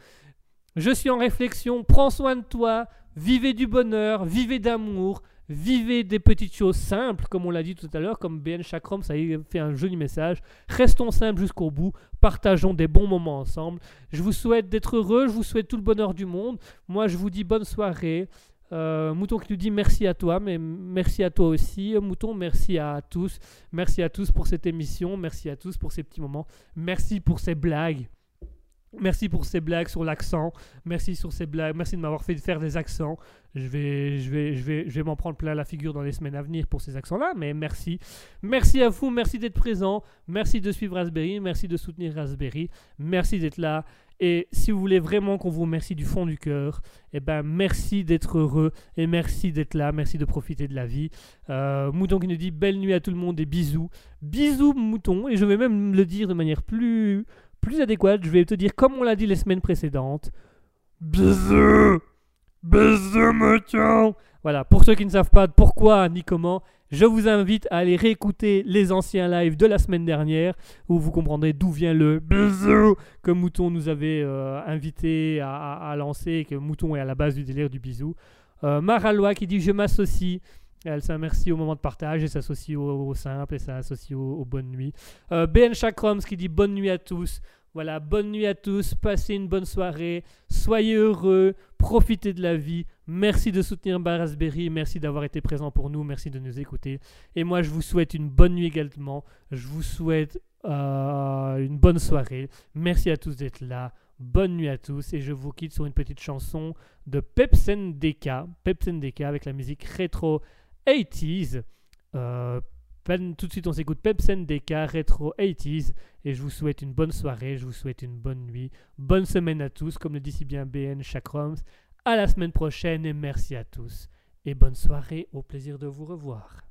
S4: Je suis en réflexion. Prends soin de toi. Vivez du bonheur. Vivez d'amour. Vivez des petites choses simples, comme on l'a dit tout à l'heure, comme BN Chakram, ça est, fait un joli message. Restons simples jusqu'au bout, partageons des bons moments ensemble. Je vous souhaite d'être heureux, je vous souhaite tout le bonheur du monde. Moi, je vous dis bonne soirée. Euh, Mouton qui nous dit merci à toi, mais merci à toi aussi. Mouton, merci à tous. Merci à tous pour cette émission, merci à tous pour ces petits moments. Merci pour ces blagues. Merci pour ces blagues sur l'accent. Merci sur ces blagues. Merci de m'avoir fait faire des accents. Je vais, m'en prendre plein la figure dans les semaines à venir pour ces accents-là. Mais merci. Merci à vous. Merci d'être présent. Merci de suivre Raspberry. Merci de soutenir Raspberry. Merci d'être là. Et si vous voulez vraiment qu'on vous remercie du fond du cœur, eh ben merci d'être heureux et merci d'être là. Merci de profiter de la vie. Euh, Mouton qui nous dit belle nuit à tout le monde et bisous. Bisous Mouton. Et je vais même le dire de manière plus plus adéquate, je vais te dire comme on l'a dit les semaines précédentes. Bisous Bisous mouton Voilà, pour ceux qui ne savent pas pourquoi ni comment, je vous invite à aller réécouter les anciens lives de la semaine dernière où vous comprendrez d'où vient le bisou que Mouton nous avait euh, invité à lancer et que Mouton est à la base du délire du bisou. Euh, Maralois qui dit je m'associe. Elle s'amercie au moment de partage et s'associe au, simple et s'associe aux, bonnes nuits. Euh, BN Chakroms qui dit bonne nuit à tous. Voilà, bonne nuit à tous, passez une bonne soirée, soyez heureux, profitez de la vie. Merci de soutenir Bar Raspberry, merci d'avoir été présent pour nous, merci de nous écouter. Et moi, je vous souhaite une bonne nuit également. Je vous souhaite euh, une bonne soirée. Merci à tous d'être là. Bonne nuit à tous et je vous quitte sur une petite chanson de Pepsen DK, Pepsen DK avec la musique rétro 80s. Euh, Tout de suite, on s'écoute Pepsen DK Retro 80s. Et je vous souhaite une bonne soirée, je vous souhaite une bonne nuit. Bonne semaine à tous, comme le dit si bien BN Chakroms. À la semaine prochaine et merci à tous. Et bonne soirée, au plaisir de vous revoir.